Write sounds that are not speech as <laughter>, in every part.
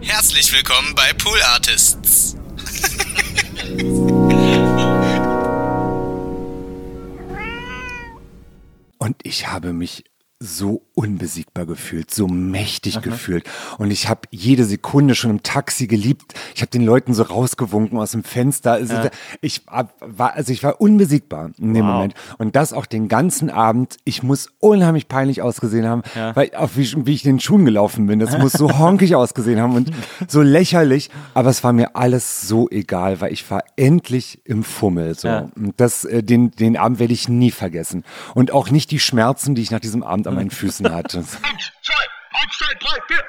Herzlich willkommen bei Pool Artists. Und ich habe mich so unbesiegbar gefühlt, so mächtig gefühlt. Und ich habe jede Sekunde schon im Taxi geliebt. Ich habe den Leuten so rausgewunken aus dem Fenster. Also ich hab- war, also ich war unbesiegbar in dem Wow. Moment. Und das auch den ganzen Abend. Ich muss unheimlich peinlich ausgesehen haben, Ja. weil auch wie, wie ich in den Schuhen gelaufen bin. Das muss so <laughs> honkig ausgesehen haben und so lächerlich. Aber es war mir alles so egal, weil ich war endlich im Fummel. So. Ja. Und das, äh, den, den Abend werde ich nie vergessen. Und auch nicht die Schmerzen, die ich nach diesem Abend an meinen Füßen hatte. Eins, zwei, eins, zwei, drei, vier.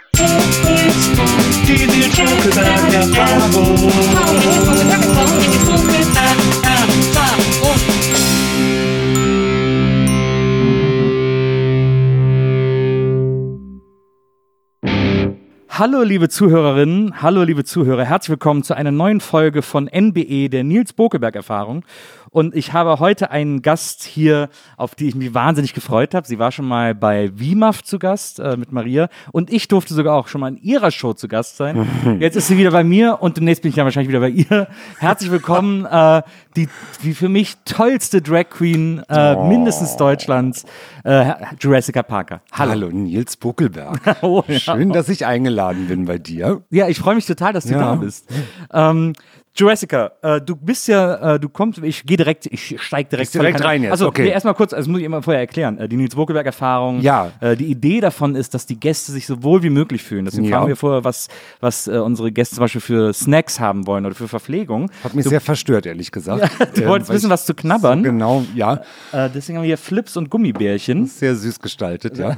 Hallo liebe Zuhörerinnen, hallo liebe Zuhörer, herzlich willkommen zu einer neuen Folge von NBE, der Nils Bokelberg Erfahrung. Und ich habe heute einen Gast hier, auf die ich mich wahnsinnig gefreut habe. Sie war schon mal bei WIMAF zu Gast äh, mit Maria und ich durfte sogar auch schon mal in ihrer Show zu Gast sein. <laughs> Jetzt ist sie wieder bei mir und demnächst bin ich dann wahrscheinlich wieder bei ihr. Herzlich willkommen, <laughs> äh, die, die für mich tollste Drag Queen äh, mindestens Deutschlands, äh, Jurassica Parker. Hallo. Hallo, Nils Buckelberg. <laughs> Oh, ja. Schön, dass ich eingeladen bin bei dir. Ja, ich freue mich total, dass du Ja. da bist. Ähm, Jurassica, äh, du bist ja, äh, du kommst, ich gehe direkt, ich steig direkt, direkt rein jetzt, Also, okay. nee, erstmal kurz, also muss ich immer vorher erklären. Äh, die Nils Bokelberg-Erfahrung. Ja. Äh, die Idee davon ist, dass die Gäste sich so wohl wie möglich fühlen. Deswegen Ja. fragen wir vorher, was, was äh, unsere Gäste zum Beispiel für Snacks haben wollen oder für Verpflegung. Hat mich sehr verstört, ehrlich gesagt. Du Ähm, wolltest wissen, was zu knabbern. Genau, ja. Äh, deswegen haben wir hier Flips und Gummibärchen. Sehr süß gestaltet, <laughs> ja.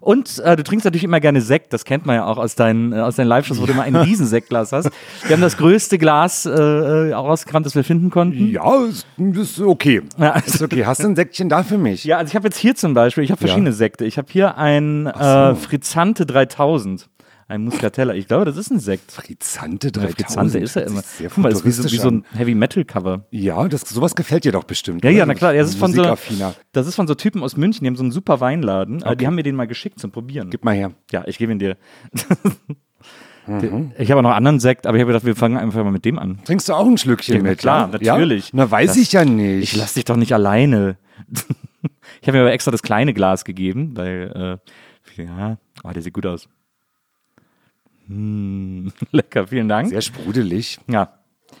Und äh, du trinkst natürlich immer gerne Sekt, das kennt man ja auch aus deinen, aus deinen Live-Shows, wo du immer ein Riesensektglas hast. Wir haben das größte Glas <laughs> äh, äh, ausgekramt, das wir finden konnten. Ja, ist, ist okay. Ja, Ist okay. Hast du ein Säckchen da für mich? Ja, also ich habe jetzt hier zum Beispiel, ich habe verschiedene Ja. Sekte. Ich habe hier ein äh, Frizzante 3000. Ein Muscatella. Ich glaube, das ist ein Sekt. Frizante Der 3000. Frizzante ist er immer. Sehr Guck mal, das ist wie so, wie so ein. Heavy Metal Cover. Ja, das, sowas gefällt dir doch bestimmt. Ja, oder? ja, na klar. Das ist von so, das ist von so Typen aus München, die haben so einen super Weinladen. Äh, Die haben mir den mal geschickt zum Probieren. Gib mal her. Ja, ich gebe ihn dir. <laughs> Mhm. Ich habe auch noch anderen Sekt, aber ich habe gedacht, wir fangen einfach mal mit dem an. Trinkst du auch ein Schlückchen Ja, mit? klar, ja? natürlich. Ja? Na, weiß Das- ich ja nicht. Ich lass dich doch nicht alleine. <laughs> ich habe mir aber extra das kleine Glas gegeben, weil, äh, ja, oh, der sieht gut aus. Hm, <laughs> lecker, vielen Dank. Sehr sprudelig. Ja,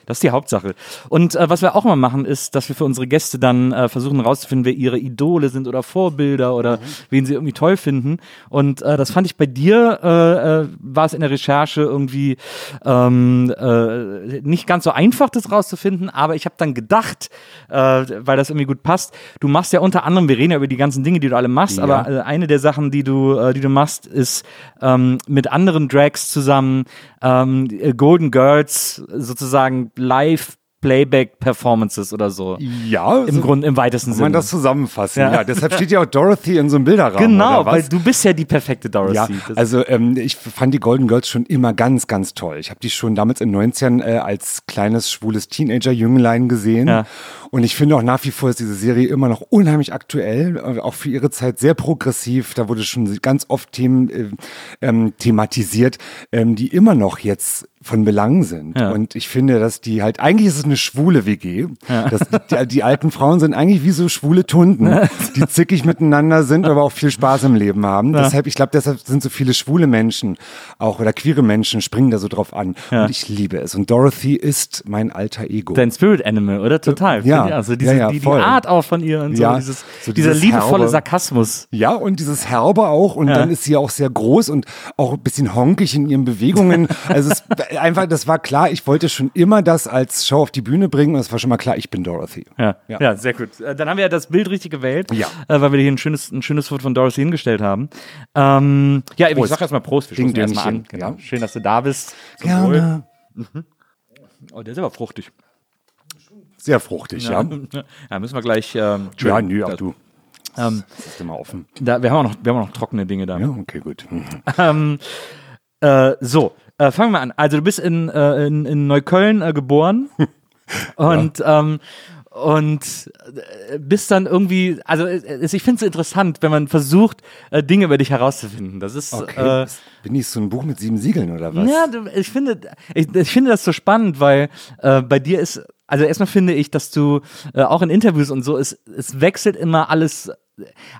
das ist die Hauptsache. Und äh, was wir auch immer machen, ist, dass wir für unsere Gäste dann äh, versuchen herauszufinden, wer ihre Idole sind oder Vorbilder oder wen sie irgendwie toll finden. Und äh, das fand ich bei dir, äh, äh, war es in der Recherche irgendwie ähm, äh, nicht ganz so einfach, das rauszufinden, aber ich habe dann gedacht, äh, weil das irgendwie gut passt, du machst ja unter anderem, wir reden ja über die ganzen Dinge, die du alle machst, Ja. aber äh, eine der Sachen, die du, äh, die du machst, ist ähm, mit anderen Drags zusammen ähm, äh, Golden Girls sozusagen live Playback Performances oder so. Ja, Im so Grunde, im weitesten kann man Sinne. das zusammenfassen. Ja. Ja. deshalb steht ja auch Dorothy in so einem Bilderrahmen. genau, weil du bist ja die perfekte Dorothy. Ja, Das- also ähm, ich fand die Golden Girls schon immer ganz, ganz toll. Ich habe die schon damals in den 90ern äh, als kleines, schwules Teenager-Jünglein gesehen. Ja. Und ich finde auch nach wie vor ist diese Serie immer noch unheimlich aktuell, äh, auch für ihre Zeit sehr progressiv. Da wurde schon ganz oft Themen äh, ähm, thematisiert, ähm, die immer noch jetzt von Belang sind. Ja. Und ich finde, dass die halt, eigentlich ist es eine schwule WG. Das, die, die alten Frauen sind eigentlich wie so schwule Tunden, die zickig miteinander sind, aber auch viel Spaß im Leben haben. Deshalb, ich glaube, deshalb sind so viele schwule Menschen auch oder queere Menschen springen da so drauf an. Ja. Und ich liebe es. Und Dorothy ist mein alter Ego. Dein Spirit Animal, oder? Total. Ja. Also diese, Ja, ja, die, die. Art auch von ihr und so, Ja, dieses, so dieser dieses liebevolle herbe- Sarkasmus. Ja, und dieses Herbe auch. Und Ja. dann ist sie auch sehr groß und auch ein bisschen honkig in ihren Bewegungen. Also es <laughs> einfach, das war klar, ich wollte schon immer das als Show auf die Bühne bringen und es war schon mal klar, ich bin Dorothy. Ja, ja. Ja. sehr gut. Äh, Dann haben wir ja das Bild richtig gewählt, Ja. äh, weil wir hier ein schönes, ein schönes Foto von Dorothy hingestellt haben. Ähm, ja, ich Prost. sag erstmal Prost, wir stoßen erstmal an. Genau. ja. Schön, dass du da bist. Gerne. Oh, der ist aber fruchtig. Sehr fruchtig, ja. Ja, <laughs> müssen wir gleich. Ähm, Ja, nö, auch du. Ähm, Das ist immer offen. da, wir, haben auch noch, wir haben auch noch trockene Dinge da. Ja, okay, gut. Mhm. <laughs> Ähm, äh, so, äh, fangen wir an. Also du bist in, äh, in, in Neukölln äh, geboren <laughs> und ähm, und äh, bist dann irgendwie, also ich finde es interessant, wenn man versucht, äh, Dinge über dich herauszufinden. Das ist. Okay. Äh, Bin ich so ein Buch mit sieben Siegeln oder was? ja, ich finde, ich, ich finde das so spannend, weil äh, bei dir ist, also erstmal finde ich, dass du äh, auch in Interviews und so, es, es wechselt immer alles.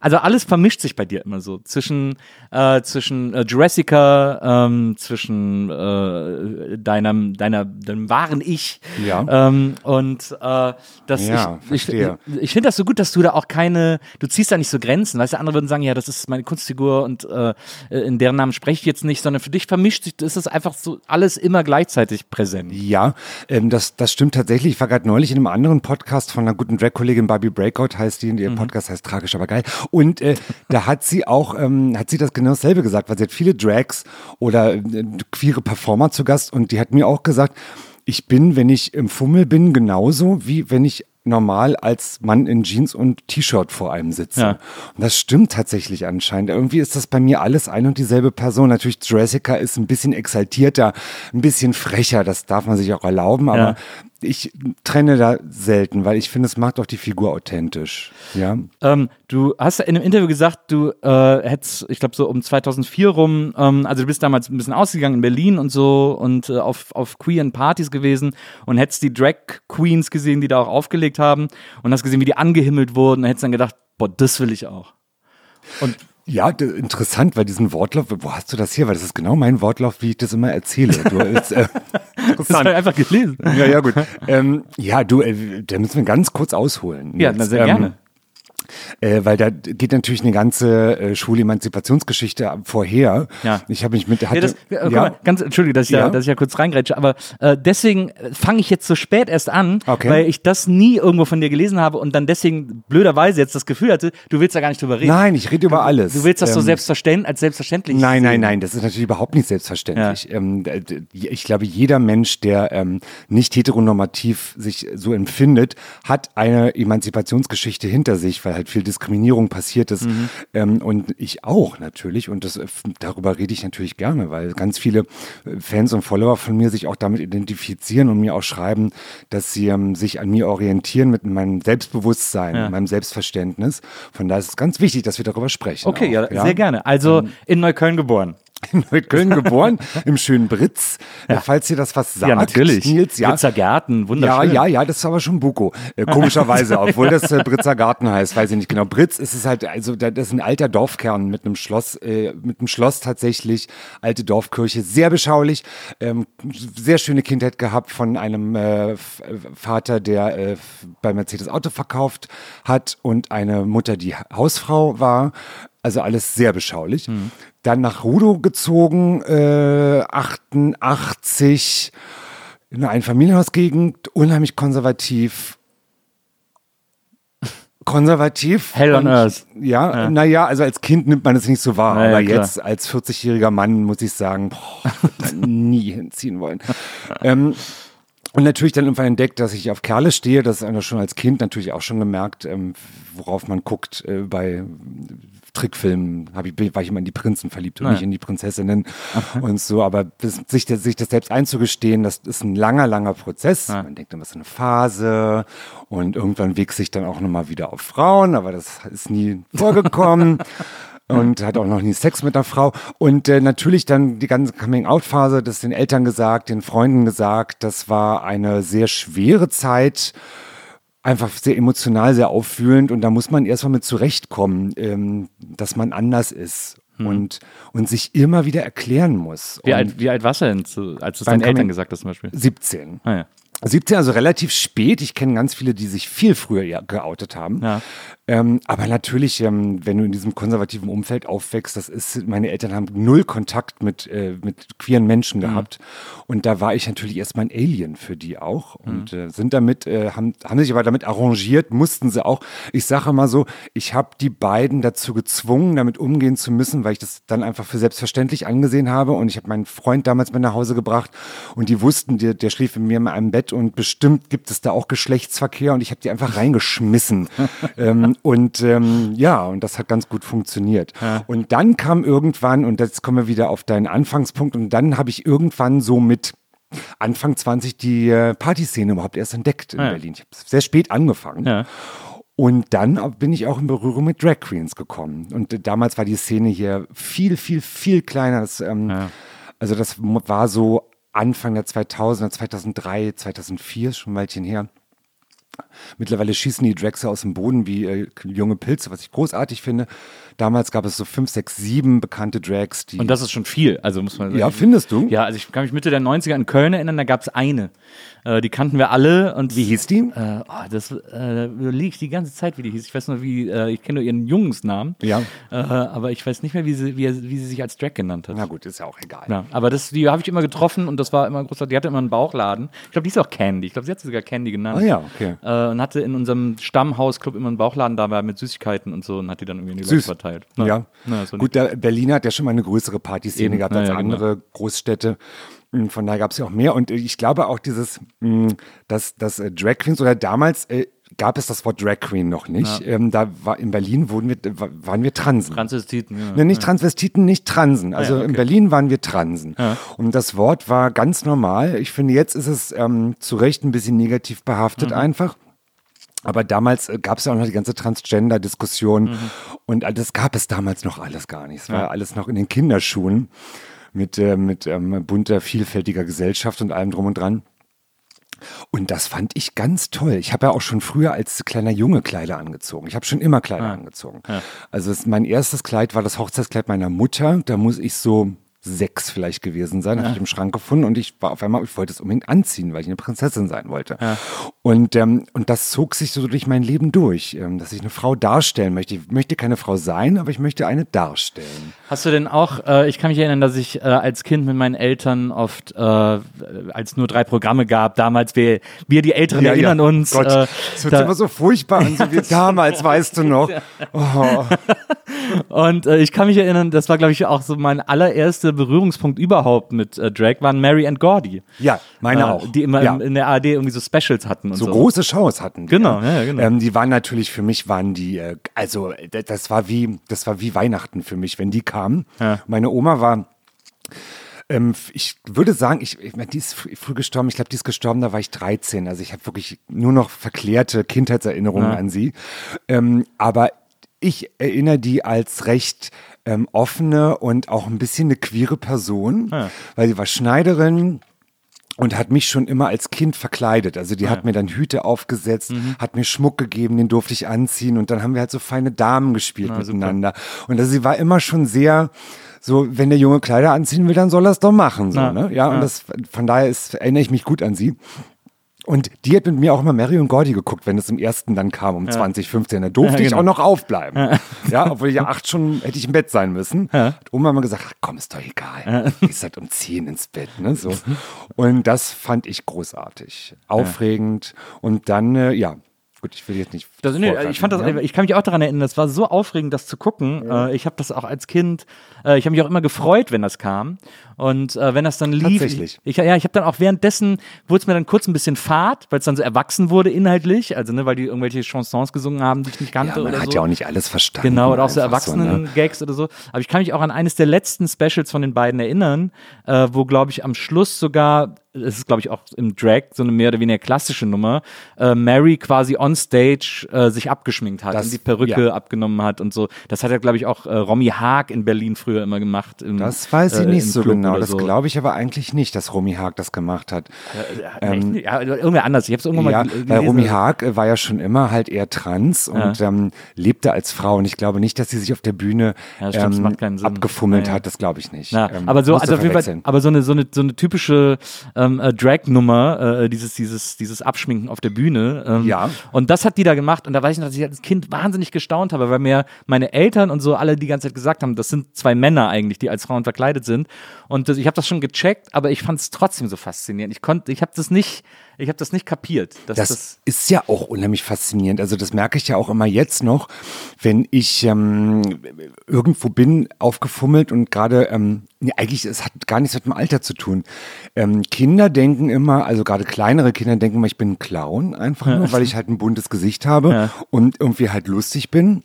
Also alles vermischt sich bei dir immer so zwischen äh, zwischen äh, Jurassica, ähm, zwischen äh, deinem deiner deinem wahren Ich Ja. ähm, und äh, das Ja, ich, ich, verstehe. ich finde das so gut, dass du da auch keine, du ziehst da nicht so Grenzen. Weißt du, andere würden sagen, ja, das ist meine Kunstfigur und äh, in deren Namen spreche ich jetzt nicht, sondern für dich vermischt sich, ist es einfach so alles immer gleichzeitig präsent. Ja, ähm, das, das stimmt tatsächlich. Ich war gerade neulich in einem anderen Podcast von einer guten Drag-Kollegin, Barbie Breakout heißt die, und ihr Mhm. Podcast heißt Tragisch, aber geil. Und äh, da hat sie auch, ähm, hat sie das genau dasselbe gesagt, weil sie hat viele Drags oder äh, queere Performer zu Gast und die hat mir auch gesagt, ich bin, wenn ich im Fummel bin, genauso wie wenn ich normal als Mann in Jeans und T-Shirt vor einem sitze. Ja. Und das stimmt tatsächlich anscheinend. Irgendwie ist das bei mir alles ein und dieselbe Person. Natürlich, Jessica ist ein bisschen exaltierter, ein bisschen frecher, das darf man sich auch erlauben, aber Ja. Ich trenne da selten, weil ich finde, es macht auch die Figur authentisch. Ja. Ähm, du hast in einem Interview gesagt, du äh, hättest, ich glaube so um 2004 rum, ähm, also du bist damals ein bisschen ausgegangen in Berlin und so und äh, auf, auf queeren Partys gewesen und hättest die Drag Queens gesehen, die da auch aufgelegt haben und hast gesehen, wie die angehimmelt wurden und hättest dann gedacht, boah, das will ich auch. Und Ja, interessant, weil diesen Wortlauf, wo hast du das hier? Weil das ist genau mein Wortlauf, wie ich das immer erzähle. Du, ist, äh, <laughs> das ist halt einfach gelesen. ja, ja, gut. ähm, ja, du, äh, da müssen wir ganz kurz ausholen. Ja, Jetzt, sehr ähm, gerne. Äh, weil da geht natürlich eine ganze äh, Schwule-Emanzipationsgeschichte vorher. Ja. Ich habe mich mit, hatte, Ja, das, äh, guck mal, ganz entschuldige, dass ich, Ja. da, dass ich ja kurz reingrätsche, aber äh, deswegen äh, fange ich jetzt so spät erst an, Okay. weil ich das nie irgendwo von dir gelesen habe und dann deswegen blöderweise jetzt das Gefühl hatte, du willst da gar nicht drüber reden. Nein, ich rede über alles. Du willst das so Ähm, selbstverständlich als selbstverständlich Nein, nein, nein, das ist natürlich überhaupt nicht selbstverständlich. Ähm, d- d- ich glaube, jeder Mensch, der ähm, nicht heteronormativ sich so empfindet, hat eine Emanzipationsgeschichte hinter sich, weil halt viel Diskriminierung passiert ist. Mhm. Ähm, und ich auch natürlich. Und das, äh, darüber rede ich natürlich gerne, weil ganz viele äh, Fans und Follower von mir sich auch damit identifizieren und mir auch schreiben, dass sie ähm, sich an mir orientieren mit meinem Selbstbewusstsein, Ja. meinem Selbstverständnis. Von daher ist es ganz wichtig, dass wir darüber sprechen. Okay, auch, ja, sehr gerne. Also Ähm, in Neukölln geboren. In Neukölln <laughs> geboren, im schönen Britz. Äh, Falls dir das was sagt, ja, natürlich. Nils, ja. Britzer Gärten, Ja, wunderschön. ja, ja, das ist aber schon Buko. Äh, komischerweise, <laughs> obwohl das äh, Britzer Garten heißt, weiß ich nicht genau. Britz ist es halt, also da- das ist ein alter Dorfkern mit einem Schloss, äh, mit einem Schloss tatsächlich, alte Dorfkirche, sehr beschaulich, ähm, sehr schöne Kindheit gehabt von einem äh, Vater, der äh, bei Mercedes Auto verkauft hat und eine Mutter, die Ha- Hausfrau war. Also alles sehr beschaulich. Dann nach Rudo gezogen, äh, 88, in eine Einfamilienhausgegend, unheimlich konservativ. Konservativ. Hell on earth. Ja, naja, also als Kind nimmt man es nicht so wahr. Na ja, aber klar. jetzt als 40-jähriger Mann muss ich sagen, boah, ich nie hinziehen wollen. <laughs> ähm, und natürlich dann irgendwann entdeckt, dass ich auf Kerle stehe. Das ist einer schon als Kind natürlich auch schon gemerkt, ähm, worauf man guckt äh, bei Trickfilmen. Hab ich, war ich immer in die Prinzen verliebt und Ah, ja. nicht in die Prinzessinnen und so. Aber das, sich, das, sich das selbst einzugestehen, das ist ein langer, langer Prozess. Man denkt immer, es ist eine Phase und irgendwann wächst sich dann auch nochmal wieder auf Frauen, aber das ist nie <laughs> vorgekommen. und hat auch noch nie Sex mit einer Frau. Und äh, natürlich dann die ganze Coming-out-Phase, das den Eltern gesagt, den Freunden gesagt, das war eine sehr schwere Zeit, einfach sehr emotional, sehr auffühlend und da muss man erstmal mit zurechtkommen, ähm, dass man anders ist und, und sich immer wieder erklären muss. Wie und alt, wie alt warst du denn, zu, als du es deinen Eltern gesagt hast zum Beispiel? 17. Ah, ja. 17, also relativ spät. Ich kenne ganz viele, die sich viel früher geoutet haben. Ja. Ähm, aber natürlich, ähm, wenn du in diesem konservativen Umfeld aufwächst, das ist, meine Eltern haben null Kontakt mit, äh, mit queeren Menschen Mhm. gehabt. Und da war ich natürlich erstmal ein Alien für die auch. Mhm. Und äh, sind damit, äh, haben, haben sich aber damit arrangiert, mussten sie auch. Ich sage mal so, ich habe die beiden dazu gezwungen, damit umgehen zu müssen, weil ich das dann einfach für selbstverständlich angesehen habe. Und ich habe meinen Freund damals mit nach Hause gebracht und die wussten, der, der schlief mit mir in einem Bett und bestimmt gibt es da auch Geschlechtsverkehr und ich habe die einfach reingeschmissen. <laughs> ähm, und ähm, ja, und das hat ganz gut funktioniert. Und dann kam irgendwann, und jetzt kommen wir wieder auf deinen Anfangspunkt, und dann habe ich irgendwann so mit Anfang 20 die äh, Partyszene überhaupt erst entdeckt in Ah, ja. Berlin. Ich habe sehr spät angefangen. Ja. Und dann bin ich auch in Berührung mit Drag Queens gekommen. Und damals war die Szene hier viel, viel, viel kleiner. Das, ähm, Also das war so Anfang der 2000er, 2003, 2004, ist schon ein Weilchen her. Mittlerweile schießen die Drags ja aus dem Boden wie äh, junge Pilze, was ich großartig finde. Damals gab es so fünf, sechs, sieben bekannte Drags, die. Und das ist schon viel. Also muss man ja, findest du? Ja, also ich kann mich Mitte der 90er in Köln erinnern, da gab es eine. Äh, die kannten wir alle. Und Wie hieß die? Äh, oh, das äh, überlege ich die ganze Zeit, wie die hieß. Ich weiß nur, wie, äh, ich kenne nur ihren Jungsnamen. Ja. Äh, aber ich weiß nicht mehr, wie sie, wie, wie sie sich als Drag genannt hat. Na gut, ist ja auch egal. Ja, aber das, die habe ich immer getroffen und das war immer großartig. Die hatte immer einen Bauchladen. Ich glaube, die ist auch Candy. Ich glaube, sie hat sie sogar Candy genannt. Ah ja, okay. Äh, und hatte in unserem Stammhausclub immer einen Bauchladen dabei mit Süßigkeiten und so und hat die dann irgendwie in die Leute Süß. verteilt. Ja. Ja, so Gut, der Berlin hat ja schon mal eine größere Partyszene Eben. gehabt als ja, genau. andere Großstädte. Und Von daher gab es ja auch mehr. Und ich glaube auch dieses, mh, dass, dass äh, Drag Queens oder damals äh, gab es das Wort Drag Queen noch nicht. Ähm, da war in Berlin wurden wir, wa- waren wir Transen. Transvestiten, ja. Ne, nicht Transvestiten, nicht Transen. Also Ah ja, in okay. Berlin waren wir Transen. Und das Wort war ganz normal. Ich finde, jetzt ist es ähm, zu Recht ein bisschen negativ behaftet Mhm. einfach. Aber damals gab es ja auch noch die ganze Transgender-Diskussion Mhm. und das gab es damals noch alles gar nicht. Es war alles noch in den Kinderschuhen mit, äh, mit ähm, bunter, vielfältiger Gesellschaft und allem drum und dran. Und das fand ich ganz toll. Ich habe ja auch schon früher als kleiner Junge Kleider angezogen. Ich habe schon immer Kleider angezogen. Also es, mein erstes Kleid war das Hochzeitskleid meiner Mutter. Da muss ich so sechs vielleicht gewesen sein, habe ich im Schrank gefunden und ich war auf einmal, ich wollte es unbedingt anziehen, weil ich eine Prinzessin sein wollte. Und, ähm, und das zog sich so durch mein Leben durch, ähm, dass ich eine Frau darstellen möchte. Ich möchte keine Frau sein, aber ich möchte eine darstellen. Hast du denn auch, äh, ich kann mich erinnern, dass ich äh, als Kind mit meinen Eltern oft, äh, als nur drei Programme gab, damals, wir, wir die Älteren erinnern uns. Gott, äh, das hört da- immer so furchtbar an, so wie <laughs> damals, weißt du noch. Oh. <laughs> Und äh, ich kann mich erinnern, das war, glaube ich, auch so mein allererster Berührungspunkt überhaupt mit äh, Drag, waren Mary and Gordy. Ja, meine äh, auch. Die immer ja. in der ARD irgendwie so Specials hatten und so, so. große Shows hatten. Die, Genau, ja, ja, genau. Ähm, die waren natürlich für mich waren die, äh, also das war wie, das war wie Weihnachten für mich, wenn die kamen. Meine Oma war ähm, ich würde sagen, ich, ich meine, die ist früh, gestorben. Ich glaube, die ist gestorben, da war ich 13. Also ich habe wirklich nur noch verklärte Kindheitserinnerungen an sie. Ähm, aber ich erinnere die als recht ähm, offene und auch ein bisschen eine queere Person, weil sie war Schneiderin, und hat mich schon immer als Kind verkleidet. Also die hat mir dann Hüte aufgesetzt, hat mir Schmuck gegeben, den durfte ich anziehen und dann haben wir halt so feine Damen gespielt miteinander. Und also sie war immer schon sehr so, wenn der Junge Kleider anziehen will, dann soll er es doch machen. So, Na, ne? Ja, und das von daher ist, erinnere ich mich gut an sie. Und die hat mit mir auch immer Mary und Gordy geguckt, wenn es im ersten dann kam, um 2015. Da durfte Ja, ich genau. auch noch aufbleiben. Ja, obwohl ich ja acht schon hätte ich im Bett sein müssen. Hat Oma immer gesagt, ach, komm, ist doch egal. Ist halt um zehn ins Bett. Ne? So. Und das fand ich großartig. Aufregend. Und dann, äh, ja, gut, ich will jetzt nicht. Das, nee, ich fand das, ja? ich kann mich auch daran erinnern, das war so aufregend, das zu gucken. Äh, ich habe das auch als Kind, äh, ich habe mich auch immer gefreut, wenn das kam. Und äh, wenn das dann lief, Tatsächlich. ich, ich, ja, ich habe dann auch währenddessen wurde es mir dann kurz ein bisschen fad, weil es dann so erwachsen wurde inhaltlich, also ne, weil die irgendwelche Chansons gesungen haben, die ich nicht kannte Ja, man oder hat so. ja auch nicht alles verstanden. Genau, oder auch so einfach ne? Erwachsenen-Gags oder so. Aber ich kann mich auch an eines der letzten Specials von den beiden erinnern, äh, wo, glaube ich, am Schluss sogar, es ist, glaube ich, auch im Drag so eine mehr oder weniger klassische Nummer, äh, Mary quasi on stage äh, sich abgeschminkt hat Das- und die Perücke ja. abgenommen hat und so. Das hat ja, glaube ich, auch äh, Romy Haag in Berlin früher immer gemacht. Im, Das weiß ich äh, nicht so Club genau. Das so. glaube ich aber eigentlich nicht, dass Romy Haag das gemacht hat. Ähm, ja, irgendwer anders. Ich habe es irgendwann Ja, mal gel- weil gelesen. Romy Haag äh, war ja schon immer halt eher trans und ähm, lebte als Frau. Und ich glaube nicht, dass sie sich auf der Bühne Ja, stimmt, ähm, abgefummelt Ja, ja. hat. Das glaube ich nicht. Ja, Ähm, aber so, also auf jeden Fall, aber so eine, so eine, so eine typische ähm, äh, Drag-Nummer, äh, dieses, dieses, dieses Abschminken auf der Bühne. Ähm, Ja. Und das hat die da gemacht und da weiß ich noch, dass ich als Kind wahnsinnig gestaunt habe, weil mir meine Eltern und so alle die ganze Zeit gesagt haben, das sind zwei Männer eigentlich, die als Frauen verkleidet sind. Und das, ich habe das schon gecheckt, aber ich fand es trotzdem so faszinierend. Ich konnte, ich habe das nicht, ich habe das nicht kapiert. Das, das, ist ja auch unheimlich faszinierend. Also das merke ich ja auch immer jetzt noch, wenn ich ähm, irgendwo bin, aufgefummelt und gerade, ähm, nee, eigentlich, es hat gar nichts mit dem Alter zu tun. Ähm, Kinder denken immer, also gerade kleinere Kinder denken immer, ich bin ein Clown, einfach nur, weil ich halt ein buntes Gesicht habe und irgendwie halt lustig bin.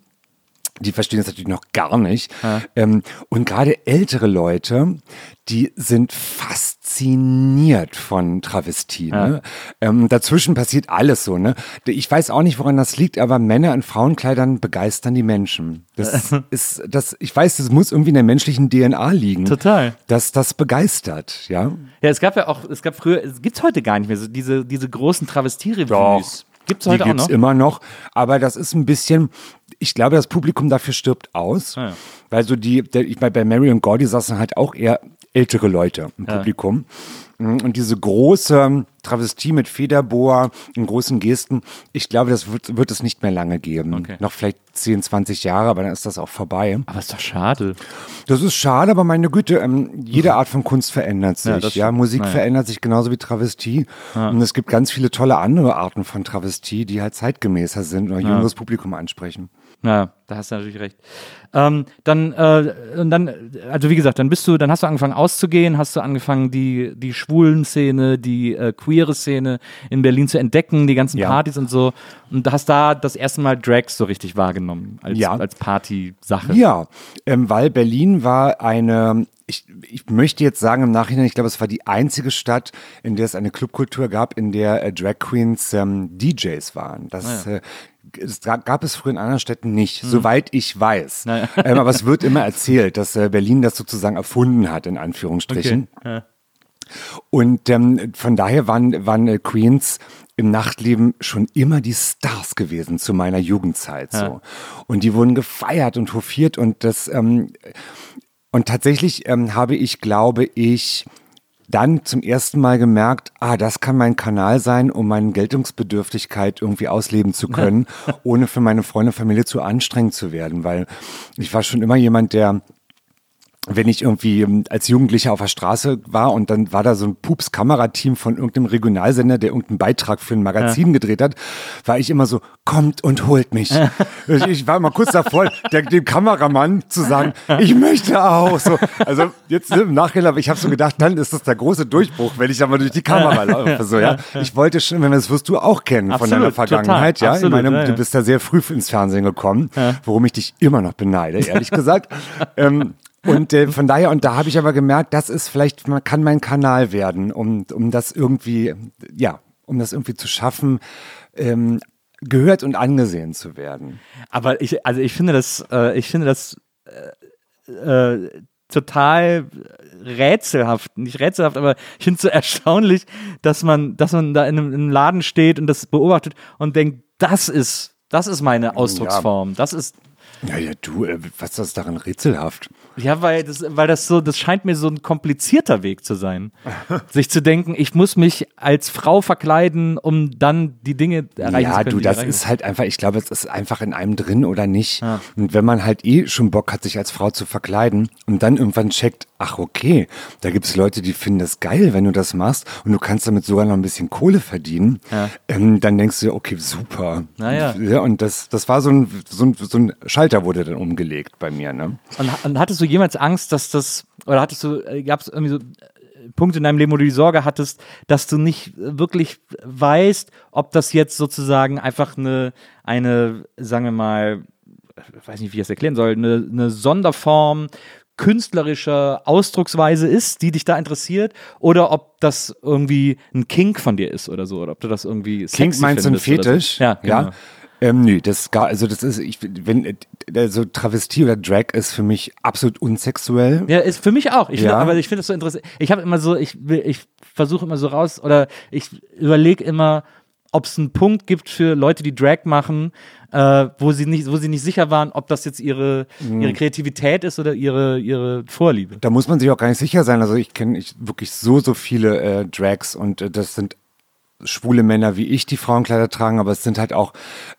Die verstehen das natürlich noch gar nicht. Ähm, und gerade ältere Leute, die sind fasziniert von Travestie. Ne? Ähm, dazwischen passiert alles so. Ne? Ich weiß auch nicht, woran das liegt, aber Männer in Frauenkleidern begeistern die Menschen. Das <laughs> ist, das, ich weiß, das muss irgendwie in der menschlichen DNA liegen. Total. Dass das begeistert, ja. Ja, es gab ja auch, es gab früher, es gibt's heute gar nicht mehr, so diese, diese großen Travestierevues. Gibt's heute die auch gibt's noch? immer noch, aber das ist ein bisschen, ich glaube, das Publikum dafür stirbt aus, Ah, ja. weil so die, ich meine, bei Mary und Gordy saßen halt auch eher ältere Leute im Publikum. Mm, Und diese große Travestie mit Federboa und großen Gesten, ich glaube, das wird, wird es nicht mehr lange geben. Okay. Noch vielleicht 10, 20 Jahre, aber dann ist das auch vorbei. Aber ist doch schade. Das ist schade, aber meine Güte, ähm, jede Art von Kunst verändert sich. Ja, Ja. Musik Naja. verändert sich genauso wie Travestie. Und es gibt ganz viele tolle andere Arten von Travestie, die halt zeitgemäßer sind oder jüngeres Publikum ansprechen. Ja, da hast du natürlich recht. Ähm, dann, äh, und dann, also wie gesagt, dann bist du, dann hast du angefangen auszugehen, hast du angefangen, die, die schwulen Szene, die äh, queere Szene in Berlin zu entdecken, die ganzen Ja. Partys und so. Und hast da das erste Mal Drags so richtig wahrgenommen als, Ja. als Party-Sache. Ja, ähm, weil Berlin war eine, ich, ich möchte jetzt sagen im Nachhinein, ich glaube, es war die einzige Stadt, in der es eine Clubkultur gab, in der äh, Drag Queens ähm, DJs waren. Das äh, es gab gab es früher in anderen Städten nicht, soweit ich weiß. Naja. Ähm, aber es wird immer erzählt, dass äh, Berlin das sozusagen erfunden hat, in Anführungsstrichen. Ja. Und ähm, von daher waren, waren äh, Queens im Nachtleben schon immer die Stars gewesen zu meiner Jugendzeit. So. Und die wurden gefeiert und hofiert und das ähm, und tatsächlich ähm, habe ich, glaube ich, dann zum ersten Mal gemerkt, ah, das kann mein Kanal sein, um meine Geltungsbedürftigkeit irgendwie ausleben zu können, <laughs> ohne für meine Freunde und Familie zu anstrengend zu werden, weil ich war schon immer jemand, der wenn ich irgendwie ähm, als Jugendlicher auf der Straße war und dann war da so ein Pups-Kamerateam von irgendeinem Regionalsender, der irgendeinen Beitrag für ein Magazin gedreht hat, war ich immer so, kommt und holt mich. <laughs> ich, war immer kurz davor, der, dem Kameramann zu sagen, ich möchte auch. So, also jetzt im Nachhinein, aber ich habe so gedacht, dann ist das der große Durchbruch, wenn ich da mal durch die Kamera laufe. So, ja. Ich wollte schon, wenn das wirst du auch kennen von Absolut, deiner Vergangenheit. total, ja, absolut, ich meine, ja, du ja. bist da sehr früh ins Fernsehen gekommen, worum ich dich immer noch beneide, ehrlich gesagt. <laughs> ähm, und äh, von daher, und da habe ich aber gemerkt, das ist vielleicht, man kann mein Kanal werden, um, um das irgendwie, ja, um das irgendwie zu schaffen, ähm, gehört und angesehen zu werden. Aber ich, also ich finde das, äh, ich finde das äh, äh, total rätselhaft, nicht rätselhaft, aber ich finde es so erstaunlich, dass man, dass man da in einem, in einem Laden steht und das beobachtet und denkt, das ist, das ist meine Ausdrucksform, das ist Ja, ja, du, äh, was ist daran rätselhaft? Ja, weil das, weil das so, das scheint mir so ein komplizierter Weg zu sein. <laughs> Sich zu denken, ich muss mich als Frau verkleiden, um dann die Dinge erreichen Ja, zu können. du, die das ist halt einfach, ich glaube, es ist einfach in einem drin oder nicht. Und wenn man halt eh schon Bock hat, sich als Frau zu verkleiden und dann irgendwann checkt, ach okay, da gibt's Leute, die finden das geil, wenn du das machst und du kannst damit sogar noch ein bisschen Kohle verdienen, ähm, dann denkst du, okay, super. Naja. Ja, und das, das war so ein, so, ein, so ein Schalter wurde dann umgelegt bei mir, ne? Und, und hattest du jemals Angst, dass das, oder hattest du, gab es irgendwie so äh, Punkte in deinem Leben, wo du die Sorge hattest, dass du nicht wirklich weißt, ob das jetzt sozusagen einfach eine, eine, sagen wir mal, ich weiß nicht, wie ich das erklären soll, eine, eine Sonderform künstlerischer Ausdrucksweise ist, die dich da interessiert, oder ob das irgendwie ein Kink von dir ist oder so, oder ob du das irgendwie Kink sexy meinst du ein oder so. Fetisch? Ja, genau. Ähm, nö, das gar, also das ist, ich, wenn, also Travestie oder Drag ist für mich absolut unsexuell. Ja, ist für mich auch. Ich Ja. find, aber ich finde das so interessant. Ich habe immer so, ich will, ich versuche immer so raus oder ich überlege immer, ob es einen Punkt gibt für Leute, die Drag machen, äh, wo sie nicht, wo sie nicht sicher waren, ob das jetzt ihre, Mhm. ihre Kreativität ist oder ihre, ihre Vorliebe. Da muss man sich auch gar nicht sicher sein. Also ich kenne ich wirklich so, so viele äh, Drags und äh, das sind schwule Männer wie ich, die Frauenkleider tragen, aber es sind halt auch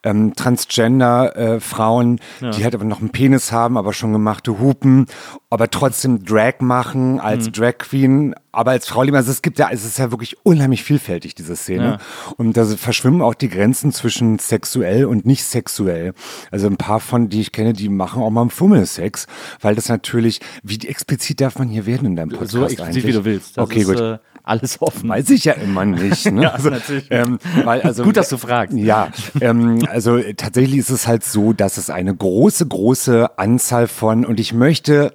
ähm, Transgender äh, Frauen, die halt aber noch einen Penis haben, aber schon gemachte Hupen, aber trotzdem Drag machen als Drag Queen aber als Frau lieber, also es gibt ja, es ist ja wirklich unheimlich vielfältig, diese Szene. Und da verschwimmen auch die Grenzen zwischen sexuell und nicht sexuell. Also ein paar von, die ich kenne, die machen auch mal einen Fummelsex, weil das natürlich, wie explizit darf man hier werden in deinem Podcast so explizit, eigentlich? wie du willst. Das okay, ist, gut. Äh, alles offen. Weiß ich ja immer nicht. Ne? <laughs> Ja, natürlich. Ähm, weil, also, Gut, dass du fragst. Ja, ähm, also tatsächlich ist es halt so, dass es eine große, große Anzahl von, und ich möchte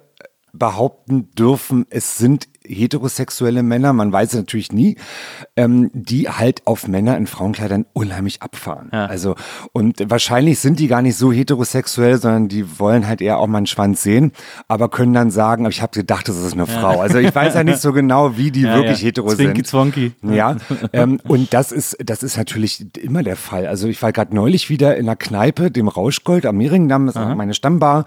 behaupten dürfen, es sind heterosexuelle Männer, man weiß es natürlich nie, ähm, die halt auf Männer in Frauenkleidern unheimlich abfahren. Ja. Also und wahrscheinlich sind die gar nicht so heterosexuell, sondern die wollen halt eher auch mal einen Schwanz sehen, aber können dann sagen, ich habe gedacht, das ist eine Frau. Also ich weiß ja nicht so genau, wie die <laughs> Ja, wirklich ja. hetero Zwinki, sind. zwonki. Ja, ähm, und das ist, das ist natürlich immer der Fall. Also ich war gerade neulich wieder in einer Kneipe, dem Rauschgold am Mehringdamm, das ist meine Stammbar.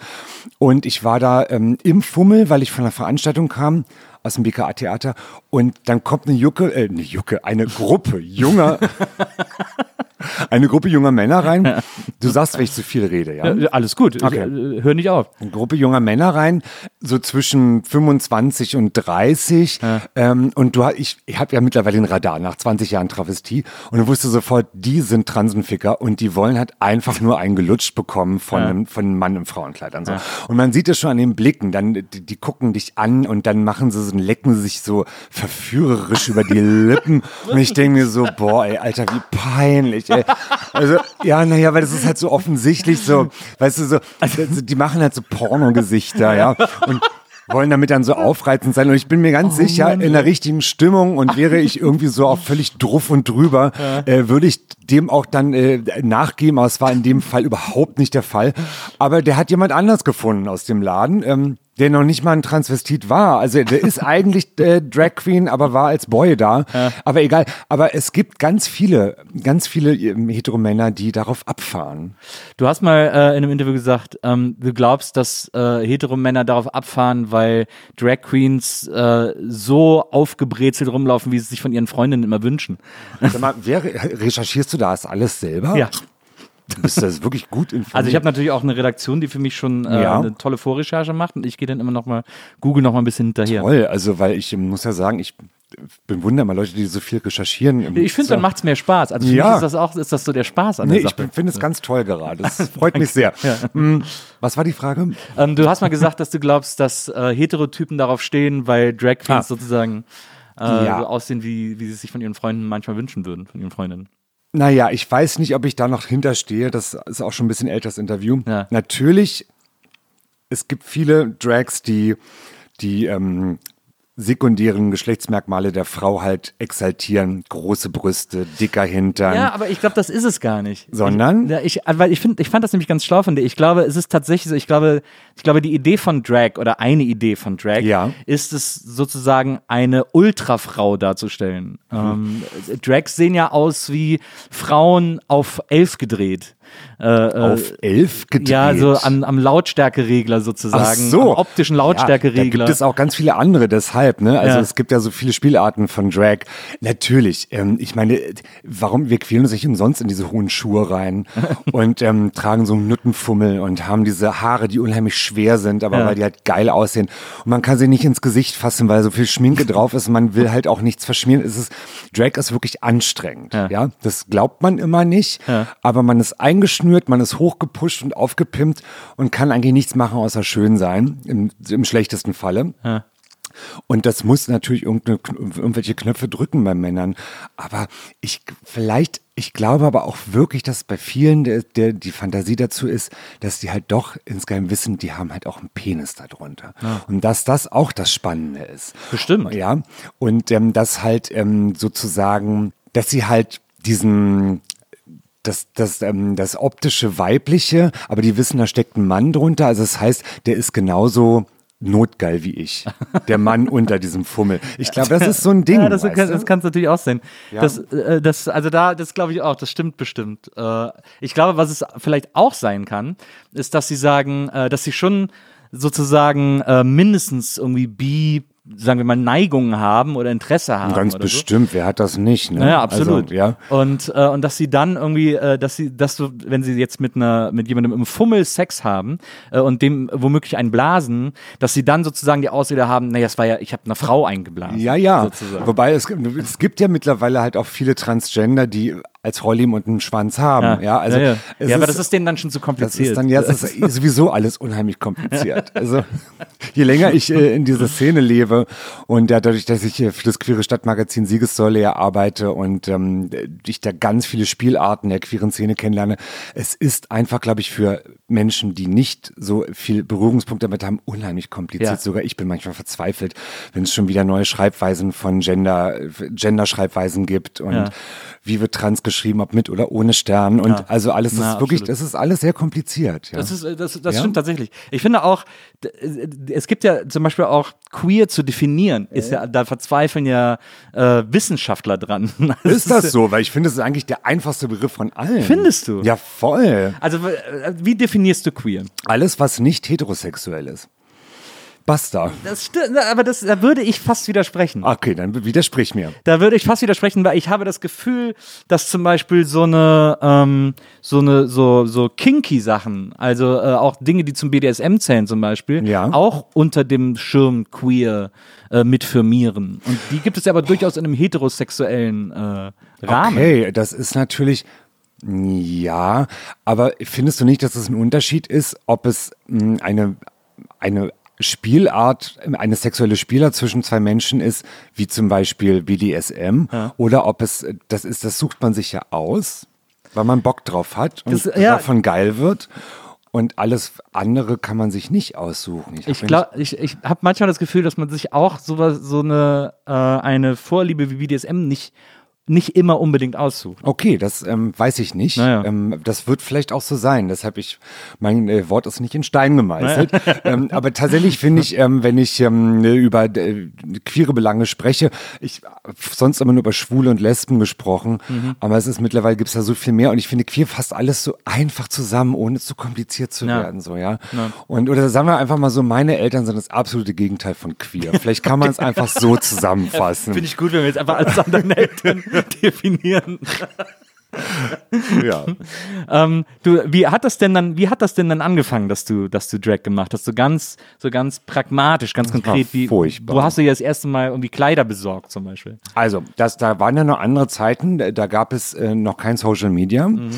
Und ich war da ähm, im Fummel, weil ich von einer Veranstaltung kam aus dem BKA-Theater. Und dann kommt eine Jucke, äh, eine Jucke, eine Gruppe junger, <laughs> eine Gruppe junger Männer rein. Du sagst, wenn ich zu viel rede, ja? Äh, Alles gut. Okay. Äh, hör nicht auf. eine Gruppe junger Männer rein, so zwischen 25 und 30. Ähm, und du, hast- ich, ich habe ja mittlerweile den Radar nach 20 Jahren Travestie und du wusste sofort, die sind Transenficker und die wollen halt einfach nur einen gelutscht bekommen von, einem, von einem Mann im Frauenkleid. Und, so. und man sieht es schon an den Blicken, dann die, die gucken dich an und dann machen sie so, lecken sie sich so verführerisch über die Lippen. <laughs> Und ich denke mir so, boah, ey, Alter, wie peinlich, ey. Also, ja, naja, weil das ist halt so offensichtlich so, weißt du, so, also, die machen halt so Pornogesichter, ja. Und wollen damit dann so aufreizend sein. Und ich bin mir ganz sicher, in der richtigen Stimmung und wäre ich irgendwie so auch völlig druff und drüber, äh, würde ich dem auch dann äh, nachgeben. Aber es war in dem Fall überhaupt nicht der Fall. Aber der hat jemand anders gefunden aus dem Laden. Ähm, der noch nicht mal ein Transvestit war. Also der ist eigentlich äh, Drag Queen, aber war als Boy da. Aber egal. Aber es gibt ganz viele, ganz viele ähm, Heteromänner, die darauf abfahren. Du hast mal äh, in einem Interview gesagt, ähm, du glaubst, dass äh, Heteromänner darauf abfahren, weil Drag Queens äh, so aufgebrezelt rumlaufen, wie sie sich von ihren Freundinnen immer wünschen. Sag mal, wer, recherchierst du das alles selber? Ja. Du bist das wirklich gut informiert. Also ich habe natürlich auch eine Redaktion, die für mich schon äh, Ja. eine tolle Vorrecherche macht und ich gehe dann immer noch mal, google noch mal ein bisschen hinterher. Toll, also weil ich muss ja sagen, ich bewundere mal Leute, die so viel recherchieren. Ich finde, so. dann macht's mehr Spaß. Also für Ja. mich ist das auch, ist das so der Spaß an Nee, der ich Sache. finde es ganz toll gerade. Das <laughs> freut mich sehr. Mm, Was war die Frage? Ähm, du hast mal gesagt, dass du glaubst, dass äh, Heterotypen darauf stehen, weil Drag Queens Ah. sozusagen äh, Ja. so aussehen, wie, wie sie es sich von ihren Freunden manchmal wünschen würden, von ihren Freundinnen. Naja, ich weiß nicht, ob ich da noch hinterstehe. Das ist auch schon ein bisschen älter, das Interview. Ja. Natürlich, es gibt viele Drags, die die ähm, sekundären Geschlechtsmerkmale der Frau halt exaltieren. Große Brüste, dicker Hintern. Ja, aber ich glaube, das ist es gar nicht. Sondern? Ich, ich, weil ich, find, ich fand das nämlich ganz schlau von dir. Ich glaube, es ist tatsächlich so, ich glaube, ich glaube, die Idee von Drag oder eine Idee von Drag Ja. ist es sozusagen eine Ultrafrau darzustellen. Mhm. Ähm, Drags sehen ja aus wie Frauen auf elf gedreht. Äh, äh, auf elf gedreht. Ja, so an, am Lautstärkeregler sozusagen. Ach so. Am optischen Ja, da Lautstärkeregler. gibt es auch ganz viele andere deshalb, ne? Also Ja. es gibt ja so viele Spielarten von Drag. Natürlich, ähm, ich meine, warum, wir quälen uns nicht umsonst in diese hohen Schuhe rein <laughs> und ähm, tragen so einen Nuttenfummel und haben diese Haare, die unheimlich schwer sind, aber Ja. weil die halt geil aussehen. Und man kann sie nicht ins Gesicht fassen, weil so viel Schminke <laughs> drauf ist. Man will halt auch nichts verschmieren. Es ist, Drag ist wirklich anstrengend, Ja. ja. Das glaubt man immer nicht, aber man ist eingeschnürt, man ist hochgepusht und aufgepimpt und kann eigentlich nichts machen, außer schön sein, im, im schlechtesten Falle. Ja. Und das muss natürlich irgendwelche Knöpfe drücken bei Männern. Aber ich, vielleicht, ich glaube aber auch wirklich, dass bei vielen der, der, die Fantasie dazu ist, dass die halt doch insgeheim wissen, die haben halt auch einen Penis darunter. Und dass das auch das Spannende ist. Bestimmt. Ja. Und ähm, dass halt ähm, sozusagen, dass sie halt diesen das, das, ähm, das optische Weibliche, aber die wissen, da steckt ein Mann drunter. Also das heißt, der ist genauso notgeil wie ich. Der Mann <laughs> unter diesem Fummel. Ich glaube, das ist so ein <laughs> Ding. Ja, das, kann, du? das kann es natürlich auch sein. Ja. Das, äh, das, also da, das glaube ich auch, das stimmt bestimmt. Äh, ich glaube, was es vielleicht auch sein kann, ist, dass sie sagen, äh, dass sie schon sozusagen äh, mindestens irgendwie bi sagen wir mal, Neigungen haben oder Interesse haben. Ganz bestimmt, wer hat das nicht? Ne? Naja, absolut. Also, ja. Und, äh, und dass sie dann irgendwie, äh, dass sie, dass du, wenn sie jetzt mit einer, mit jemandem im Fummel Sex haben äh, und dem womöglich einen blasen, dass sie dann sozusagen die Ausrede haben, naja, es war ja, ich habe einer Frau eingeblasen. Ja, ja. Sozusagen. Wobei es, es gibt ja mittlerweile halt auch viele Transgender, die als Rollim und einen Schwanz haben. Ja, also ja, ja. es ja aber das ist denen dann schon zu das kompliziert. ist dann ja das ist sowieso alles unheimlich kompliziert. <laughs> Also je länger ich äh, in dieser Szene lebe und ja, dadurch, dass ich äh, für das queere Stadtmagazin Siegessäule ja arbeite und ähm, ich da ganz viele Spielarten der queeren Szene kennenlerne, es ist einfach, glaube ich, für Menschen, die nicht so viel Berührungspunkte damit haben, unheimlich kompliziert. Ja. Sogar ich bin manchmal verzweifelt, wenn es schon wieder neue Schreibweisen von Gender, Gender-Schreibweisen gibt und Ja. Wie wird trans geschrieben, ob mit oder ohne Stern und Ja. also alles, das Na, ist wirklich, das ist alles sehr kompliziert. Ja. Das, ist, äh, das, das Ja? stimmt tatsächlich. Ich finde auch, äh, es gibt ja zum Beispiel auch queer zu definieren, ist ja, da verzweifeln ja äh, Wissenschaftler dran. <laughs> ist das so? Weil ich finde, das ist eigentlich der einfachste Begriff von allen. Findest du? Ja, voll. Also, äh, wie definierst du queer? Alles, was nicht heterosexuell ist. Basta. Das stimmt, aber das, da würde ich fast widersprechen. Okay, dann widersprich mir. Da würde ich fast widersprechen, weil ich habe das Gefühl, dass zum Beispiel so eine, ähm, so eine, so, so kinky Sachen, also äh, auch Dinge, die zum BDSM zählen zum Beispiel, Ja. auch unter dem Schirm queer äh, mitfirmieren. Und die gibt es ja aber durchaus in einem heterosexuellen äh, Rahmen. Okay, das ist natürlich. Ja, aber findest du nicht, dass es ein Unterschied ist, ob es mh, eine, eine Spielart, eine sexuelle Spielart zwischen zwei Menschen ist, wie zum Beispiel BDSM, oder ob es, das ist, das sucht man sich ja aus, weil man Bock drauf hat und Das- ja. davon geil wird. Und alles andere kann man sich nicht aussuchen. Ich mir glaube, ich, ich habe manchmal das Gefühl, dass man sich auch sowas, so eine, äh, eine Vorliebe wie BDSM nicht, nicht immer unbedingt aussucht. Okay, das ähm, weiß ich nicht. Naja. Ähm, das wird vielleicht auch so sein. Deshalb ich, mein äh, Wort ist nicht in Stein gemeißelt. ähm, aber tatsächlich finde ich, ähm, wenn ich ähm, über äh, queere Belange spreche, ich sonst immer nur über Schwule und Lesben gesprochen, Mhm. aber es ist mittlerweile gibt's da so viel mehr und ich finde queer fasst alles so einfach zusammen, ohne zu kompliziert zu Ja. werden. So, ja. Und oder sagen wir einfach mal so, meine Eltern sind das absolute Gegenteil von queer. Vielleicht kann man es <laughs> einfach so zusammenfassen. Finde ich gut, wenn wir jetzt einfach alles an deinen Eltern definieren. ja. Ähm, du, wie hat das denn dann, wie hat das denn dann angefangen, dass du, dass du Drag gemacht hast? So ganz, so ganz pragmatisch, ganz war konkret, wie, furchtbar. wo hast du dir das erste Mal irgendwie Kleider besorgt zum Beispiel? Also, das, da waren ja noch andere Zeiten, da gab es äh, noch kein Social Media Mhm.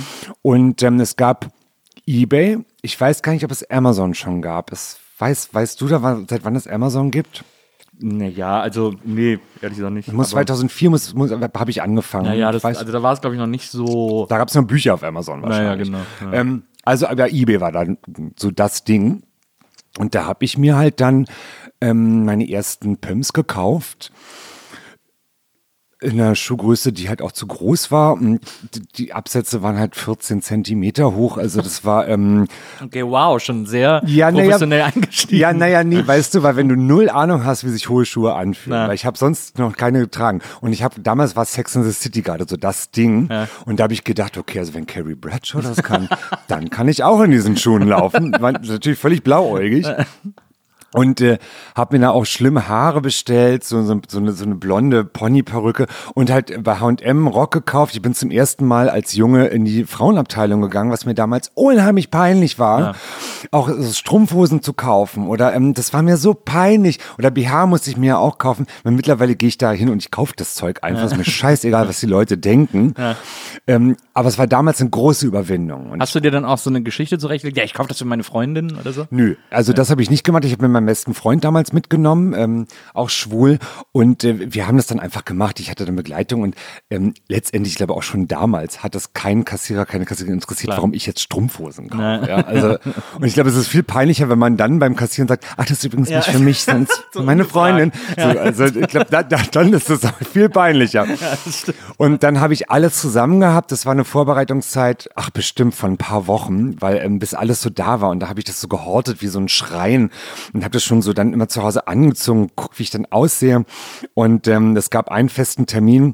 und ähm, es gab eBay. Ich weiß gar nicht, ob es Amazon schon gab. Es weiß, weißt du da, seit wann es Amazon gibt? Naja, also, nee, ehrlich gesagt nicht. Muss 2004 muss, muss, habe ich angefangen. Naja, Ich das, weiß, also da war es, glaube ich, noch nicht so. da gab es noch Bücher auf Amazon wahrscheinlich. genau, ja. Ähm, also, aber eBay war dann so das Ding. Und da habe ich mir halt dann ähm, meine ersten Pumps gekauft. In einer Schuhgröße, die halt auch zu groß war. Und die- Absätze waren halt 14 Zentimeter hoch. Also das war, ähm, Okay, wow, schon sehr ja, naja, professionell eingestiegen. Ja, naja, nee, weißt du, weil wenn du null Ahnung hast, wie sich hohe Schuhe anfühlen, Na. weil ich habe sonst noch keine getragen und ich habe damals war Sex in the City gerade so das Ding und da habe ich gedacht, okay, also wenn Carrie Bradshaw das kann, dann kann ich auch in diesen Schuhen laufen. War natürlich völlig blauäugig. <laughs> Und äh, habe mir da auch schlimme Haare bestellt, so, so, so, eine, so eine blonde Ponyperücke und halt bei H&M Rock gekauft. Ich bin zum ersten Mal als Junge in die Frauenabteilung gegangen, was mir damals unheimlich peinlich war. Auch so Strumpfhosen zu kaufen oder ähm, das war mir so peinlich. Oder BH musste ich mir auch kaufen. Weil mittlerweile gehe ich da hin und ich kaufe das Zeug einfach. Ist mir scheißegal, was die Leute denken. Ähm, aber es war damals eine große Überwindung. Und Hast du dir dann auch so eine Geschichte zurechtgelegt? Ja, ich kaufe das für meine Freundin oder so? Nö, also das habe ich nicht gemacht. Ich habe mir meinen besten Freund damals mitgenommen, ähm, auch schwul. Und äh, wir haben das dann einfach gemacht. Ich hatte dann Begleitung und ähm, letztendlich, ich glaube auch schon damals, hat das keinen Kassierer, keine Kassiererin interessiert, warum ich jetzt Strumpfhosen kaufe. Ja, also, und ich glaube, es ist viel peinlicher, wenn man dann beim Kassieren sagt, ach, das ist übrigens nicht für mich, sondern <laughs> für meine Freundin. So, also ich glaube, da, da, dann ist es <laughs> viel peinlicher. Und dann habe ich alles zusammen gehabt. Das war eine Vorbereitungszeit, ach bestimmt von ein paar Wochen, weil ähm, bis alles so da war. Und da habe ich das so gehortet wie so ein Schrein und habe das schon so dann immer zu Hause angezogen, guck, wie ich dann aussehe. Und ähm, es gab einen festen Termin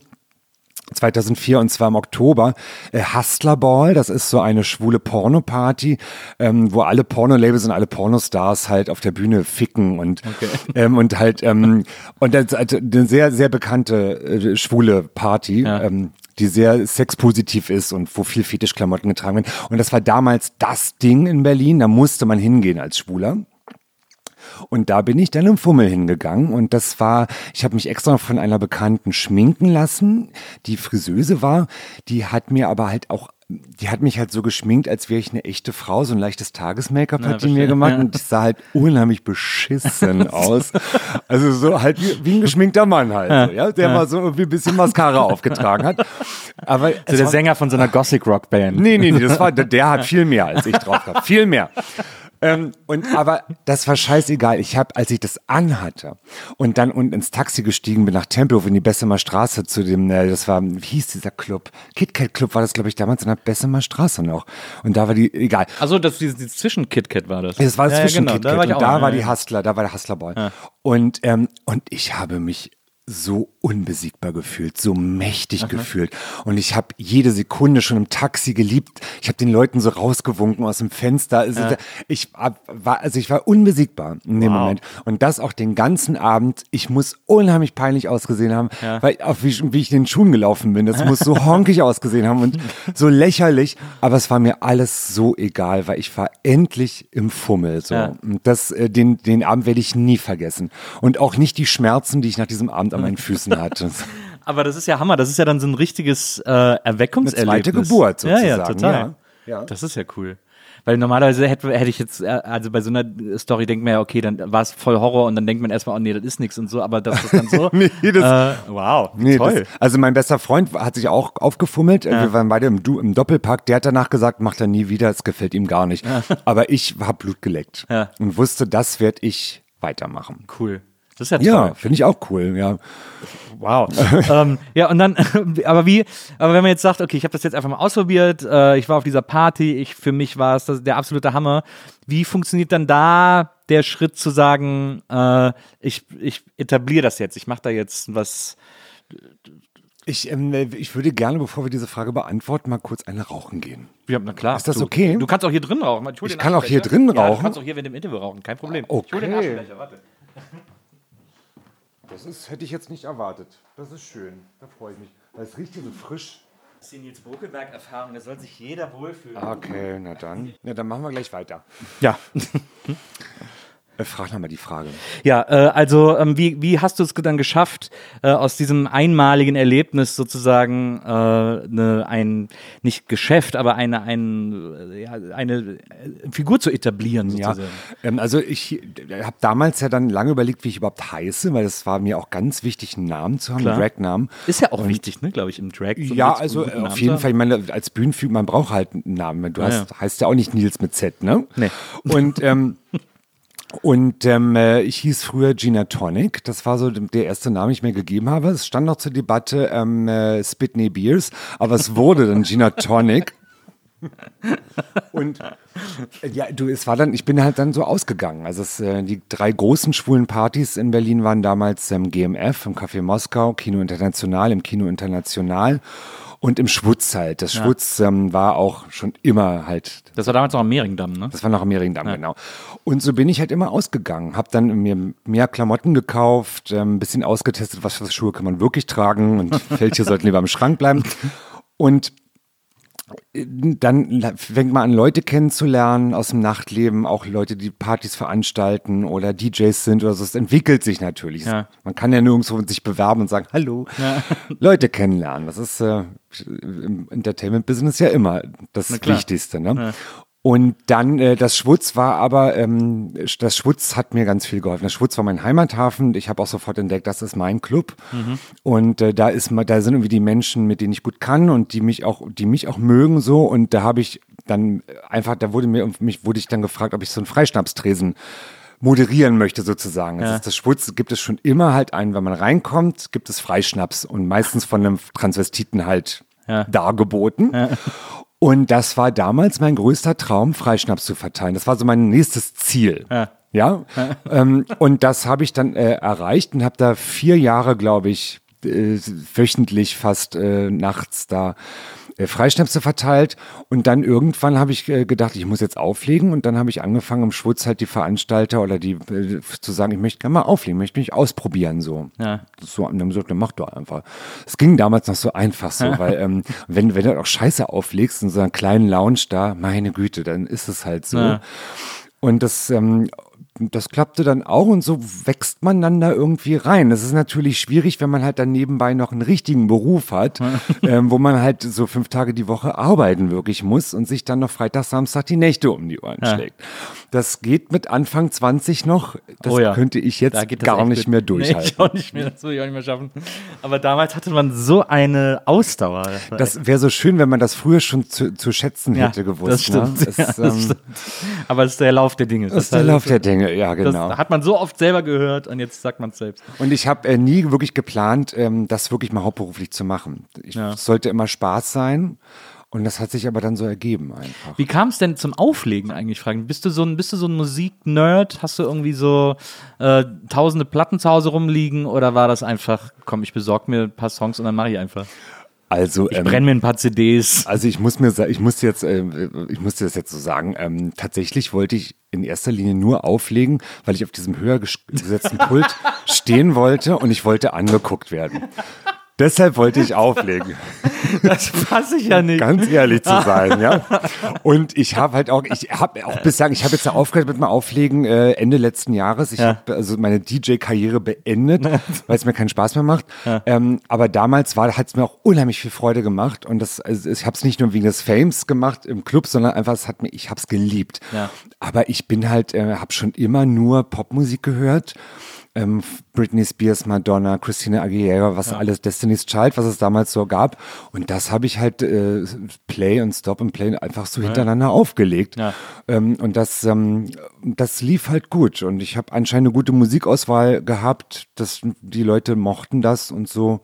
2004 und zwar im Oktober äh, Hustler Ball, das ist so eine schwule Porno-Party, ähm, wo alle Porno-Labels und alle Pornostars halt auf der Bühne ficken und <laughs> ähm, und halt ähm, und das also eine sehr sehr bekannte äh, schwule Party. Ähm, die sehr sexpositiv ist und wo viel Fetischklamotten getragen werden. Und das war damals das Ding in Berlin, da musste man hingehen als Schwuler. Und da bin ich dann im Fummel hingegangen und das war, ich habe mich extra noch von einer Bekannten schminken lassen, die Friseuse war, die hat mir aber halt auch die hat mich halt so geschminkt, als wäre ich eine echte Frau. So ein leichtes Tages-Make-up Ja, hat die mir gemacht Ja. und ich sah halt unheimlich beschissen <laughs> aus. Also so halt wie, wie ein geschminkter Mann halt, so, ja, der mal so irgendwie ein bisschen Mascara <laughs> aufgetragen hat. Aber So der war- Sänger von so einer Gothic-Rock-Band. Nee, nee, nee, das war, der, <laughs> der hat viel mehr als ich drauf gehabt. Viel mehr. Ähm, und aber das war scheißegal. Ich habe, als ich das anhatte und dann unten ins Taxi gestiegen bin nach Tempelhof in die Bessemer Straße zu dem, äh, das war, wie hieß dieser Club? KitKat Club war das, glaube ich, damals in der Bessemer Straße noch. Und da war die, egal. Also das, dieses, dieses Zwischen-KitKat war das. Es war ja, zwischen ja, genau. KitKat Da und auch da war ja, die. Hustler, da war der Hustlerboy. Und, ähm, und ich habe mich so unbesiegbar gefühlt, so mächtig gefühlt. Und ich habe jede Sekunde schon im Taxi geliebt. Ich habe den Leuten so rausgewunken aus dem Fenster. Also Ich hab- war, also ich war unbesiegbar in dem Wow. Moment. Und das auch den ganzen Abend. Ich muss unheimlich peinlich ausgesehen haben, weil auch wie, wie ich in den Schuhen gelaufen bin. Das muss so <laughs> honkig ausgesehen haben und so lächerlich. Aber es war mir alles so egal, weil ich war endlich im Fummel. So. Ja. Und das, äh, den, den Abend werde ich nie vergessen. Und auch nicht die Schmerzen, die ich nach diesem Abend an meinen <laughs> Füßen hatte. <laughs> Aber das ist ja Hammer. Das ist ja dann so ein richtiges äh, Erweckungserlebnis. Eine zweite Geburt Ja, ja, sozusagen, total. ja. Ja. Das ist ja cool. Weil normalerweise hätte, hätte ich jetzt, äh, also bei so einer Story denkt man ja, okay, dann war es voll Horror und dann denkt man erstmal, oh nee, das ist nichts und so, aber das ist dann so. <laughs> Nee, das- äh, wow, Nee, toll. Das, also mein bester Freund hat sich auch aufgefummelt. Wir waren beide im, Du- im Doppelpack. Der hat danach gesagt, macht er nie wieder, es gefällt ihm gar nicht. Aber ich habe Blut geleckt Ja. und wusste, das werde ich weitermachen. cool. Das ist ja toll. Ja, finde ich auch cool. Ja, Wow. <laughs> ähm, ja, und dann, <laughs> aber wie, aber wenn man jetzt sagt, okay, ich habe das jetzt einfach mal ausprobiert, äh, ich war auf dieser Party, ich, für mich war es das, der absolute Hammer. Wie funktioniert dann da der Schritt zu sagen, äh, ich, ich etabliere das jetzt, ich mache da jetzt was, ich, ähm, ich würde gerne, bevor wir diese Frage beantworten, mal kurz eine rauchen gehen. ja, na klar. Ist das du, okay? Du kannst auch hier drin rauchen. Ich den kann auch hier drin Ja, du rauchen? kannst auch hier während dem Interview rauchen, kein Problem. Ich hol den Okay. Aschenbecher, warte. Das ist, hätte ich jetzt nicht erwartet. Das ist schön. Da freue ich mich. Weil es riecht hier so frisch. Das ist die Nils Bokelberg-Erfahrung, da soll sich jeder wohlfühlen. Okay, na dann. Ja, dann machen wir gleich weiter. Ja. <laughs> Äh, frag nochmal die Frage. Ja, äh, also ähm, wie, wie hast du es dann geschafft, äh, aus diesem einmaligen Erlebnis sozusagen äh, ne, ein, nicht Geschäft, aber eine, ein, äh, ja, eine äh, Figur zu etablieren Ja, sozusagen? ähm, also ich habe damals ja dann lange überlegt, wie ich überhaupt heiße, weil es war mir auch ganz wichtig, einen Namen zu haben, einen Drag-Namen. Ist ja auch wichtig, ne, glaube ich, im Drag. so Ja, also auf jeden. Fall, ich meine, als Bühnenfüg, man braucht halt einen Namen. Du Ja, hast, heißt ja auch nicht Nils mit Z, ne? Nee. Und, ähm, <laughs> und ähm, äh, ich hieß früher Gina Tonic. Das war so der erste Name, den ich mir gegeben habe. Es stand noch zur Debatte ähm, äh, Spitney Beers, aber es wurde dann Gina Tonic. Und äh, ja, du, es war dann, ich bin halt dann so ausgegangen. Also es, äh, die drei großen schwulen Partys in Berlin waren damals ähm, GMF im Café Moskau, Kino International, im Kino International und im Schwutz halt. Das Schwutz ähm, war auch schon immer halt Das war damals noch am Mehringdamm, ne? das war noch am Mehringdamm, genau. Und so bin ich halt immer ausgegangen. Hab dann mir mehr Klamotten gekauft, ähm, ein bisschen ausgetestet, was für Schuhe kann man wirklich tragen und <laughs> welche sollten lieber im Schrank bleiben. Und dann fängt man an, Leute kennenzulernen aus dem Nachtleben, auch Leute, die Partys veranstalten oder DJs sind oder so. Es entwickelt sich natürlich. Ja. Man kann ja nirgendwo sich bewerben und sagen, hallo, <laughs> Leute kennenlernen. Das ist äh, im Entertainment-Business ja immer das. Wichtigste. Ne? Und dann, äh, das Schwutz war aber, ähm, das Schwutz hat mir ganz viel geholfen. Das Schwutz war mein Heimathafen. Ich habe auch sofort entdeckt, das ist mein Club. Und äh, da ist da sind irgendwie die Menschen, mit denen ich gut kann und die mich auch, die mich auch mögen so. Und da habe ich dann einfach, da wurde mir, mich wurde ich dann gefragt, ob ich so einen Freischnapstresen moderieren möchte sozusagen. Das, ist das Schwutz gibt es schon immer halt einen, wenn man reinkommt, gibt es Freischnaps und meistens von einem Transvestiten halt Ja. dargeboten. Und das war damals mein größter Traum, Freischnaps zu verteilen. Das war so mein nächstes Ziel. Ja. Ja, <laughs> ähm, und das habe ich dann äh, erreicht und habe da vier Jahre, glaube ich, äh, wöchentlich fast äh, nachts da äh, Freischnäpse verteilt und dann irgendwann habe ich äh, gedacht, ich muss jetzt auflegen und dann habe ich angefangen im Schwutz halt die Veranstalter oder die äh, zu sagen, ich möchte gerne mal auflegen, möchte mich ausprobieren so. Ja. So, und dann gesagt, dann mach doch einfach. Es ging damals noch so einfach so, <laughs> weil ähm, wenn, wenn du auch Scheiße auflegst in so einer kleinen Lounge da, meine Güte, dann ist es halt so. Ja. Und das, ähm, das klappte dann auch und so wächst man dann da irgendwie rein. Das ist natürlich schwierig, wenn man halt dann nebenbei noch einen richtigen Beruf hat, <laughs> ähm, wo man halt so fünf Tage die Woche arbeiten wirklich muss und sich dann noch Freitag, Samstag die Nächte um die Ohren Ja. schlägt. Das geht mit Anfang 20 noch. Das Oh ja. könnte ich jetzt das gar nicht mehr Nee, durchhalten. ich auch nicht mehr, das würde ich auch nicht mehr schaffen. Aber damals hatte man so eine Ausdauer. Das Das wäre so schön, wenn man das früher schon zu, zu schätzen Ja, hätte gewusst. das stimmt. Ne? <laughs> Das ähm, stimmt. Aber es ist der Lauf der Dinge. das ist der Lauf der Dinge, ja genau. Das hat man so oft selber gehört und jetzt sagt man es selbst. Und ich habe äh, nie wirklich geplant, ähm, das wirklich mal hauptberuflich zu machen. Ich, Ja. Es sollte immer Spaß sein. Und das hat sich aber dann so ergeben einfach. Wie kam es denn zum Auflegen eigentlich? Fragen? Bist du so ein, bist du so ein Musik-Nerd? Hast du irgendwie so äh, tausende Platten zu Hause rumliegen oder war das einfach, komm, ich besorge mir ein paar Songs und dann mache ich einfach? Also, Ich ähm, brenne mir ein paar CDs. also ich muss mir, ich muss jetzt, äh, ich muss dir das jetzt so sagen. Ähm, tatsächlich wollte ich in erster Linie nur auflegen, weil ich auf diesem höher ges- gesetzten Pult <laughs> stehen wollte und ich wollte angeguckt werden. Deshalb wollte ich auflegen. <laughs> Das fasse ich ja nicht. ganz ehrlich zu sein, ja. <laughs> Und ich habe halt auch, ich habe auch bislang, ich habe jetzt ja aufgehört mit dem Auflegen äh, Ende letzten Jahres. Ich Ja. habe also meine DJ-Karriere beendet, weil es mir keinen Spaß mehr macht. Ähm, aber damals war, hat es mir auch unheimlich viel Freude gemacht und das, also ich habe es nicht nur wegen des Fames gemacht im Club, sondern einfach, es hat mir, ich habe es geliebt. Ja. Aber ich bin halt, äh, habe schon immer nur Popmusik gehört. Ähm, Britney Spears, Madonna, Christina Aguilera, was alles, Destiny's Child, was es damals so gab. Und das habe ich halt äh, Play und Stop und Play einfach so hintereinander aufgelegt. Ja. Ähm, und das, ähm, das lief halt gut. Und ich habe anscheinend eine gute Musikauswahl gehabt. Das, die Leute mochten das und so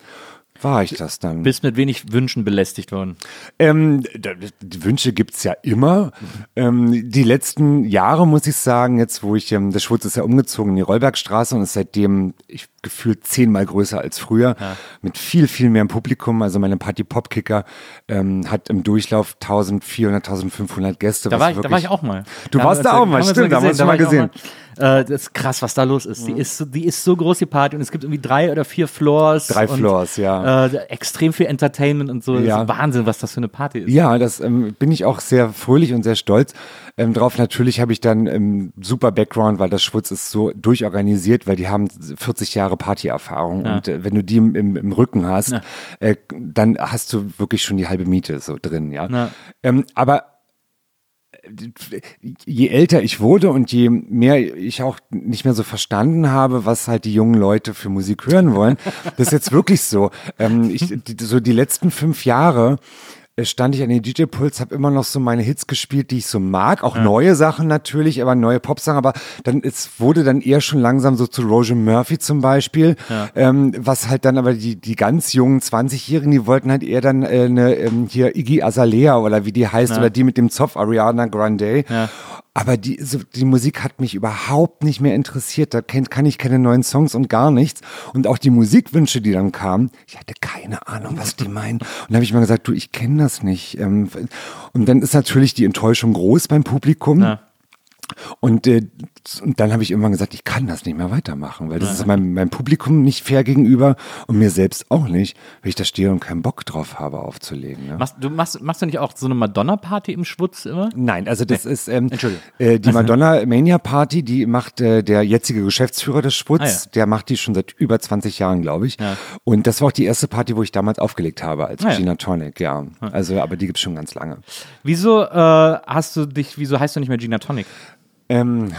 war ich das dann. Bist mit wenig Wünschen belästigt worden. Ähm, da- die Wünsche gibt's ja immer. Ähm, die letzten Jahre, muss ich sagen, jetzt wo ich, ähm, der Schwutz ist ja umgezogen in die Rollbergstraße und ist seitdem ich, gefühlt zehnmal größer als früher, mit viel, viel mehr Publikum. Also meine Party-Pop-Kicker ähm, hat im Durchlauf 1400, 1500 Gäste. Da was war, ich, da wirklich- war ich auch mal. Du Da warst da auch mal, stimmt, da haben wir uns da mal gesehen. Äh, das ist krass, was da los ist. Die, ist so, die ist so groß, die Party, und es gibt irgendwie drei oder vier Floors. Drei und, Floors, ja. Äh, extrem viel Entertainment und so. Ja. Das ist Wahnsinn, was das für eine Party ist. Ja, das ähm, bin ich auch sehr fröhlich und sehr stolz ähm, drauf. Natürlich habe ich dann ähm, super Background, weil das Schwutz ist so durchorganisiert, weil die haben 40 Jahre Partyerfahrung und äh, wenn du die im, im, im Rücken hast, äh, dann hast du wirklich schon die halbe Miete so drin, ja. Ja. Ähm, aber je älter ich wurde und je mehr ich auch nicht mehr so verstanden habe, was halt die jungen Leute für Musik hören wollen, das ist jetzt wirklich so. Ähm, ich, so die letzten fünf Jahre stand ich an den DJ-Puls, habe immer noch so meine Hits gespielt, die ich so mag, auch neue Sachen natürlich, aber neue Popsachen, aber dann es wurde dann eher schon langsam so zu Roger Murphy zum Beispiel, ähm, was halt dann aber die, die ganz jungen 20-Jährigen, die wollten halt eher dann äh, eine, ähm, hier Iggy Azalea oder wie die heißt, oder die mit dem Zopf, Ariana Grande. Aber die, so, die Musik hat mich überhaupt nicht mehr interessiert. Da kennt, kann ich keine neuen Songs und gar nichts. Und auch die Musikwünsche, die dann kamen, ich hatte keine Ahnung, was die meinen. Und da habe ich mal gesagt, du, ich kenne das nicht. Ähm, Und dann ist natürlich die Enttäuschung groß beim Publikum. Ja. Und, äh, und dann habe ich irgendwann gesagt, ich kann das nicht mehr weitermachen, weil das ist meinem, meinem Publikum nicht fair gegenüber und mir selbst auch nicht, wenn ich da stehe und keinen Bock drauf habe aufzulegen. Ne? Machst, du, machst, machst du nicht auch so eine Madonna-Party im Schwutz immer? Nein, also das ist ähm, äh, die <laughs> Madonna Mania Party, die macht äh, der jetzige Geschäftsführer des Schwutz, Ah, ja. der macht die schon seit über 20 Jahren, glaube ich. Ja. Und das war auch die erste Party, wo ich damals aufgelegt habe als Ah, ja. Gina Tonic, ja. Also, aber die gibt's schon ganz lange. Wieso äh, hast du dich, wieso heißt du nicht mehr Gina Tonic? Ähm,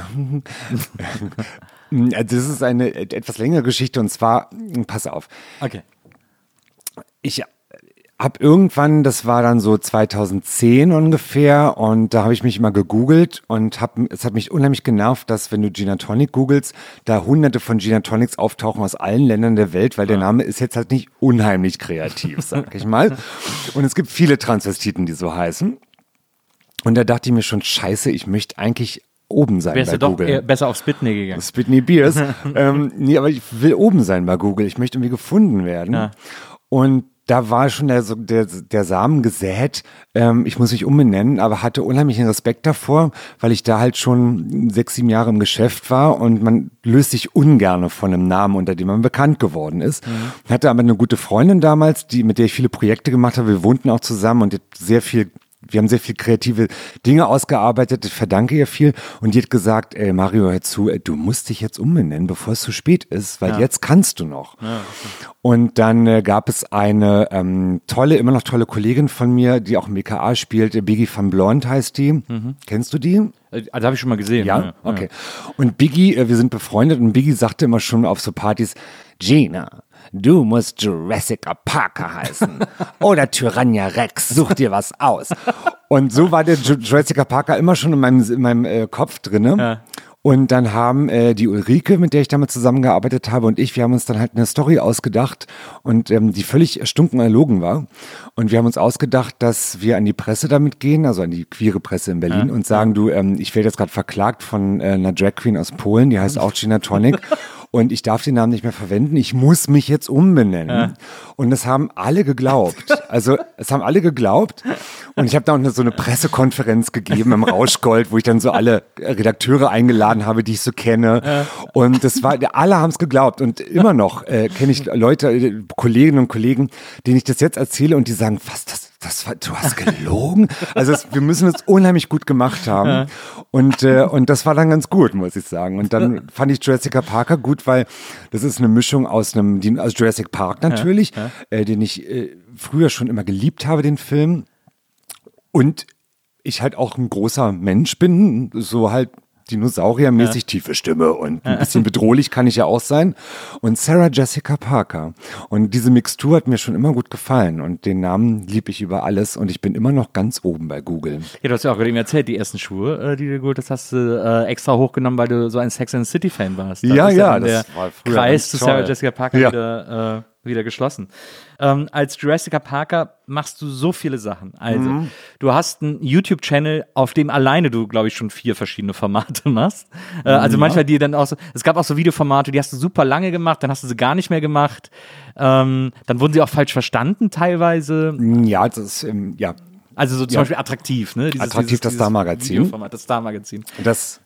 <laughs> das ist eine etwas längere Geschichte und zwar, pass auf, Okay. ich habe irgendwann, das war dann so 2010 ungefähr, und da habe ich mich mal gegoogelt und hab, es hat mich unheimlich genervt, dass wenn du Gina Tonic googelst, da hunderte von Gina Tonics auftauchen aus allen Ländern der Welt, weil der Name ist jetzt halt nicht unheimlich kreativ, sag ich mal. <laughs> Und es gibt viele Transvestiten, die so heißen. Und da dachte ich mir schon, scheiße, ich möchte eigentlich oben sein Wärst bei du doch Google. eher besser auf Spitney gegangen. Spitney Beers. <laughs> ähm, nee, aber ich will oben sein bei Google. Ich möchte irgendwie gefunden werden. Ja. Und da war schon der, der, der Samen gesät. Ähm, ich muss mich umbenennen, aber hatte unheimlichen Respekt davor, weil ich da halt schon sechs, sieben Jahre im Geschäft war und man löst sich ungerne von einem Namen, unter dem man bekannt geworden ist. Hatte aber eine gute Freundin damals, die, mit der ich viele Projekte gemacht habe. Wir wohnten auch zusammen und sehr viel wir haben sehr viel kreative Dinge ausgearbeitet. Ich verdanke ihr viel. Und die hat gesagt, ey Mario, hör zu, ey, du musst dich jetzt umbenennen, bevor es zu spät ist, weil jetzt kannst du noch. Und dann äh, gab es eine ähm, tolle, immer noch tolle Kollegin von mir, die auch im BKA spielt, äh, Biggie van Blond heißt die. Kennst du die? Äh, Also habe ich schon mal gesehen. Ja, okay. Und Biggie, äh, wir sind befreundet und Biggie sagte immer schon auf so Partys, Gina, du musst Jurassic Parker heißen <laughs> oder Tyrannia Rex, such dir was aus. Und so war der Ju- Jurassic Parker immer schon in meinem, in meinem äh, Kopf drinne. Und dann haben äh, die Ulrike, mit der ich damit zusammengearbeitet habe, und ich, wir haben uns dann halt eine Story ausgedacht und ähm, die völlig erstunken erlogen war. Und wir haben uns ausgedacht, dass wir an die Presse damit gehen, also an die queere Presse in Berlin und sagen, du, ähm, ich werde jetzt gerade verklagt von äh, einer Drag Queen aus Polen, die heißt auch Gina Tonic. <laughs> Und ich darf den Namen nicht mehr verwenden. Ich muss mich jetzt umbenennen. Und das haben alle geglaubt. Also es haben alle geglaubt. Und ich habe da auch so eine Pressekonferenz gegeben im Rauschgold, wo ich dann so alle Redakteure eingeladen habe, die ich so kenne. Und das war, alle haben es geglaubt. Und immer noch äh, kenne ich Leute, äh, Kolleginnen und Kollegen, denen ich das jetzt erzähle und die sagen, was, das, das war, du hast gelogen? Also es, wir müssen es unheimlich gut gemacht haben. Und, äh, und das war dann ganz gut, muss ich sagen. Und dann fand ich Jurassic Parker gut, weil das ist eine Mischung aus einem, aus Jurassic Park natürlich, Äh, den ich äh, früher schon immer geliebt habe, den Film. Und ich halt auch ein großer Mensch bin, so halt Dinosauriermäßig tiefe Stimme und ein bisschen bedrohlich kann ich ja auch sein. Und Sarah Jessica Parker. Und diese Mixtur hat mir schon immer gut gefallen und den Namen liebe ich über alles und ich bin immer noch ganz oben bei Google. Ja, du hast ja auch gerade eben erzählt, die ersten Schuhe, äh, die du geholt hast, hast du äh, extra hochgenommen, weil du so ein Sex and City Fan warst. Da Ja, ja, das der war früher Kreis zu. Sarah Jessica Parker Ja. wieder, äh, wieder geschlossen. Ähm, als Jurassic Parker machst du so viele Sachen. Also, Mhm. du hast einen YouTube-Channel, auf dem alleine du, glaube ich, schon vier verschiedene Formate machst. Äh, also manchmal die dann auch so, es gab auch so Videoformate, die hast du super lange gemacht, dann hast du sie gar nicht mehr gemacht. Ähm, dann wurden sie auch falsch verstanden teilweise. Ja, das ist, ähm, ja, Also so zum Ja. Beispiel attraktiv, ne? Dieses, Attraktiv, das Star-Magazin. Das Star-Magazin. das,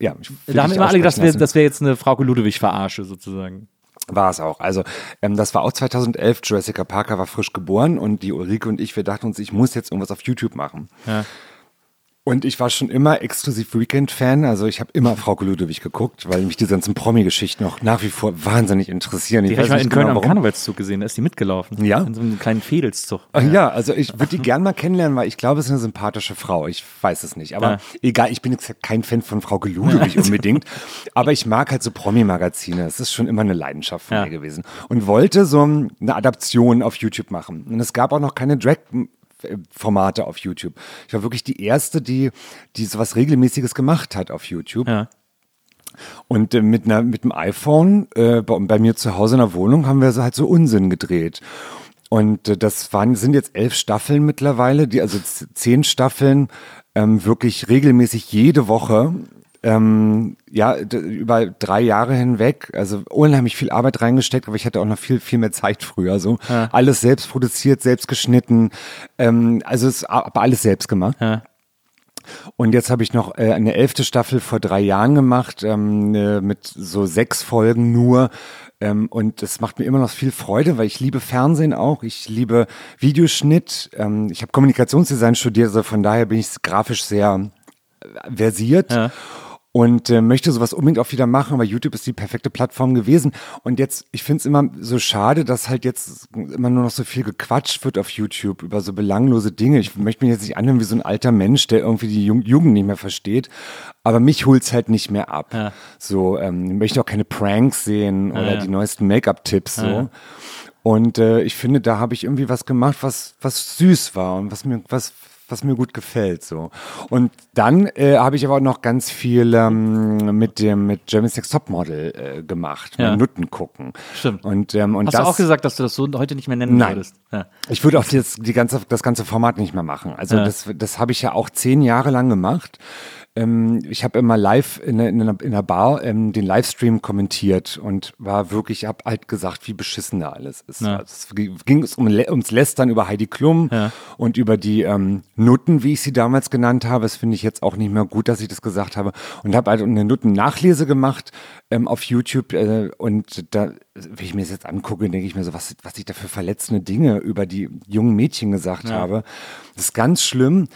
ja. Da haben immer alle gedacht, das aussprechen wäre lassen. das wär jetzt eine Frauke Ludewig-Verarsche sozusagen. War es auch. Also ähm, das war auch 2011. Jurassic Parker war frisch geboren und die Ulrike und ich, wir dachten uns, ich muss jetzt irgendwas auf YouTube machen. Ja. Und ich war schon immer exklusiv Weekend-Fan. Also ich habe immer Frau Ludewig geguckt, weil mich diese ganzen Promi-Geschichten noch nach wie vor wahnsinnig interessieren. Die Ich habe ich mal in nicht Köln genau, am. Karnevalszug gesehen, da ist die mitgelaufen. Ja? In so einem kleinen Fädelszug. Ach Ja, also ich würde die <laughs> gern mal kennenlernen, weil ich glaube, es ist eine sympathische Frau. Ich weiß es nicht. Aber Ja. egal, ich bin jetzt kein Fan von Frau Ludewig <laughs> unbedingt. Aber ich mag halt so Promi-Magazine. Es ist schon immer eine Leidenschaft von Ja. mir gewesen. Und wollte so eine Adaption auf YouTube machen. Und es gab auch noch keine Drag- Formate auf YouTube. Ich war wirklich die erste, die, die sowas regelmäßiges gemacht hat auf YouTube. Ja. Und äh, mit, einer, mit dem iPhone äh, bei, bei mir zu Hause in der Wohnung haben wir so halt so Unsinn gedreht. Und äh, das waren, sind jetzt elf Staffeln mittlerweile, die, also zehn Staffeln, ähm, wirklich regelmäßig jede Woche. Ähm, ja, über drei Jahre hinweg, also unheimlich viel Arbeit reingesteckt, aber ich hatte auch noch viel, viel mehr Zeit früher. So alles selbst produziert, selbst geschnitten, ähm, also es aber alles selbst gemacht. Ja. Und jetzt habe ich noch äh, eine elfte Staffel vor drei Jahren gemacht, ähm, äh, mit so sechs Folgen nur. Ähm, und es macht mir immer noch viel Freude, weil ich liebe Fernsehen auch. Ich liebe Videoschnitt. Ähm, ich habe Kommunikationsdesign studiert, also von daher bin ich grafisch sehr versiert. Ja. Und äh, möchte sowas unbedingt auch wieder machen, weil YouTube ist die perfekte Plattform gewesen. Und jetzt, ich finde es immer so schade, dass halt jetzt immer nur noch so viel gequatscht wird auf YouTube über so belanglose Dinge. Ich möchte mich jetzt nicht anhören wie so ein alter Mensch, der irgendwie die Jugend nicht mehr versteht. Aber mich holt's halt nicht mehr ab. Ja. So, ähm, ich möchte auch keine Pranks sehen oder ja. die neuesten Make-up-Tipps so. Und äh, ich finde, da habe ich irgendwie was gemacht, was, was süß war und was mir, was, was mir gut gefällt. So. Und dann äh, habe ich aber auch noch ganz viel ähm, mit dem mit Germany's Next Topmodel äh, gemacht, Ja. Nutten gucken. Stimmt. Und, ähm, und Hast das, du auch gesagt, dass du das so heute nicht mehr nennen Nein. würdest? Ja. ich würde auch das, die ganze, das ganze Format nicht mehr machen. Also Ja. das, das habe ich ja auch zehn Jahre lang gemacht. Ähm, ich habe immer live in, in, in einer Bar ähm, den Livestream kommentiert und war wirklich, ich habe halt gesagt, wie beschissen da alles ist. Ja. Also es ging um, ums Lästern über Heidi Klum Ja. und über die ähm, Nutten, wie ich sie damals genannt habe. Das finde ich jetzt auch nicht mehr gut, dass ich das gesagt habe. Und habe halt eine Nutten-Nachlese gemacht ähm, auf YouTube äh, und da, wenn ich mir das jetzt angucke, denke ich mir so, was, was ich da für verletzende Dinge über die jungen Mädchen gesagt habe. Das ist ganz schlimm.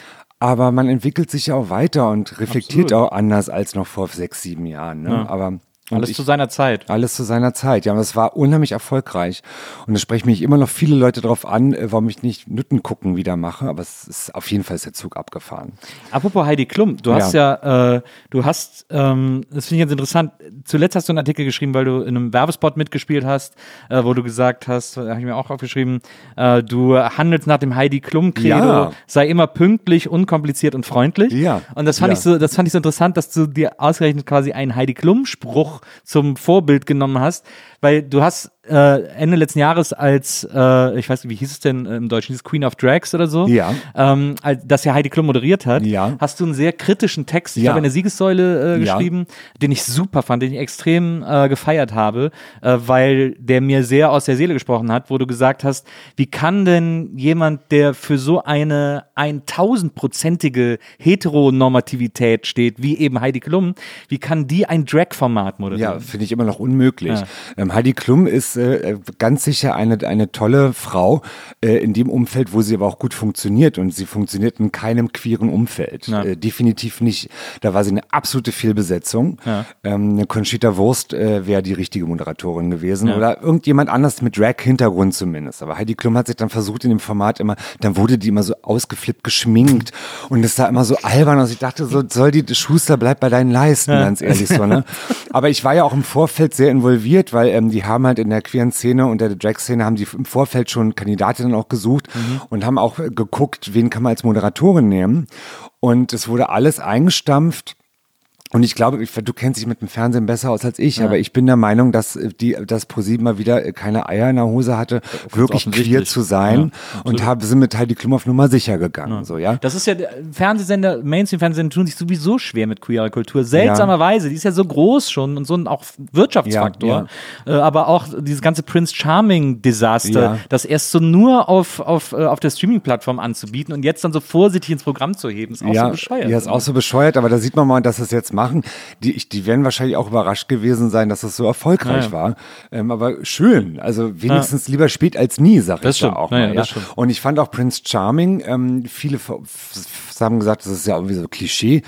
Aber man entwickelt sich ja auch weiter und reflektiert Absolut. auch anders als noch vor sechs, sieben Jahren. Ne? Aber und Alles ich- zu seiner Zeit. alles zu seiner Zeit, ja. Aber es war unheimlich erfolgreich. Und es sprechen mich immer noch viele Leute darauf an, äh, warum ich nicht Nutten gucken wieder mache. Aber es ist auf jeden Fall ist der Zug abgefahren. Apropos Heidi Klum, du hast ja, äh, du hast, ähm, das finde ich ganz interessant, zuletzt hast du einen Artikel geschrieben, weil du in einem Werbespot mitgespielt hast, äh, wo du gesagt hast, habe ich mir auch aufgeschrieben, äh, du handelst nach dem Heidi Klum-Credo, Ja. sei immer pünktlich, unkompliziert und freundlich. Ja. Und das fand Ja. ich so, das fand ich so interessant, dass du dir ausgerechnet quasi einen Heidi Klum-Spruch zum Vorbild genommen hast, weil du hast äh, Ende letzten Jahres als, äh, ich weiß nicht, wie hieß es denn im Deutschen, dieses Queen of Drags oder so? Ja. ähm, als- das ja Heidi Klum moderiert hat, Ja. hast du einen sehr kritischen Text, ich Ja. glaube in der Siegessäule äh, Ja. geschrieben, den ich super fand, den ich extrem äh, gefeiert habe, äh, weil der mir sehr aus der Seele gesprochen hat, wo du gesagt hast, wie kann denn jemand, der für so eine 1000-prozentige Heteronormativität steht, wie eben Heidi Klum, wie kann die ein Drag-Format Ja, moderieren? finde ich immer noch unmöglich. Ja. Ähm, Heidi Klum ist äh, ganz sicher eine, eine tolle Frau äh, in dem Umfeld, wo sie aber auch gut funktioniert. Und sie funktioniert in keinem queeren Umfeld. Ja. Äh, definitiv nicht. Da war sie eine absolute Fehlbesetzung. Ja. Ähm, eine Conchita Wurst wäre die richtige Moderatorin gewesen. Ja. Oder irgendjemand anders mit Drag-Hintergrund zumindest. Aber Heidi Klum hat sich dann versucht in dem Format immer, dann wurde die immer so ausgeflippt, geschminkt. Und es sah immer so albern aus. Ich dachte so, soll die Schuster bleib bei deinen Leisten, ganz ehrlich so, ne? <laughs> Aber ich war ja auch im Vorfeld sehr involviert, weil ähm, die haben halt in der queeren Szene und der Drag-Szene haben die im Vorfeld schon Kandidatinnen auch gesucht und haben auch geguckt, wen kann man als Moderatorin nehmen. Und es wurde alles eingestampft. Und ich glaube, ich, du kennst dich mit dem Fernsehen besser aus als ich, aber ich bin der Meinung, dass äh, die, das ProSieben mal wieder äh, keine Eier in der Hose hatte, wirklich queer zu sein und haben, sind mit Heidi Klum auf Nummer sicher gegangen, so, ja. Das ist ja, der Fernsehsender, Mainstream-Fernsehsender tun sich sowieso schwer mit queerer Kultur. Seltsamerweise, die ist ja so groß schon und so ein auch Wirtschaftsfaktor. Äh, aber auch dieses ganze Prince Charming-Desaster, Ja. das erst so nur auf, auf, äh, auf der Streaming-Plattform anzubieten und jetzt dann so vorsichtig ins Programm zu heben, ist auch ja, so bescheuert. Ja, ist auch so bescheuert, aber da sieht man mal, dass es jetzt machen. Die, ich, die werden wahrscheinlich auch überrascht gewesen sein, dass es so erfolgreich Ja, ja. war. Ähm, aber schön, also wenigstens lieber spät als nie, sag Das ich da stimmt. auch Ja, ja, mal. das Ja. Und ich fand auch Prince Charming, ähm, viele haben gesagt, das ist ja irgendwie so Klischee,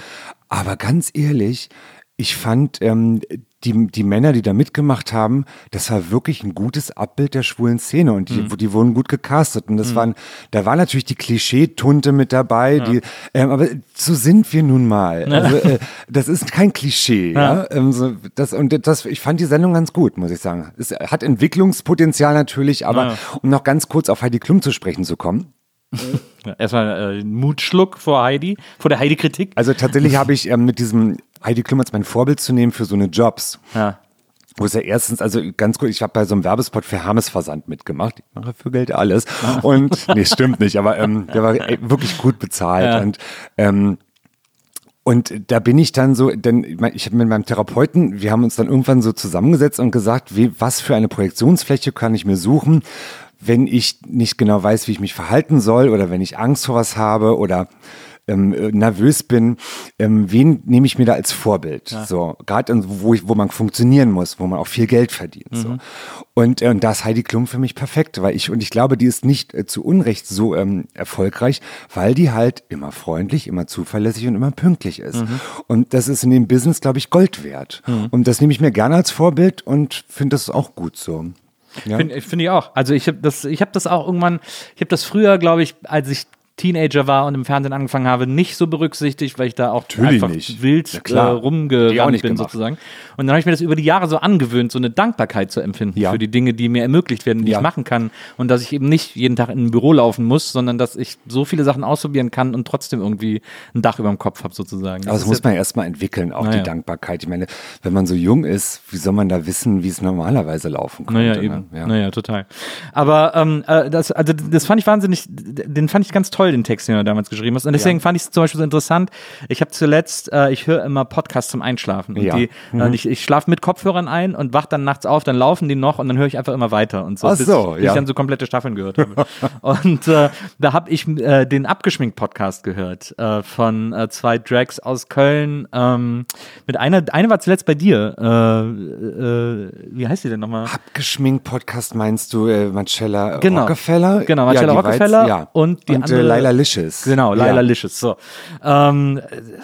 aber ganz ehrlich, ich fand ähm, die, die Männer, die da mitgemacht haben, das war wirklich ein gutes Abbild der schwulen Szene und Mhm. die, die wurden gut gecastet und das waren, da war natürlich die Klischee-Tunte mit dabei, die, ähm, aber so sind wir nun mal. Also, äh, das ist kein Klischee, ja. Ähm, so, das, und das, ich fand die Sendung ganz gut, muss ich sagen. Es hat Entwicklungspotenzial natürlich, aber um noch ganz kurz auf Heidi Klum zu sprechen zu kommen. Ja, Erstmal äh, einen Mutschluck vor Heidi, vor der Heidi-Kritik. Also tatsächlich <laughs> habe ich ähm, mit diesem Heidi Klum als mein Vorbild zu nehmen für so eine Jobs. Ja. Wo es ja erstens, also ganz gut, ich habe bei so einem Werbespot für Hermes Versand mitgemacht. Ich mache für Geld alles. <laughs> Und, nee, stimmt nicht, aber ähm, der war ey, wirklich gut bezahlt. Ja. Und ähm, und da bin ich dann so, denn ich habe mit meinem Therapeuten, wir haben uns dann irgendwann so zusammengesetzt und gesagt, wie, was für eine Projektionsfläche kann ich mir suchen, wenn ich nicht genau weiß, wie ich mich verhalten soll oder wenn ich Angst vor was habe oder ähm, äh, nervös bin, ähm, wen nehme ich mir da als Vorbild? So, gerade wo ich, wo man funktionieren muss, wo man auch viel Geld verdient. So. Und, äh, und da ist Heidi Klum für mich perfekt, weil ich, und ich glaube, die ist nicht äh, zu Unrecht so ähm, erfolgreich, weil die halt immer freundlich, immer zuverlässig und immer pünktlich ist. Und das ist in dem Business, glaube ich, Gold wert. Und das nehme ich mir gerne als Vorbild und finde das auch gut so. Ja. Finde find ich auch. Also ich habe das, ich habe das auch irgendwann, ich habe das früher, glaube ich, als ich Teenager war und im Fernsehen angefangen habe, nicht so berücksichtigt, weil ich da auch Natürlich einfach nicht. wild Ja, äh, rumgerannt bin gemacht. sozusagen. Und dann habe ich mir das über die Jahre so angewöhnt, so eine Dankbarkeit zu empfinden Ja. für die Dinge, die mir ermöglicht werden, die Ja. ich machen kann und dass ich eben nicht jeden Tag in ein Büro laufen muss, sondern dass ich so viele Sachen ausprobieren kann und trotzdem irgendwie ein Dach über dem Kopf habe sozusagen. Aber das muss ja- man erstmal entwickeln, auch Naja. die Dankbarkeit. Ich meine, wenn man so jung ist, wie soll man da wissen, wie es normalerweise laufen könnte? Naja, ne? eben. Ja. Naja, total. Aber ähm, äh, das, also das fand ich wahnsinnig, den fand ich ganz toll, toll, den Text, den du damals geschrieben hast. Und deswegen fand ich es zum Beispiel so interessant. Ich habe zuletzt, äh, ich höre immer Podcasts zum Einschlafen. Und Ja. die, äh, ich ich schlafe mit Kopfhörern ein und wach dann nachts auf, dann laufen die noch und dann höre ich einfach immer weiter und so. Ach bis so, ja. ich dann so komplette Staffeln gehört habe. <laughs> und äh, da habe ich äh, den Abgeschminkt-Podcast gehört äh, von äh, zwei Drags aus Köln. Ähm, mit einer, eine war zuletzt bei dir. Äh, äh, wie heißt die denn nochmal? Abgeschminkt Podcast meinst du äh, Marcella Genau. Rockefeller? Genau, Marcella jetzt- Rockefeller ja. und die und andere- äh, Laila Licious. Genau, Laila ja. Licious. So. Ähm, äh,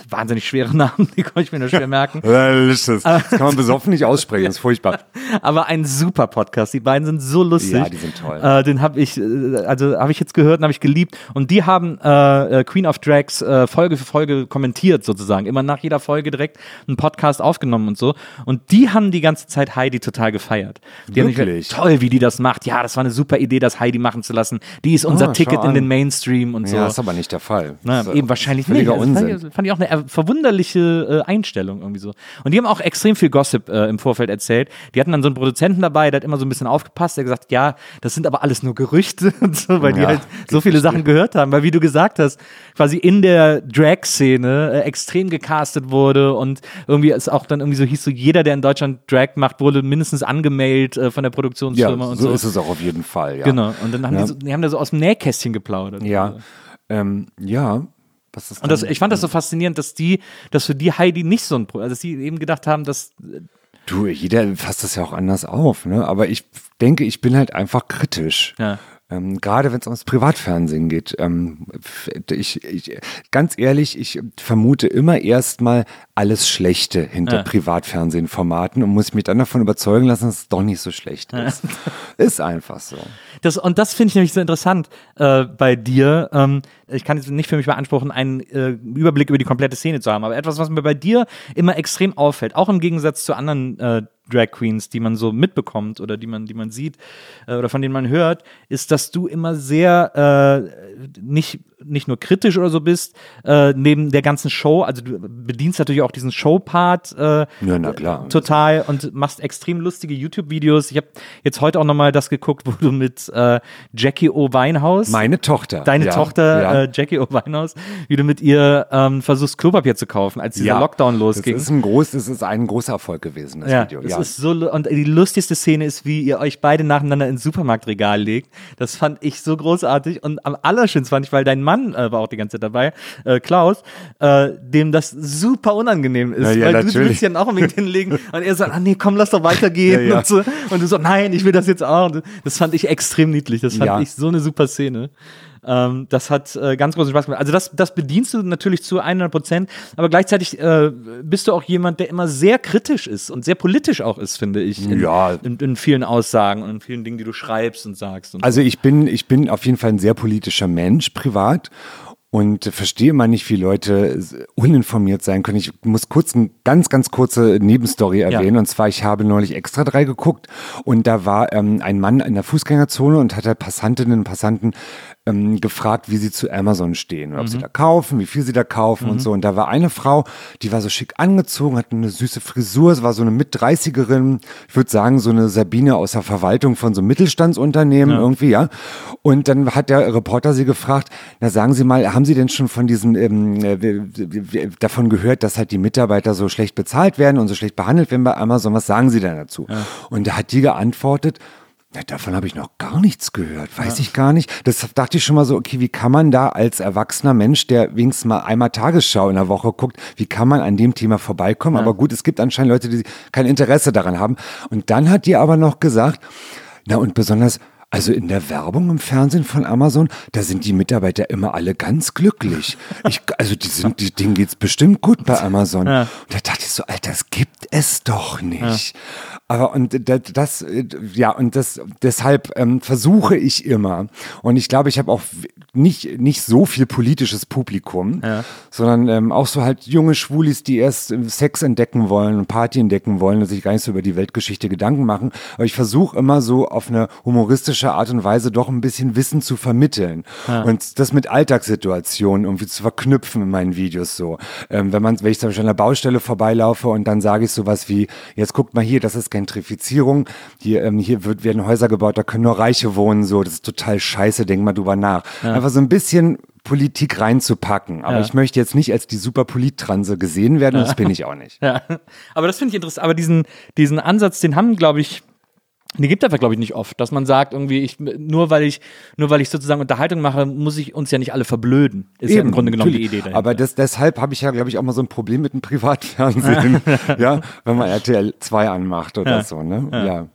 wahnsinnig schwere <laughs> Namen, die konnte ich mir nur schwer merken. <laughs> Laila Licious. Das kann man besoffen nicht aussprechen, das ist furchtbar. <laughs> Aber ein super Podcast. Die beiden sind so lustig. Ja, die sind toll. Äh, den habe ich, äh, also habe ich jetzt gehört und habe ich geliebt. Und die haben äh, äh, Queen of Drags äh, Folge für Folge kommentiert sozusagen. Immer nach jeder Folge direkt einen Podcast aufgenommen und so. Und die haben die ganze Zeit Heidi total gefeiert. Die haben Wirklich? gesagt, toll, wie die das macht. Ja, das war eine super Idee, das Heidi machen zu lassen. Die ist unser Ah, Ticket in den Mainstream und so. Ja, ist aber nicht der Fall. Na, ist, äh, eben wahrscheinlich nicht. Also fand, Unsinn. ich, fand ich auch eine verwunderliche äh, Einstellung irgendwie so. Und die haben auch extrem viel Gossip äh, im Vorfeld erzählt. Die hatten dann so einen Produzenten dabei, der hat immer so ein bisschen aufgepasst, der gesagt, ja, das sind aber alles nur Gerüchte <laughs> und so, weil die Ja, halt so viele Sachen gehört haben. Weil wie du gesagt hast, quasi in der Drag-Szene äh, extrem gecastet wurde und irgendwie es auch dann irgendwie so hieß, so jeder, der in Deutschland Drag macht, wurde mindestens angemeldet äh, von der Ja, Produktionsfirma und so, so. ist es auch auf jeden Fall. Ja. Genau. Und dann haben Ja. die, so, die haben da so aus dem Nähkästchen geplaudert. Ja. Ähm, ja. Was ist Und das, ich fand das so faszinierend, dass die, dass für die Heidi nicht so ein Problem, also dass sie eben gedacht haben, dass Du, jeder fasst das ja auch anders auf, ne? Aber ich denke, ich bin halt einfach kritisch. Ja. Ähm, gerade wenn es ums Privatfernsehen geht. Ähm, ich, ich, ganz ehrlich, ich vermute immer erstmal alles Schlechte hinter Ja. Privatfernsehformaten und muss mich dann davon überzeugen lassen, dass es doch nicht so schlecht ist. <laughs> ist einfach so. das und das finde ich nämlich so interessant äh, bei dir. Ähm, ich kann jetzt nicht für mich beanspruchen, einen äh, Überblick über die komplette Szene zu haben, aber etwas, was mir bei dir immer extrem auffällt, auch im Gegensatz zu anderen äh, Drag Queens, die man so mitbekommt oder die man, die man sieht äh, oder von denen man hört, ist, dass du immer sehr äh, nicht nicht nur kritisch oder so bist äh, neben der ganzen Show. Also du bedienst natürlich auch diesen Show-Part. Äh, Ja, na klar. total und machst extrem lustige YouTube-Videos. Ich habe jetzt heute auch nochmal das geguckt, <laughs> wo du mit äh, Jackie O. Weinhaus, Meine Tochter. deine ja, Tochter ja. Äh, Jackie O. Weinhaus, wie du mit ihr ähm, versuchst, Klopapier zu kaufen, als dieser Ja. Lockdown losging. Das ist ein groß, das ist ein großer Erfolg gewesen, das ja, Video. es Ja. ist so und die lustigste Szene ist, wie ihr euch beide nacheinander ins Supermarktregal legt. Das fand ich so großartig und am allerschönsten fand ich, weil dein Mann äh, war auch die ganze Zeit dabei, äh, Klaus, äh, dem das super unangenehm ist, Ja, ja, weil du natürlich. willst ja auch unbedingt hinlegen <laughs> und er sagt, ah nee, komm, lass doch weitergehen Ja, und so und du so, nein, ich will das jetzt auch. Das fand ich extrem niedlich. Das fand ich so eine super Szene. Ähm, das hat äh, ganz großen Spaß gemacht. Also das, das bedienst du natürlich zu 100 Prozent, aber gleichzeitig äh, bist du auch jemand, der immer sehr kritisch ist und sehr politisch auch ist, finde ich. In, Ja. In, in vielen Aussagen und in vielen Dingen, die du schreibst und sagst. Und Also ich bin, ich bin auf jeden Fall ein sehr politischer Mensch privat und verstehe immer nicht, wie Leute uninformiert sein können. Ich muss kurz eine ganz, ganz kurze Nebenstory erwähnen. Und zwar, ich habe neulich extra drei geguckt und da war ähm, ein Mann in der Fußgängerzone und hat halt Passantinnen und Passanten ähm, gefragt, wie sie zu Amazon stehen ob sie da kaufen, wie viel sie da kaufen und so. Und da war eine Frau, die war so schick angezogen, hatte eine süße Frisur, es war so eine Mit-30erin, ich würde sagen, so eine Sabine aus der Verwaltung von so einem Mittelstandsunternehmen irgendwie, ja. Und dann hat der Reporter sie gefragt, na sagen Sie mal, haben Sie denn schon von diesen, ähm, äh, davon gehört, dass halt die Mitarbeiter so schlecht bezahlt werden und so schlecht behandelt werden bei Amazon, was sagen Sie denn dazu? Und da hat die geantwortet, ja, davon habe ich noch gar nichts gehört, weiß ich gar nicht. Das dachte ich schon mal so, okay, wie kann man da als erwachsener Mensch, der wenigstens mal einmal Tagesschau in der Woche guckt, wie kann man an dem Thema vorbeikommen? Aber gut, es gibt anscheinend Leute, die kein Interesse daran haben. Und dann hat die aber noch gesagt, na und besonders, also in der Werbung im Fernsehen von Amazon, da sind die Mitarbeiter immer alle ganz glücklich. Ich, <laughs> also die sind, die, denen geht's bestimmt gut bei <laughs> Amazon. Und da dachte ich so, Alter, das gibt es doch nicht. Aber und das, äh, ja, und das deshalb ähm, versuche ich immer. Und ich glaube, ich habe auch nicht, nicht so viel politisches Publikum, sondern ähm, auch so halt junge Schwulis, die erst ähm, Sex entdecken wollen und Party entdecken wollen und sich gar nicht so über die Weltgeschichte Gedanken machen. Aber ich versuche immer so auf eine humoristische Art und Weise doch ein bisschen Wissen zu vermitteln und das mit Alltagssituationen irgendwie zu verknüpfen in meinen Videos so. Ähm, wenn man, wenn ich zum Beispiel an der Baustelle vorbeilaufe und dann sage ich sowas wie, jetzt guckt mal hier, das ist Gentrifizierung, hier, ähm, hier wird, werden Häuser gebaut, da können nur Reiche wohnen, so, das ist total scheiße, denk mal drüber nach. Einfach so ein bisschen Politik reinzupacken. Aber Ja. ich möchte jetzt nicht als die super Polittranse gesehen werden und das bin ich auch nicht. <laughs> Ja. Aber das finde ich interessant. Aber diesen, diesen Ansatz, den haben, glaube ich, den gibt einfach, glaube ich, nicht oft, dass man sagt, irgendwie, ich, nur weil ich, nur weil ich sozusagen Unterhaltung mache, muss ich uns ja nicht alle verblöden. Ist ja im Grunde genommen die natürlich. Idee dahinter. Aber das, deshalb habe ich ja, glaube ich, auch mal so ein Problem mit dem Privatfernsehen. <laughs> ja, wenn man RTL 2 anmacht oder so, ne?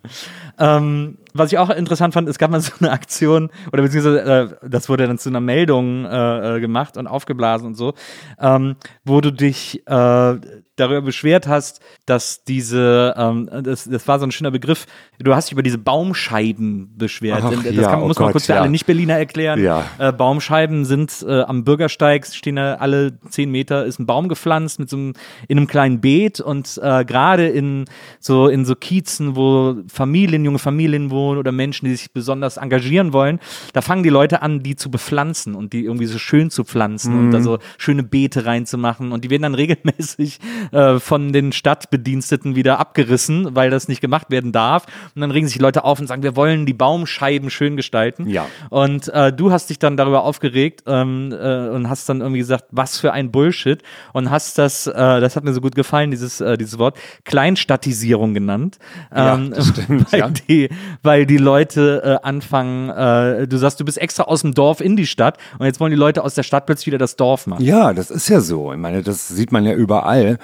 Ja. Ähm, was ich auch interessant fand, es gab mal so eine Aktion, oder beziehungsweise äh, das wurde dann zu einer Meldung äh, äh, gemacht und aufgeblasen und so, ähm, wo du dich äh, darüber beschwert hast, dass diese, ähm, das, das war so ein schöner Begriff, du hast dich über diese Baumscheiben beschwert. Ach, das ja, kann, oh muss man Gott, kurz für ja. alle Nicht-Berliner erklären. Ja. Äh, Baumscheiben sind äh, am Bürgersteig, stehen da alle zehn Meter, ist ein Baum gepflanzt mit so einem, in einem kleinen Beet und äh, gerade in so, in so Kiezen, wo Familien, junge Familien wohnen oder Menschen, die sich besonders engagieren wollen, da fangen die Leute an, die zu bepflanzen und die irgendwie so schön zu pflanzen und Mhm. da so schöne Beete reinzumachen und die werden dann regelmäßig äh, von den Stadtbediensteten wieder abgerissen, weil das nicht gemacht werden darf und dann regen sich die Leute auf und sagen, wir wollen die Baumscheiben schön gestalten. Ja. Und äh, du hast dich dann darüber aufgeregt ähm, äh, und hast dann irgendwie gesagt, was für ein Bullshit und hast das, äh, das hat mir so gut gefallen, dieses, äh, dieses Wort, Kleinstadtisierung genannt. Ja, Ähm, das stimmt, <laughs> weil, ja. die, weil die Leute äh, anfangen, äh, du sagst, du bist extra aus dem Dorf in die Stadt und jetzt wollen die Leute aus der Stadt plötzlich wieder das Dorf machen. Ja, das ist ja so. Ich meine, das sieht man ja überall.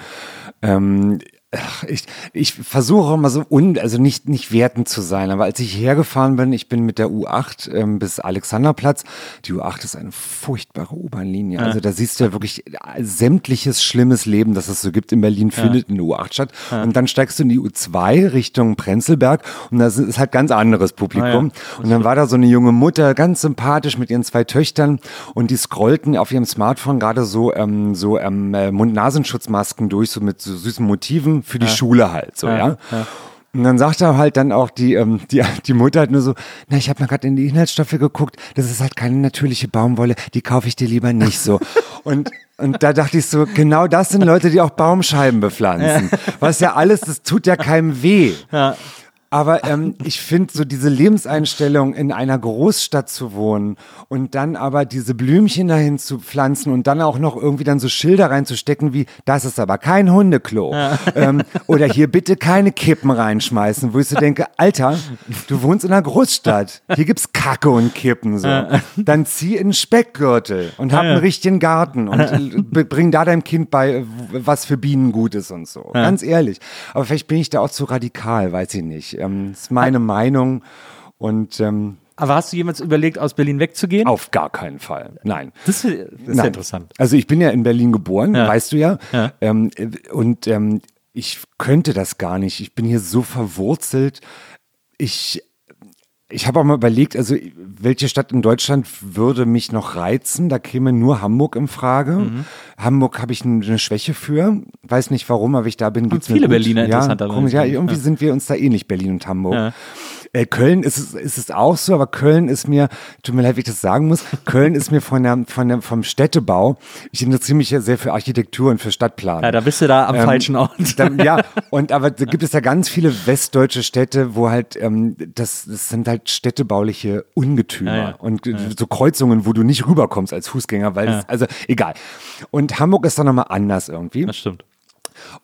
Ähm, ich, ich versuche auch mal so un, also nicht, nicht wertend zu sein, aber als ich hierher gefahren bin, ich bin mit der U8 ähm, bis Alexanderplatz. Die U8 ist eine furchtbare U-Bahn-Linie. Also da siehst du ja wirklich sämtliches schlimmes Leben, das es so gibt in Berlin, findet in der U8 statt. Und dann steigst du in die U2 Richtung Prenzlberg und das ist halt ganz anderes Publikum. Und dann war da so eine junge Mutter, ganz sympathisch mit ihren zwei Töchtern und die scrollten auf ihrem Smartphone gerade so, ähm, so ähm, äh, Mund-Nasenschutzmasken durch, so mit so süßen Motiven für die Schule halt, so, ja. Und dann sagt er halt dann auch die, ähm, die, <laughs> die Mutter halt nur so, na, ich habe mal gerade in die Inhaltsstoffe geguckt, das ist halt keine natürliche Baumwolle, die kaufe ich dir lieber nicht so. <laughs> Und und da dachte ich so, genau das sind Leute, die auch Baumscheiben bepflanzen. Was ja alles, das tut ja keinem weh. Aber ähm, ich finde so diese Lebenseinstellung, in einer Großstadt zu wohnen und dann aber diese Blümchen dahin zu pflanzen und dann auch noch irgendwie dann so Schilder reinzustecken wie, das ist aber kein Hundeklo. <laughs> Ähm, oder hier bitte keine Kippen reinschmeißen, wo ich so denke, Alter, du wohnst in einer Großstadt. Hier gibt's Kacke und Kippen so. Dann zieh in Speckgürtel und hab einen richtigen Garten und bring da deinem Kind bei, was für Bienen gut ist und so. Ganz ehrlich. Aber vielleicht bin ich da auch zu radikal, weiß ich nicht. Ähm, ist meine Meinung und ähm, Aber hast du jemals überlegt, aus Berlin wegzugehen? auf gar keinen Fall. Nein. Das ist, das ist Nein. interessant. Also ich bin ja in Berlin geboren, Ja. weißt du ja. Ja. Ähm, äh, und ähm, ich könnte das gar nicht. Ich bin hier so verwurzelt. Ich, ich habe auch mal überlegt, also welche Stadt in Deutschland würde mich noch reizen? Da käme nur Hamburg in Frage. Mhm. Hamburg habe ich eine Schwäche für. Weiß nicht warum, aber ich da bin, geht's mir viele gut. Berliner ja, interessanterweise. ja, irgendwie sind wir uns da ähnlich, Berlin und Hamburg. Ja. Äh, Köln ist es, ist es auch so, aber Köln ist mir, tut mir leid, wie ich das sagen muss, Köln ist mir von der, von der, vom Städtebau, ich interessiere mich ja sehr für Architektur und für Stadtplanung. Ja, da bist du da am Ähm, falschen Ort. Dann, ja, <laughs> und aber da gibt es ja ganz viele westdeutsche Städte, wo halt, ähm, das, das sind halt städtebauliche Ungetümer Ja, ja. und äh, so Kreuzungen, wo du nicht rüberkommst als Fußgänger, weil das, also egal. Und Hamburg ist dann nochmal anders irgendwie. Das stimmt.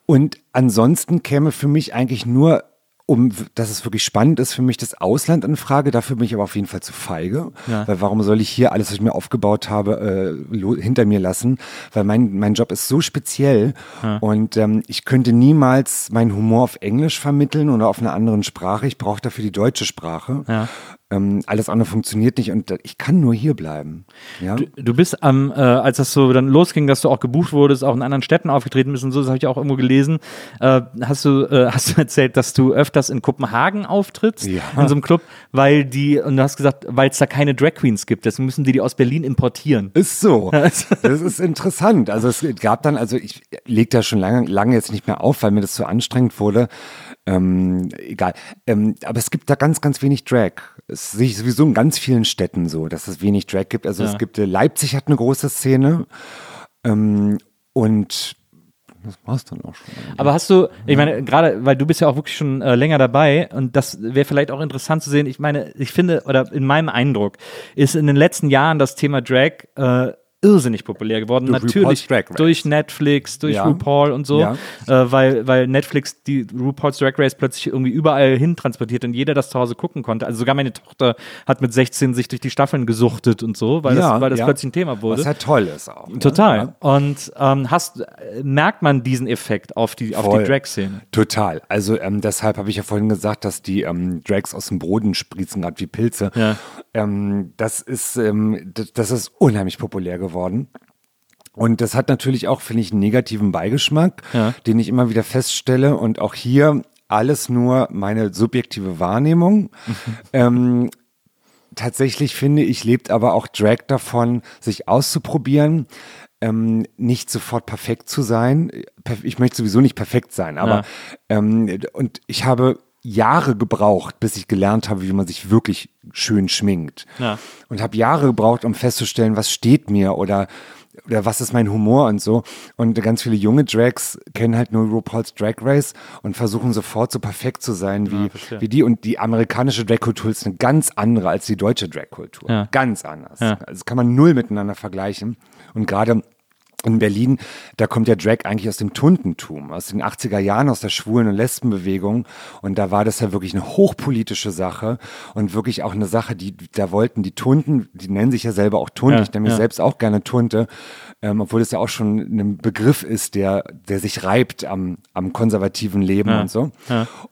Und ansonsten käme für mich eigentlich nur, um, dass es wirklich spannend ist, für mich das Ausland in Frage. Dafür bin ich aber auf jeden Fall zu feige. Ja. Weil warum soll ich hier alles, was ich mir aufgebaut habe, äh, hinter mir lassen? Weil mein, mein Job ist so speziell und ähm, ich könnte niemals meinen Humor auf Englisch vermitteln oder auf einer anderen Sprache. Ich brauche dafür die deutsche Sprache. Ja. Ähm, alles andere funktioniert nicht und ich kann nur hier bleiben. Ja? Du, du bist am, äh, als das so dann losging, dass du auch gebucht wurdest, auch in anderen Städten aufgetreten bist und so, das habe ich auch irgendwo gelesen. Äh, hast du äh, hast du erzählt, dass du öfters in Kopenhagen auftrittst Ja. in so einem Club, weil die und du hast gesagt, weil es da keine Drag Queens gibt, deswegen müssen die die aus Berlin importieren. Ist so. <laughs> Das ist interessant. Also es gab dann, also ich leg da schon lange, lange jetzt nicht mehr auf, weil mir das zu anstrengend wurde. Ähm, egal. Ähm, aber es gibt da ganz, ganz wenig Drag. Es ich sowieso in ganz vielen Städten so, dass es wenig Drag gibt. Also Ja. es gibt, äh, Leipzig hat eine große Szene. Ähm, und das war's dann auch schon. Aber hast du, ich meine, gerade, weil du bist ja auch wirklich schon äh, länger dabei und das wäre vielleicht auch interessant zu sehen. Ich meine, ich finde, oder in meinem Eindruck, ist in den letzten Jahren das Thema Drag äh, irrsinnig populär geworden. Durch Natürlich durch Netflix, durch Ja. RuPaul und so, Ja. äh, weil, weil Netflix die RuPaul's Drag Race plötzlich irgendwie überall hin transportiert und jeder das zu Hause gucken konnte. Also sogar meine Tochter hat mit 16 sich durch die Staffeln gesuchtet und so, weil das, weil das plötzlich ein Thema wurde. Was halt toll ist auch. ne? Total. Ja. Und ähm, hast, merkt man diesen Effekt auf die, auf die Drag-Szene? Total. Also ähm, deshalb habe ich ja vorhin gesagt, dass die ähm, Drags aus dem Boden sprießen, gerade wie Pilze. Ähm, das ist, ähm, das, ist unheimlich populär geworden. Und das hat natürlich auch, finde ich, einen negativen Beigeschmack, Ja. den ich immer wieder feststelle. Und auch hier alles nur meine subjektive Wahrnehmung. ähm, tatsächlich finde ich, lebt aber auch Drag davon, sich auszuprobieren, ähm, nicht sofort perfekt zu sein. Ich möchte sowieso nicht perfekt sein, aber Ja. ähm, und ich habe Jahre gebraucht, bis ich gelernt habe, wie man sich wirklich schön schminkt. Ja. Und habe Jahre gebraucht, um festzustellen, was steht mir oder oder was ist mein Humor und so. Und ganz viele junge Drags kennen halt nur RuPaul's Drag Race und versuchen sofort so perfekt zu sein wie, verstehe. wie die. Und die amerikanische Drag-Kultur ist eine ganz andere als die deutsche Drag-Kultur. Ja. Ganz anders. Ja. Also kann man null miteinander vergleichen. Und gerade in Berlin, da kommt ja Drag eigentlich aus dem Tuntentum, aus den 80er Jahren, aus der Schwulen- und Lesbenbewegung. Und da war das ja wirklich eine hochpolitische Sache und wirklich auch eine Sache, die, da wollten die Tunten, die nennen sich ja selber auch Tunte, Ja, ich nenne mich ja. selbst auch gerne Tunte, ähm, obwohl es ja auch schon ein Begriff ist, der, der sich reibt am, am konservativen Leben Ja, und so.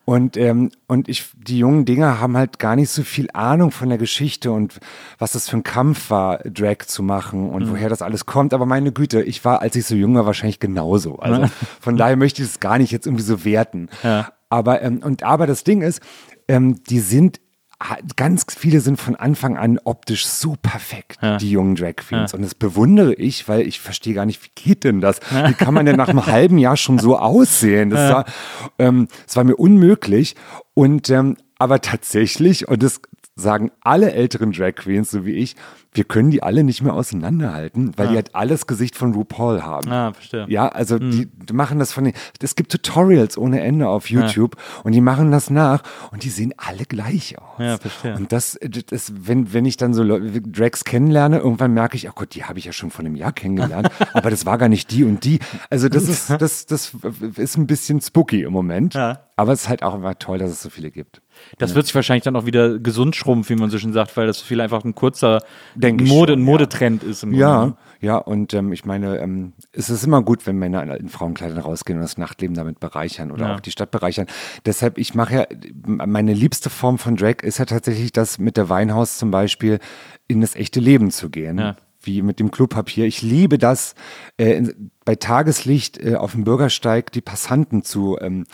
Und, ähm, und ich, die jungen Dinger haben halt gar nicht so viel Ahnung von der Geschichte und was das für ein Kampf war, Drag zu machen und Mhm. woher das alles kommt. Aber meine Güte, ich war, als ich so jung war, wahrscheinlich genauso. Also von daher möchte ich es gar nicht jetzt irgendwie so werten. Ja. Aber, ähm, und, aber das Ding ist, ähm, die sind Ganz viele sind von Anfang an optisch so perfekt, die jungen Drag Queens. Und das bewundere ich, weil ich verstehe gar nicht, wie geht denn das? Wie kann man denn nach einem <laughs> halben Jahr schon so aussehen? Das war, ähm, das war mir unmöglich. Und ähm, aber tatsächlich, und das sagen alle älteren Drag Queens, so wie ich, wir können die alle nicht mehr auseinanderhalten, weil die halt alles Gesicht von RuPaul haben. Ah, verstehe. Ja, also die, die machen das von den, es gibt Tutorials ohne Ende auf YouTube und die machen das nach und die sehen alle gleich aus. Ja, verstehe. Und das, das wenn, wenn ich dann so Drags kennenlerne, irgendwann merke ich, oh Gott, die habe ich ja schon vor einem Jahr kennengelernt, <laughs> aber das war gar nicht die und die. Also das ist, das, das ist ein bisschen spooky im Moment. Ja. Aber es ist halt auch immer toll, dass es so viele gibt. Das wird sich wahrscheinlich dann auch wieder gesund schrumpfen, wie man so schön sagt, weil das für viele einfach ein kurzer Denke ich Mode, schon, ja. Modetrend ist. Im Grunde. Ja, ja, und ähm, ich meine, ähm, es ist immer gut, wenn Männer in Frauenkleidern rausgehen und das Nachtleben damit bereichern oder Ja. auch die Stadt bereichern. Deshalb, ich mache ja, meine liebste Form von Drag ist ja tatsächlich das mit der Weinhaus zum Beispiel in das echte Leben zu gehen. Ja. Wie mit dem Klopapier. Ich liebe das, äh, bei Tageslicht äh, auf dem Bürgersteig die Passanten zu ähm,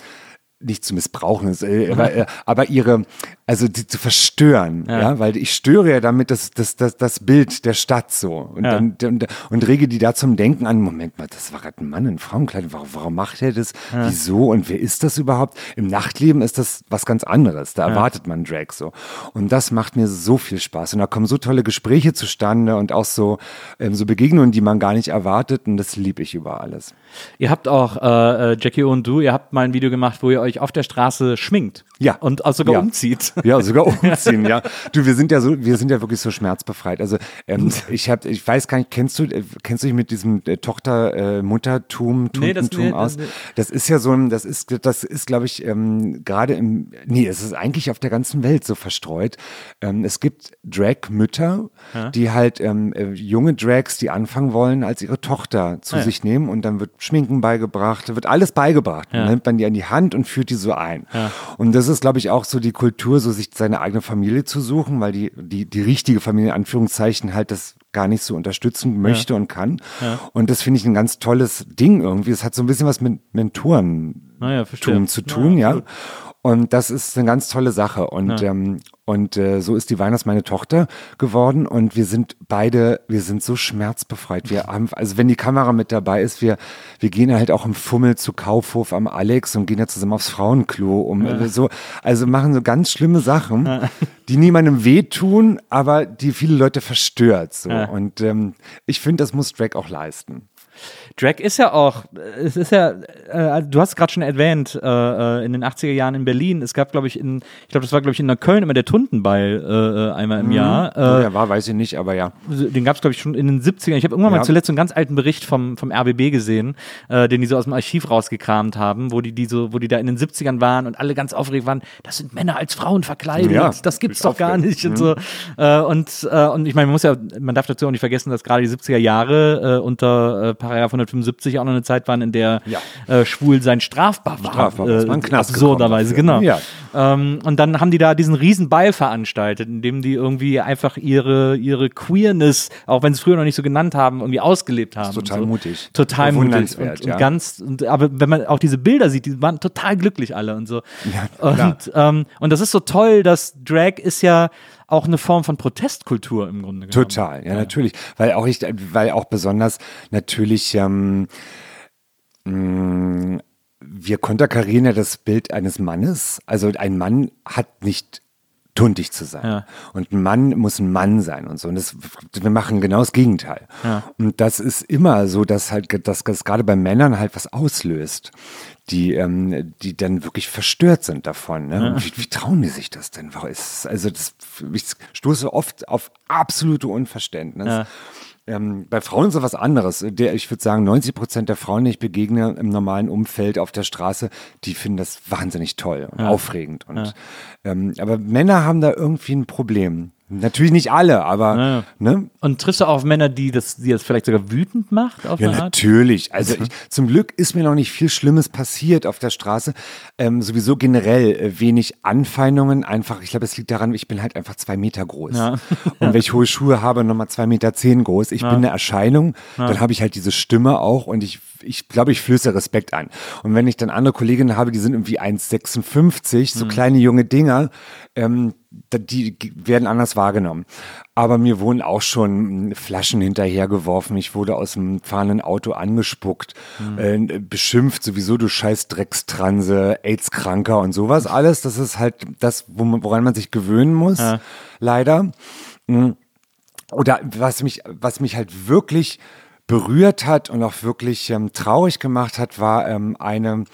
nicht zu missbrauchen, ist, äh, aber, äh, aber ihre, also die zu verstören, ja, weil ich störe ja damit das, das, das, das Bild der Stadt so. Und, Ja. dann, und, und rege die da zum Denken an, Moment mal, das war gerade ein Mann in Frauenkleidung, warum, warum macht er das, wieso und wer ist das überhaupt? Im Nachtleben ist das was ganz anderes, da erwartet man Drag so. Und das macht mir so viel Spaß. Und da kommen so tolle Gespräche zustande und auch so, ähm, so Begegnungen, die man gar nicht erwartet und das liebe ich über alles. Ihr habt auch, äh, äh, Jackie und du, ihr habt mal ein Video gemacht, wo ihr euch auf der Straße schminkt. Ja. Und auch sogar Ja. umzieht. Ja, sogar <laughs> umziehen, ja. Du, wir sind ja so, wir sind ja wirklich so schmerzbefreit. Also ähm, ich habe, ich weiß gar nicht, kennst du, äh, kennst du dich mit diesem äh, Tochter, äh, Muttertum, Nee, das- nee, aus? das- Das ist ja so ein, das ist, das ist, glaube ich, ähm, gerade im, nee, es ist eigentlich auf der ganzen Welt so verstreut. Ähm, es gibt Drag-Mütter, die halt ähm, äh, junge Drags, die anfangen wollen, als ihre Tochter zu Ah, ja. sich nehmen und dann wird Schminken beigebracht, wird alles beigebracht. Dann Ja. nimmt man die an die Hand und führt die so ein. Und das ist, glaube ich, auch so die Kultur, so sich seine eigene Familie zu suchen, weil die, die, die richtige Familie, in Anführungszeichen, halt das gar nicht so unterstützen möchte und kann. Und das finde ich ein ganz tolles Ding irgendwie. Es hat so ein bisschen was mit Mentoren Naja, verstehe. Tum zu tun, ja. Und das ist eine ganz tolle Sache. Und, ähm, und äh, so ist die Weihnachts meine Tochter geworden. Und wir sind beide, wir sind so schmerzbefreit. Wir haben, also wenn die Kamera mit dabei ist, wir, wir gehen halt auch im Fummel zu Kaufhof am Alex und gehen ja zusammen aufs Frauenklo, um äh, so, also machen so ganz schlimme Sachen, die niemandem wehtun, aber die viele Leute verstört. So. Ja. Und ähm, ich finde, das muss Drag auch leisten. Drag ist ja auch, es ist ja, äh, du hast es gerade schon erwähnt, äh, äh in den 80er Jahren in Berlin. Es gab, glaube ich, in, ich glaube, das war, glaube ich, in der Köln immer der Tundenball äh, äh, einmal im mhm. Jahr. Wo äh, der war, weiß ich nicht, aber ja. Den gab es, glaube ich, schon in den 70ern. Ich habe irgendwann ja. mal zuletzt einen ganz alten Bericht vom, vom RBB gesehen, den die so aus dem Archiv rausgekramt haben, wo die, die so, wo die da in den 70ern waren und alle ganz aufgeregt waren, das sind Männer als Frauen verkleidet, ja, das gibt's doch gar nicht mhm. und so. und, und ich meine, man muss ja, man darf dazu auch nicht vergessen, dass gerade die 70er Jahre unter Paragraph 100 1975 auch noch eine Zeit waren, in der ja. äh, schwul sein strafbar war. Strafbar, äh, war Knast absurderweise, genau. Ja. Ähm, und dann haben die da diesen riesen Ball veranstaltet, in dem die irgendwie einfach ihre, ihre Queerness, auch wenn sie es früher noch nicht so genannt haben, irgendwie ausgelebt haben. total so. mutig. Total mutig. Und, und ja. ganz, und, aber wenn man auch diese Bilder sieht, die waren total glücklich alle und so. Ja, und, ähm, und das ist so toll, dass Drag ist ja auch eine Form von Protestkultur im Grunde genommen. Total, ja, ja. natürlich. Weil auch ich, weil auch besonders natürlich ähm, mh, mm, wir konterkarieren ja das Bild eines Mannes. Also ein Mann hat nicht tuntig zu sein. Ja. Und ein Mann muss ein Mann sein und so. Und das, wir machen genau das Gegenteil. Ja. Und das ist immer so, dass halt, dass das gerade bei Männern halt was auslöst, die, ähm, die dann wirklich verstört sind davon. Ne? Ja. Wie, wie, trauen die sich das denn? Also das, ich stoße oft auf absolute Unverständnis. Ähm, bei Frauen ist es was anderes. Der, ich würde sagen, 90 Prozent der Frauen, die ich begegne im normalen Umfeld auf der Straße, die finden das wahnsinnig toll und ja. aufregend. Und, ja. ähm, aber Männer haben da irgendwie ein Problem. Natürlich nicht alle, aber. Ja. Ne? Und triffst du auch auf Männer, die das, die das vielleicht sogar wütend macht? ja, natürlich. Also ich, zum Glück ist mir noch nicht viel Schlimmes passiert auf der Straße. Ähm, sowieso generell äh, wenig Anfeindungen. Einfach, ich glaube, es liegt daran, ich bin halt einfach zwei Meter groß. Ja. <laughs> Und wenn ich hohe Schuhe habe, nochmal zwei Meter zehn groß. Ich ja. bin eine Erscheinung. Dann habe ich halt diese Stimme auch und ich ich glaube, ich flöße Respekt ein. Und wenn ich dann andere Kolleginnen habe, die sind irgendwie 1,56, so mhm. kleine junge Dinger, ähm, die werden anders wahrgenommen. Aber mir wurden auch schon Flaschen hinterhergeworfen. Ich wurde aus dem fahrenden Auto angespuckt, mhm. äh, beschimpft, sowieso du scheiß Dreckstranse, AIDS-Kranker und sowas alles. Das ist halt das, woran man sich gewöhnen muss, ja. leider. Mhm. Oder was mich, was mich halt wirklich berührt hat und auch wirklich ähm, traurig gemacht hat, war ähm, eine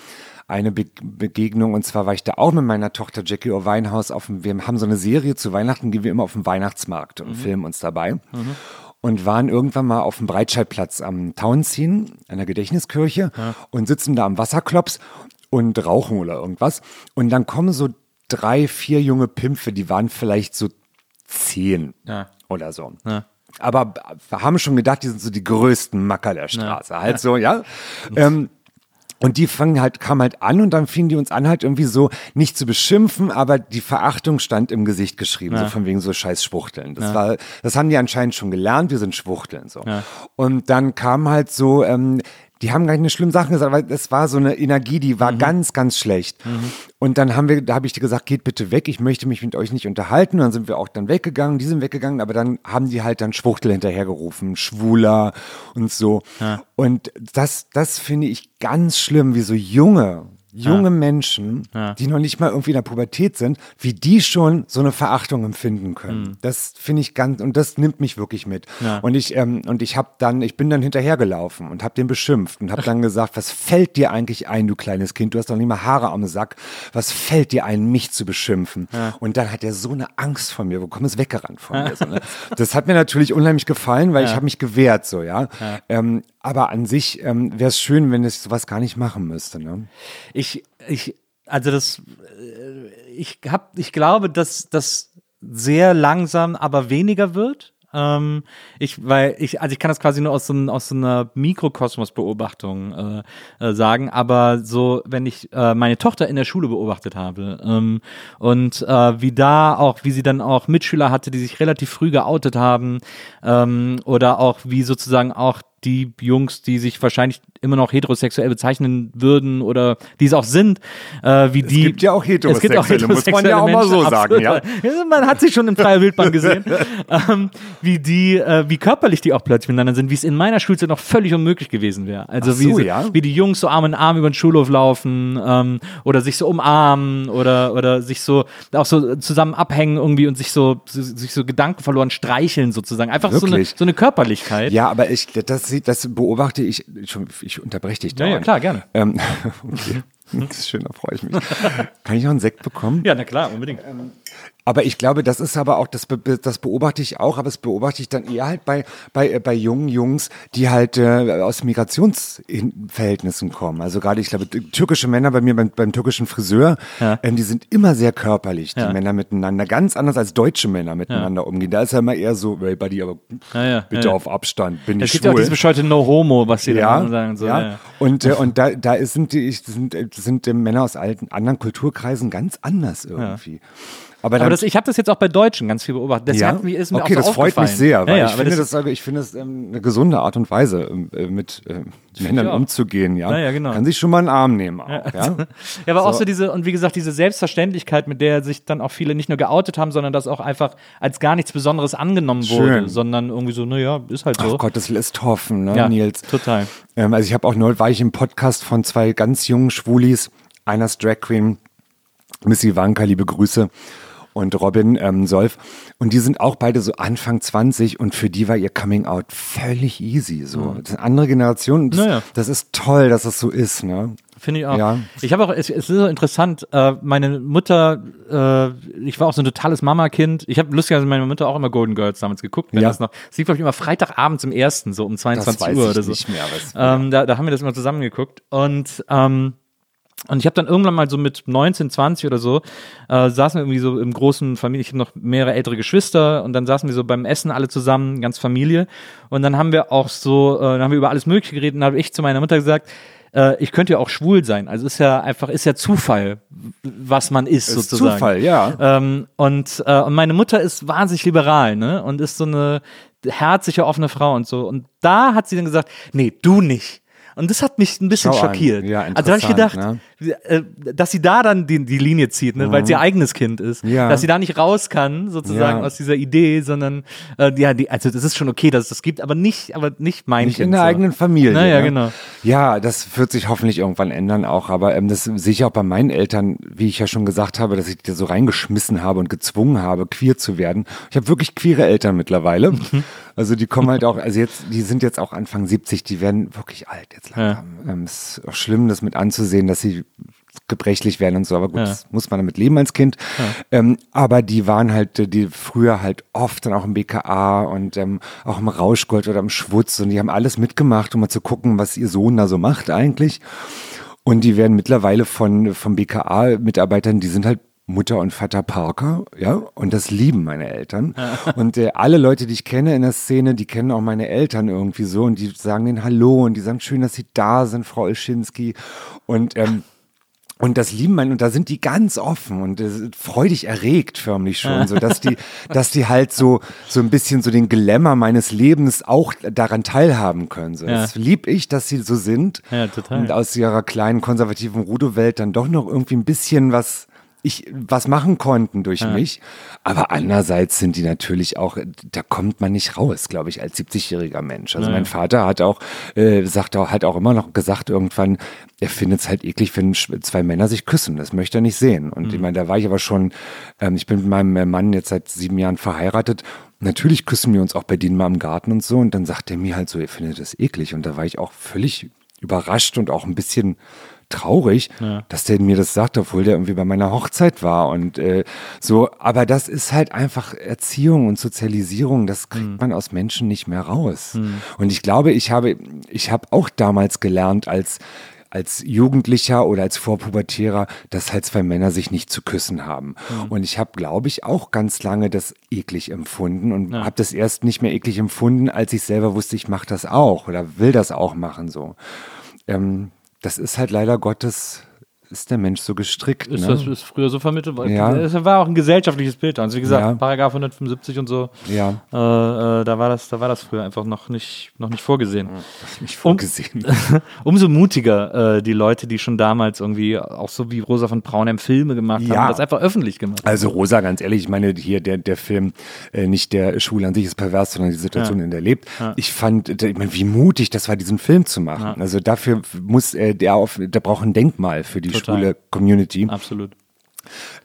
eine Be Begegnung und zwar war ich da auch mit meiner Tochter Jackie O'Weinhaus auf dem, wir haben so eine Serie zu Weihnachten, gehen wir immer auf dem Weihnachtsmarkt und mhm. filmen uns dabei. Mhm. Und waren irgendwann mal auf dem Breitscheidplatz am Tauenziehen, einer Gedächtniskirche, ja. und sitzen da am Wasserklops und rauchen oder irgendwas. Und dann kommen so drei, vier junge Pimpfe, die waren vielleicht so zehn ja. oder so. Ja aber wir haben schon gedacht, die sind so die größten Macker der Straße. Ja. Halt so, ja. Ähm, und die fangen halt, kamen halt an und dann fingen die uns an, halt irgendwie so nicht zu beschimpfen, aber die Verachtung stand im Gesicht geschrieben, ja. so von wegen so scheiß Schwuchteln. Das ja. war, das haben die anscheinend schon gelernt, wir sind Schwuchteln, so. Ja. Und dann kam halt so, ähm, die haben gar nicht eine schlimme Sache gesagt, weil es war so eine Energie, die war mhm. ganz, ganz schlecht. Mhm. Und dann haben wir, da habe ich dir gesagt, geht bitte weg, ich möchte mich mit euch nicht unterhalten. Und dann sind wir auch dann weggegangen, die sind weggegangen, aber dann haben die halt dann Schwuchtel hinterhergerufen, Schwuler und so. Ja. Und das, das finde ich ganz schlimm, wie so junge, junge ja. Menschen, ja. die noch nicht mal irgendwie in der Pubertät sind, wie die schon so eine Verachtung empfinden können. Mhm. Das finde ich ganz und das nimmt mich wirklich mit. Ja. Und ich ähm, und ich habe dann, ich bin dann hinterhergelaufen und habe den beschimpft und habe dann gesagt, was fällt dir eigentlich ein, du kleines Kind? Du hast doch nicht mal Haare am Sack. Was fällt dir ein, mich zu beschimpfen? Und dann hat er so eine Angst vor mir, wo kommt es weggerannt von <laughs> mir? So, ne? Das hat mir natürlich unheimlich gefallen, weil ich habe mich gewehrt, so ja. Ähm, aber an sich ähm, wäre es schön, wenn es sowas gar nicht machen müsste. Ne? Ich, ich, also das, äh, ich hab, ich glaube, dass das sehr langsam, aber weniger wird. Ähm, ich, weil ich, also ich kann das quasi nur aus so, aus so einer Mikrokosmos-Beobachtung äh, äh, sagen, aber so, wenn ich äh, meine Tochter in der Schule beobachtet habe ähm, und äh, wie da auch, wie sie dann auch Mitschüler hatte, die sich relativ früh geoutet haben ähm, oder auch wie sozusagen auch die Jungs, die sich wahrscheinlich immer noch heterosexuell bezeichnen würden oder die es auch sind, äh, wie die. Es gibt ja auch heterosexuelle, auch heterosexuelle muss man ja auch mal so sagen, ja. Man hat sie schon in freier Wildbahn gesehen, <laughs> ähm, wie die, äh, wie körperlich die auch plötzlich miteinander sind, wie es in meiner Schulzeit noch völlig unmöglich gewesen wäre. Also so, wie, sie, ja? wie die Jungs so Arm in Arm über den Schulhof laufen ähm, oder sich so umarmen oder oder sich so auch so zusammen abhängen irgendwie und sich so sich so Gedanken verloren streicheln sozusagen. Einfach so eine, so eine Körperlichkeit. Ja, aber ich das sieht, das beobachte ich, schon, ich unterbreche dich da. Ja, ja, klar, gerne. Ähm, <laughs> okay. Das ist schön, da freue ich mich. <laughs> Kann ich noch einen Sekt bekommen? Ja, na klar, unbedingt. Aber ich glaube, das ist aber auch, das, das beobachte ich auch, aber das beobachte ich dann eher halt bei, bei, äh, bei jungen Jungs, die halt äh, aus Migrationsverhältnissen kommen. Also gerade, ich glaube, türkische Männer bei mir beim, beim türkischen Friseur, Ja. ähm, die sind immer sehr körperlich, die Ja. Männer miteinander. Ganz anders als deutsche Männer miteinander umgehen. Da ist ja immer eher so, hey Buddy, aber Ja, ja, bitte ja. auf Abstand, bin Es ich gibt ja auch schwul. dieses bescheuerte No-Homo, was sie Ja, dann sagen. So, ja. ja. ja. Und, äh, <laughs> und da, da sind, die, sind, äh, sind äh, Männer aus alten, anderen Kulturkreisen ganz anders irgendwie. Aber, Aber das, ich habe das jetzt auch bei Deutschen ganz viel beobachtet. Deshalb mir ist mir okay, auch so das freut mich sehr, weil ja, ja, ich finde das, das, ich finde das ähm, eine gesunde Art und Weise, ähm, äh, mit äh, Männern umzugehen. Ja? Ja, ja, genau. Kann sich schon mal einen Arm nehmen. Auch, ja? <laughs> Ja, aber auch So. so diese, und wie gesagt, diese Selbstverständlichkeit, mit der sich dann auch viele nicht nur geoutet haben, sondern das auch einfach als gar nichts Besonderes angenommen wurde, Schön. sondern irgendwie so, naja, ist halt so. Ach Gott, das lässt hoffen, ne, ja, Nils. total. Ähm, also ich habe auch neulich, war ich im Podcast von zwei ganz jungen Schwulis, einer ist Drag Queen, Miss Ivanka, liebe Grüße, und Robin ähm, Solf. Und die sind auch beide so Anfang 20 und für die war ihr Coming Out völlig easy. So. Das ist eine andere Generation. und Das, Naja. das ist toll, dass das so ist. Ne? Finde ich auch. Ja. Ich habe auch, es, es ist so interessant, äh, meine Mutter, äh, ich war auch so ein totales Mama-Kind. Ich habe lustigerweise meine Mutter auch immer Golden Girls damals geguckt. Wenn Ja. das noch, es lief, glaube ich, immer Freitagabend zum ersten, so um 22 weiß Uhr oder so. nicht mehr, was- ähm, da, da haben wir das immer zusammen geguckt. Und ähm, und ich habe dann irgendwann mal so mit 19, 20 oder so, äh, saßen wir irgendwie so im großen Familie, ich habe noch mehrere ältere Geschwister und dann saßen wir so beim Essen alle zusammen, ganz Familie. Und dann haben wir auch so, äh, dann haben wir über alles Mögliche geredet und dann habe ich zu meiner Mutter gesagt, äh, ich könnte ja auch schwul sein. Also ist ja einfach, ist ja Zufall, was man ist, Ist sozusagen. Zufall, ja. Ähm, und, äh, und meine Mutter ist wahnsinnig liberal, ne? Und ist so eine herzliche, offene Frau und so. Und da hat sie dann gesagt, nee, du nicht. Und das hat mich ein bisschen Schau an. schockiert. Ja, also da habe ich gedacht, äh, dass sie da dann die, die Linie zieht, ne? weil es ihr eigenes Kind ist. Mhm. Ja. Dass sie da nicht raus kann, sozusagen Ja. aus dieser Idee, sondern äh, ja, die, also das ist schon okay, dass es das gibt, aber nicht, aber nicht mein Nicht Kind. in der so. eigenen Familie. Naja, ne? genau. Ja, das wird sich hoffentlich irgendwann ändern auch. Aber ähm, das sehe ich auch bei meinen Eltern, wie ich ja schon gesagt habe, dass ich die so reingeschmissen habe und gezwungen habe, queer zu werden. Ich habe wirklich queere Eltern mittlerweile. Mhm. Also die kommen halt auch, also jetzt, die sind jetzt auch Anfang 70, die werden wirklich alt jetzt Ja. langsam. Ähm, es ist auch schlimm, das mit anzusehen, dass sie gebrechlich werden und so, aber gut, Ja. das muss man damit leben als Kind. Ähm, aber die waren halt, äh, die früher halt oft dann auch im BKA und ähm, auch im Rauschgold oder im Schwutz und die haben alles mitgemacht, um mal zu gucken, was ihr Sohn da so macht eigentlich. Und die werden mittlerweile von, vom BKA-Mitarbeitern, die sind halt Mutter und Vater Parker, ja, und das lieben meine Eltern. <laughs> Und äh, alle Leute, die ich kenne in der Szene, die kennen auch meine Eltern irgendwie so und die sagen denen Hallo und die sagen schön, dass sie da sind, Frau Olschinski. Und ähm, und das lieben meine, und da sind die ganz offen und äh, freudig erregt förmlich schon, so dass die, <laughs> dass die halt so, so ein bisschen so den Glamour meines Lebens auch daran teilhaben können. So. Ja. Das lieb ich, dass sie so sind. Ja, total. Und aus ihrer kleinen konservativen Rudo-Welt dann doch noch irgendwie ein bisschen was, ich, was machen konnten durch mich. Aber andererseits sind die natürlich auch, da kommt man nicht raus, glaube ich, als 70-jähriger Mensch. Also mein Vater hat auch, äh, sagt auch, hat auch immer noch gesagt irgendwann, er findet es halt eklig, wenn zwei Männer sich küssen. Das möchte er nicht sehen. Und ich meine, da war ich aber schon, ähm, ich bin mit meinem Mann jetzt seit sieben Jahren verheiratet. Natürlich küssen wir uns auch bei denen mal im Garten und so. Und dann sagt er mir halt so, er findet das eklig. Und da war ich auch völlig überrascht und auch ein bisschen traurig, dass der mir das sagt, obwohl der irgendwie bei meiner Hochzeit war und äh, so. Aber das ist halt einfach Erziehung und Sozialisierung. Das kriegt man aus Menschen nicht mehr raus. Und ich glaube, ich habe, ich habe auch damals gelernt als als Jugendlicher oder als Vorpubertärer, dass halt zwei Männer sich nicht zu küssen haben. Und ich habe, glaube ich, auch ganz lange das eklig empfunden und habe das erst nicht mehr eklig empfunden, als ich selber wusste, ich mache das auch oder will das auch machen so. Ähm, das ist halt leider Gottes, ist der Mensch so gestrickt. Ist ne? das ist früher so vermittelt worden. Ja. Es war auch ein gesellschaftliches Bild. Also wie gesagt, Ja. Paragraph 175 und so. Ja. Äh, äh, da war das, da war das früher einfach noch nicht, noch nicht vorgesehen. nicht vorgesehen. <laughs> Umso mutiger äh, die Leute, die schon damals irgendwie auch so wie Rosa von Braunheim Filme gemacht Ja. haben, das einfach öffentlich gemacht. Also Rosa, ganz ehrlich, ich meine hier der, der Film, äh, nicht der Schwule an sich ist pervers, sondern die Situation, Ja. in der er lebt. Ich fand, ich meine, wie mutig das war, diesen Film zu machen. Also dafür muss äh, der auf, der braucht ein Denkmal für die Total. Schwule Community. Absolut.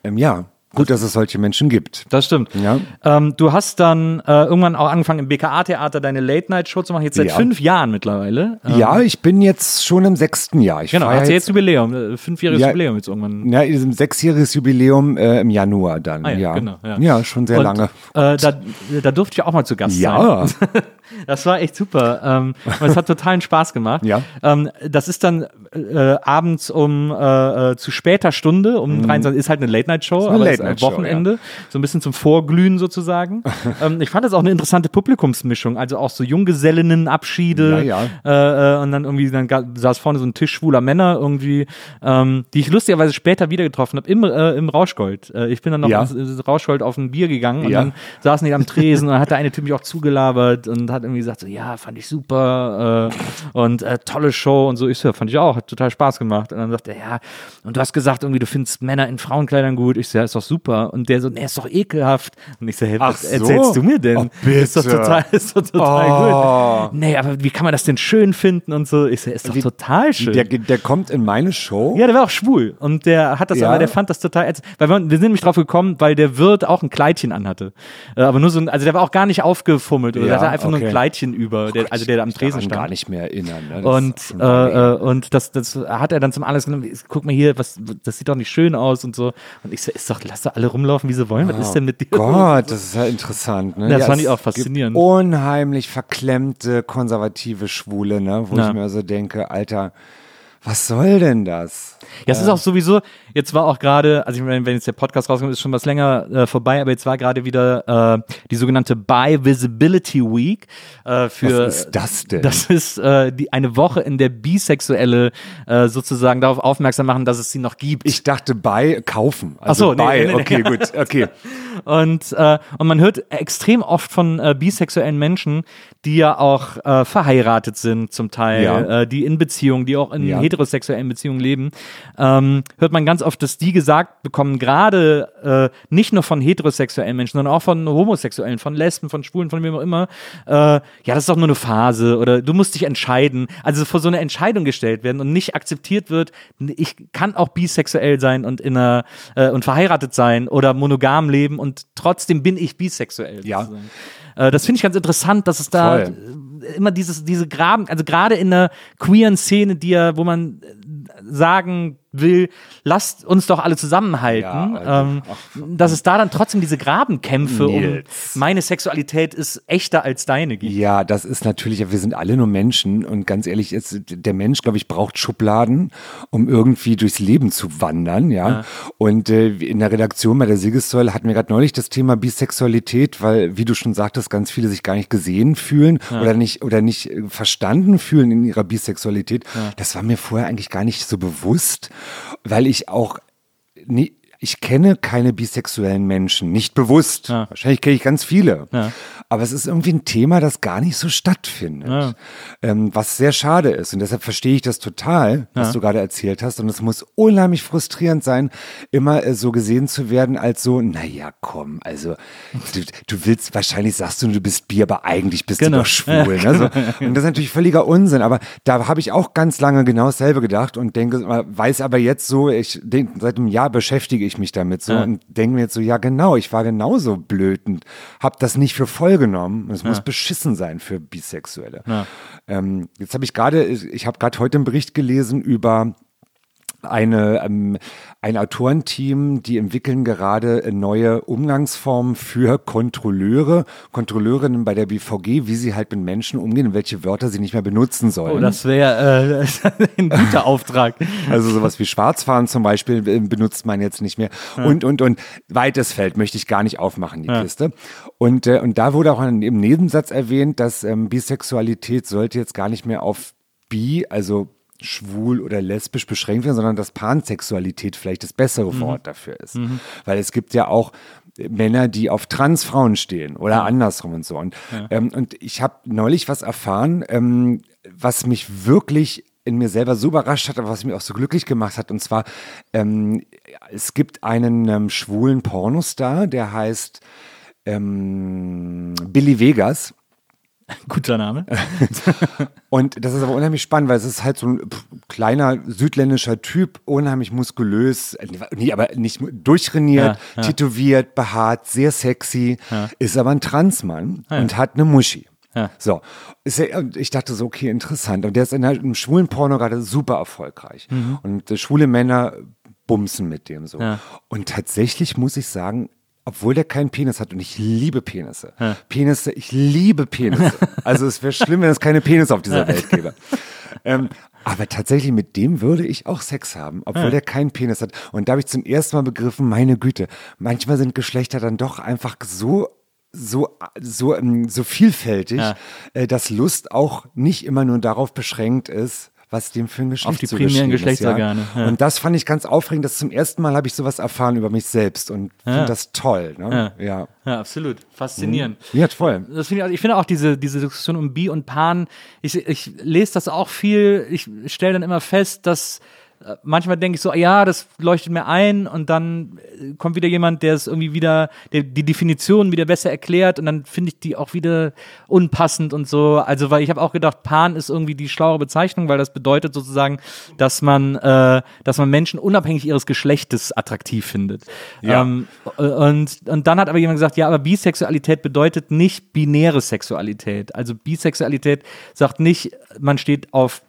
Ähm, ja, Gut, dass es solche Menschen gibt. Das stimmt. Ja. Ähm, du hast dann äh, irgendwann auch angefangen im BKA-Theater deine Late-Night-Show zu machen, jetzt seit Ja. fünf Jahren mittlerweile. Ähm, Ja, ich bin jetzt schon im sechsten Jahr. Ich Genau, sie jetzt Jubiläum, äh, fünfjähriges Ja. Jubiläum jetzt irgendwann. Ja, diesem sechsjähriges Jubiläum äh, im Januar dann. Ah ja, ja, genau, ja. ja. schon sehr Und, lange. Äh, da, da durfte ich auch mal zu Gast sein. Ja, <laughs> Das war echt super. Ähm, es hat totalen Spaß gemacht. Ja. Ähm, das ist dann äh, abends um äh, äh, zu später Stunde, um 23 ist halt eine Late-Night-Show, aber ist am Late-Night-Show, Wochenende, so ein bisschen zum Vorglühen sozusagen. <laughs> ähm, ich fand das auch eine interessante Publikumsmischung, also auch so Junggesellinnenabschiede Ja, Äh, äh, und dann irgendwie dann saß vorne so ein Tisch schwuler Männer irgendwie, ähm, die ich lustigerweise später wieder getroffen habe im, äh, im Rauschgold. Ich bin dann noch Ja. ins, ins Rauschgold auf ein Bier gegangen und Ja. dann saßen die am Tresen und dann hat der eine Typ mich auch zugelabert und hat irgendwie gesagt so, ja, fand ich super äh, und äh, tolle Show und so. Ich so, ja, fand ich auch, hat total Spaß gemacht. Und dann sagt er, ja, und du hast gesagt irgendwie, du findest Männer in Frauenkleidern gut. Ich so, ja, ist doch super. Und der so, nee, ist doch ekelhaft. Und ich so, hey, was so. erzählst du mir denn? Oh, bitte. Ist doch total, ist doch total Oh. gut. Nee, aber wie kann man das denn schön finden und so? Ich so, ist doch total schön. der, der kommt in meine Show. Ja, der war auch schwul und der hat das Ja. aber, der fand das total, weil wir, wir sind nämlich drauf gekommen, weil der Wirt auch ein Kleidchen anhatte. Äh, aber nur so ein, also der war auch gar nicht aufgefummelt oder Ja, der hatte einfach nur ein okay. Kleidchen über, der, also der da am Tresen stand. gar nicht mehr erinnern. Ne? Und, äh, äh, und das, das hat er dann zum Anlass genommen. Guck mal hier, was, das sieht doch nicht schön aus und so. Und ich so, ist doch, lass doch alle rumlaufen, wie sie wollen. Was ist denn mit dir? Oh Gott, das ist ja interessant. Ne? Das ja, fand ich auch faszinierend. Unheimlich verklemmte, konservative Schwule, ne? wo Ja. ich mir so denke, Alter, was soll denn das? Ja, es ist auch sowieso, jetzt war auch gerade, also ich meine, wenn jetzt der Podcast rauskommt, ist schon was länger äh, vorbei, aber jetzt war gerade wieder äh, die sogenannte Bi Visibility Week äh, für Was ist das denn? Das ist äh, die, eine Woche, in der Bisexuelle äh, sozusagen darauf aufmerksam machen, dass es sie noch gibt. Ich dachte bei kaufen. Ach so, Also nee, nee, nee. okay, gut, <laughs> okay. Und, äh, und man hört extrem oft von äh, bisexuellen Menschen, die ja auch äh, verheiratet sind zum Teil, Ja. äh, die in Beziehungen, die auch in Ja. Heterosexuellen Beziehungen leben, ähm, hört man ganz oft, dass die gesagt bekommen, gerade äh, nicht nur von heterosexuellen Menschen, sondern auch von Homosexuellen, von Lesben, von Schwulen, von wem auch immer, äh, ja, das ist doch nur eine Phase oder du musst dich entscheiden. Also vor so eine Entscheidung gestellt werden und nicht akzeptiert wird, ich kann auch bisexuell sein und in einer äh, und verheiratet sein oder monogam leben und trotzdem bin ich bisexuell. Ja. sozusagen. Äh, das finde ich ganz interessant, dass es da Voll. immer dieses, diese Graben, also gerade in der queeren Szene, die ja, wo man äh, sagen will, lasst uns doch alle zusammenhalten, Ja, also, ähm, dass es da dann trotzdem diese Grabenkämpfe Nils. um meine Sexualität ist echter als deine gibt. Ja, das ist natürlich, wir sind alle nur Menschen und ganz ehrlich, ist, der Mensch, glaube ich, braucht Schubladen, um irgendwie durchs Leben zu wandern, ja. Und äh, in der Redaktion bei der Siegessäule hatten wir gerade neulich das Thema Bisexualität, weil, wie du schon sagtest, ganz viele sich gar nicht gesehen fühlen oder nicht oder nicht äh, verstanden fühlen in ihrer Bisexualität. Das war mir vorher eigentlich gar nicht so bewusst, weil ich auch nie, ich kenne keine bisexuellen Menschen, nicht bewusst. Ja. Wahrscheinlich kenne ich ganz viele. Ja. Aber es ist irgendwie ein Thema, das gar nicht so stattfindet. Ähm, was sehr schade ist. Und deshalb verstehe ich das total, was Ja. du gerade erzählt hast. Und es muss unheimlich frustrierend sein, immer äh, so gesehen zu werden als so, naja, komm, also du, du willst, wahrscheinlich sagst du, du bist bi, aber eigentlich bist Genau. du doch schwul. Ne? So. Und das ist natürlich völliger Unsinn. Aber da habe ich auch ganz lange genau dasselbe gedacht und denke, weiß aber jetzt so, ich denk, seit einem Jahr beschäftige ich mich damit so Ja. und denke mir jetzt so, ja genau, ich war genauso blöd und habe das nicht für voll genommen. Es muss beschissen sein für Bisexuelle. Ja. Ähm, jetzt habe ich gerade, ich habe gerade heute einen Bericht gelesen über eine, ähm, ein Autorenteam, die entwickeln gerade neue Umgangsformen für Kontrolleure, Kontrolleurinnen bei der BVG, wie sie halt mit Menschen umgehen und welche Wörter sie nicht mehr benutzen sollen. Oh, das wäre äh, <laughs> ein guter <laughs> Auftrag. Also sowas wie Schwarzfahren zum Beispiel äh, benutzt man jetzt nicht mehr. Und, und, und weites Feld möchte ich gar nicht aufmachen, die Liste. Und, äh, und da wurde auch im Nebensatz erwähnt, dass ähm, Bisexualität sollte jetzt gar nicht mehr auf bi, also schwul oder lesbisch beschränkt werden, sondern dass Pansexualität vielleicht das bessere Wort dafür ist. Weil es gibt ja auch Männer, die auf Transfrauen stehen oder andersrum und so. Und, ähm, und ich habe neulich was erfahren, ähm, was mich wirklich in mir selber so überrascht hat, aber was mich auch so glücklich gemacht hat. Und zwar, ähm, es gibt einen ähm, schwulen Pornostar, der heißt ähm, Billy Vegas. <laughs> Guter Name. <laughs> Und das ist aber unheimlich spannend, weil es ist halt so ein kleiner südländischer Typ, unheimlich muskulös, nee, aber nicht durchtrainiert, Ja, ja. tätowiert, behaart, sehr sexy, ist aber ein Transmann ja. und hat eine Muschi. Ja. So, ja, ich dachte so, okay, interessant. Und der ist in im schwulen Porno gerade super erfolgreich. Und äh, schwule Männer bumsen mit dem so. Mhm. Ja. Und tatsächlich muss ich sagen, obwohl der keinen Penis hat und ich liebe Penisse. Penisse, ich liebe Penisse. <laughs> also es wäre schlimm, wenn es keine Penisse auf dieser Welt gäbe. Ähm, aber tatsächlich mit dem würde ich auch Sex haben, obwohl der keinen Penis hat. Und da habe ich zum ersten Mal begriffen, meine Güte, manchmal sind Geschlechter dann doch einfach so so, so, ähm, so vielfältig, Ja. äh, dass Lust auch nicht immer nur darauf beschränkt ist, was dem für ein Geschlecht Auf die primären ist, Geschlechtsorgane, Ja? ja. Und das fand ich ganz aufregend. Das zum ersten Mal habe ich sowas erfahren über mich selbst und finde das toll. Ne? Ja. Ja, absolut. Faszinierend. Ja, toll. Das finde ich, auch- ich finde auch diese, diese Diskussion um Bi und Pan, ich, ich lese das auch viel, ich stelle dann immer fest, dass manchmal denke ich so, ja, das leuchtet mir ein und dann äh, kommt wieder jemand, der es irgendwie wieder, der die Definition wieder besser erklärt und dann finde ich die auch wieder unpassend und so. Also, weil ich habe auch gedacht, Pan ist irgendwie die schlauere Bezeichnung, weil das bedeutet sozusagen, dass man, äh, dass man Menschen unabhängig ihres Geschlechtes attraktiv findet. Ja. Ähm, und, und dann hat aber jemand gesagt, ja, aber Bisexualität bedeutet nicht binäre Sexualität. Also Bisexualität sagt nicht, man steht auf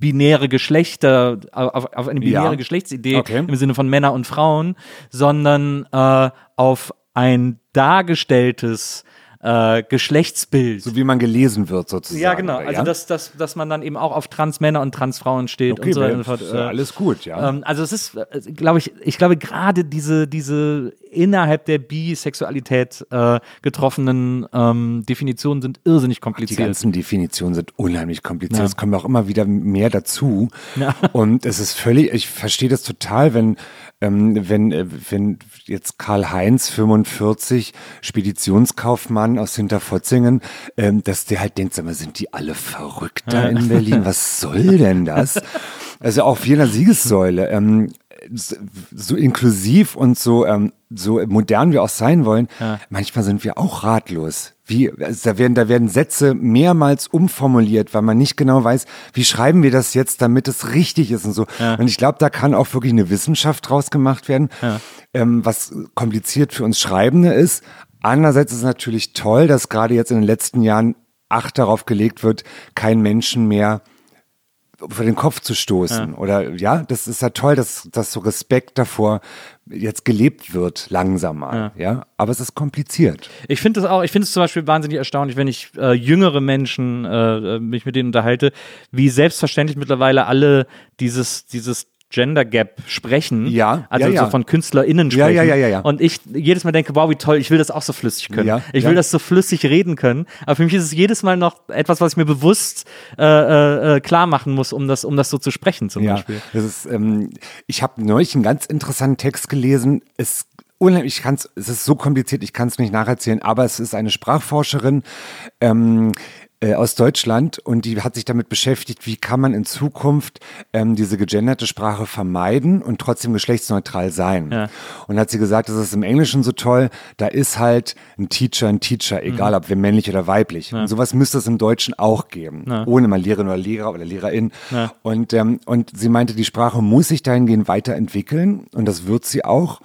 binäre Geschlechter, auf, auf eine binäre Ja. Geschlechtsidee Okay. im Sinne von Männer und Frauen, sondern äh, auf ein dargestelltes äh, Geschlechtsbild. So wie man gelesen wird sozusagen. ja, genau. Also, dass, dass, dass man dann eben auch auf Transmänner und Transfrauen steht okay, und so weiter und fort. ja Äh, alles gut, ja. ähm, also es ist, glaube ich, ich glaube gerade diese, diese innerhalb der Bisexualität äh, getroffenen ähm, Definitionen sind irrsinnig Die kompliziert. ganzen Definitionen sind unheimlich kompliziert. Ja. Es kommen auch immer wieder mehr dazu. Ja. <laughs> Und es ist völlig, ich verstehe das total, wenn, ähm, wenn, äh, wenn jetzt Karl-Heinz 45, Speditionskaufmann aus Hinterfotzingen, ähm, dass der halt denkt, sag mal, sind die alle verrückt da in Berlin? Was soll denn das? <laughs> Also auf jeder Siegessäule. Ähm, so inklusiv und so, ähm, so modern wir auch sein wollen, manchmal sind wir auch ratlos. Wie, also da, werden, da werden Sätze mehrmals umformuliert, weil man nicht genau weiß, wie schreiben wir das jetzt, damit es richtig ist und so. Und ich glaube, da kann auch wirklich eine Wissenschaft draus gemacht werden, ähm, was kompliziert für uns Schreibende ist. Andererseits ist es natürlich toll, dass gerade jetzt in den letzten Jahren Acht darauf gelegt wird, kein Menschen mehr vor den Kopf zu stoßen. Oder ja, das ist ja toll, dass, dass so Respekt davor jetzt gelebt wird, langsam mal. Ja. aber es ist kompliziert. Ich finde das auch, ich finde es zum Beispiel wahnsinnig erstaunlich, wenn ich äh, jüngere Menschen äh, äh, mich mit denen unterhalte, wie selbstverständlich mittlerweile alle dieses, dieses Gender Gap sprechen. Ja, Also ja, ja. so von KünstlerInnen sprechen. ja, ja, ja, ja. Und ich jedes Mal denke, wow, wie toll, ich will das auch so flüssig können. Ja, ich will das so flüssig reden können. Aber für mich ist es jedes Mal noch etwas, was ich mir bewusst äh, äh, äh, klar machen muss, um das, um das so zu sprechen zum Beispiel. das ist, ähm, ich habe neulich einen ganz interessanten Text gelesen. Es unheimlich, ich kann's, es ist so kompliziert, ich kann es nicht nacherzählen, aber es ist eine Sprachforscherin ähm, äh, aus Deutschland und die hat sich damit beschäftigt, wie kann man in Zukunft ähm, diese gegenderte Sprache vermeiden und trotzdem geschlechtsneutral sein. Ja. Und hat sie gesagt, das ist im Englischen so toll, da ist halt ein Teacher, ein Teacher, egal ob wir männlich oder weiblich. Und sowas müsste es im Deutschen auch geben, ohne mal Lehrerin oder Lehrer oder Lehrerin. Und, ähm, und sie meinte, die Sprache muss sich dahingehend weiterentwickeln und das wird sie auch.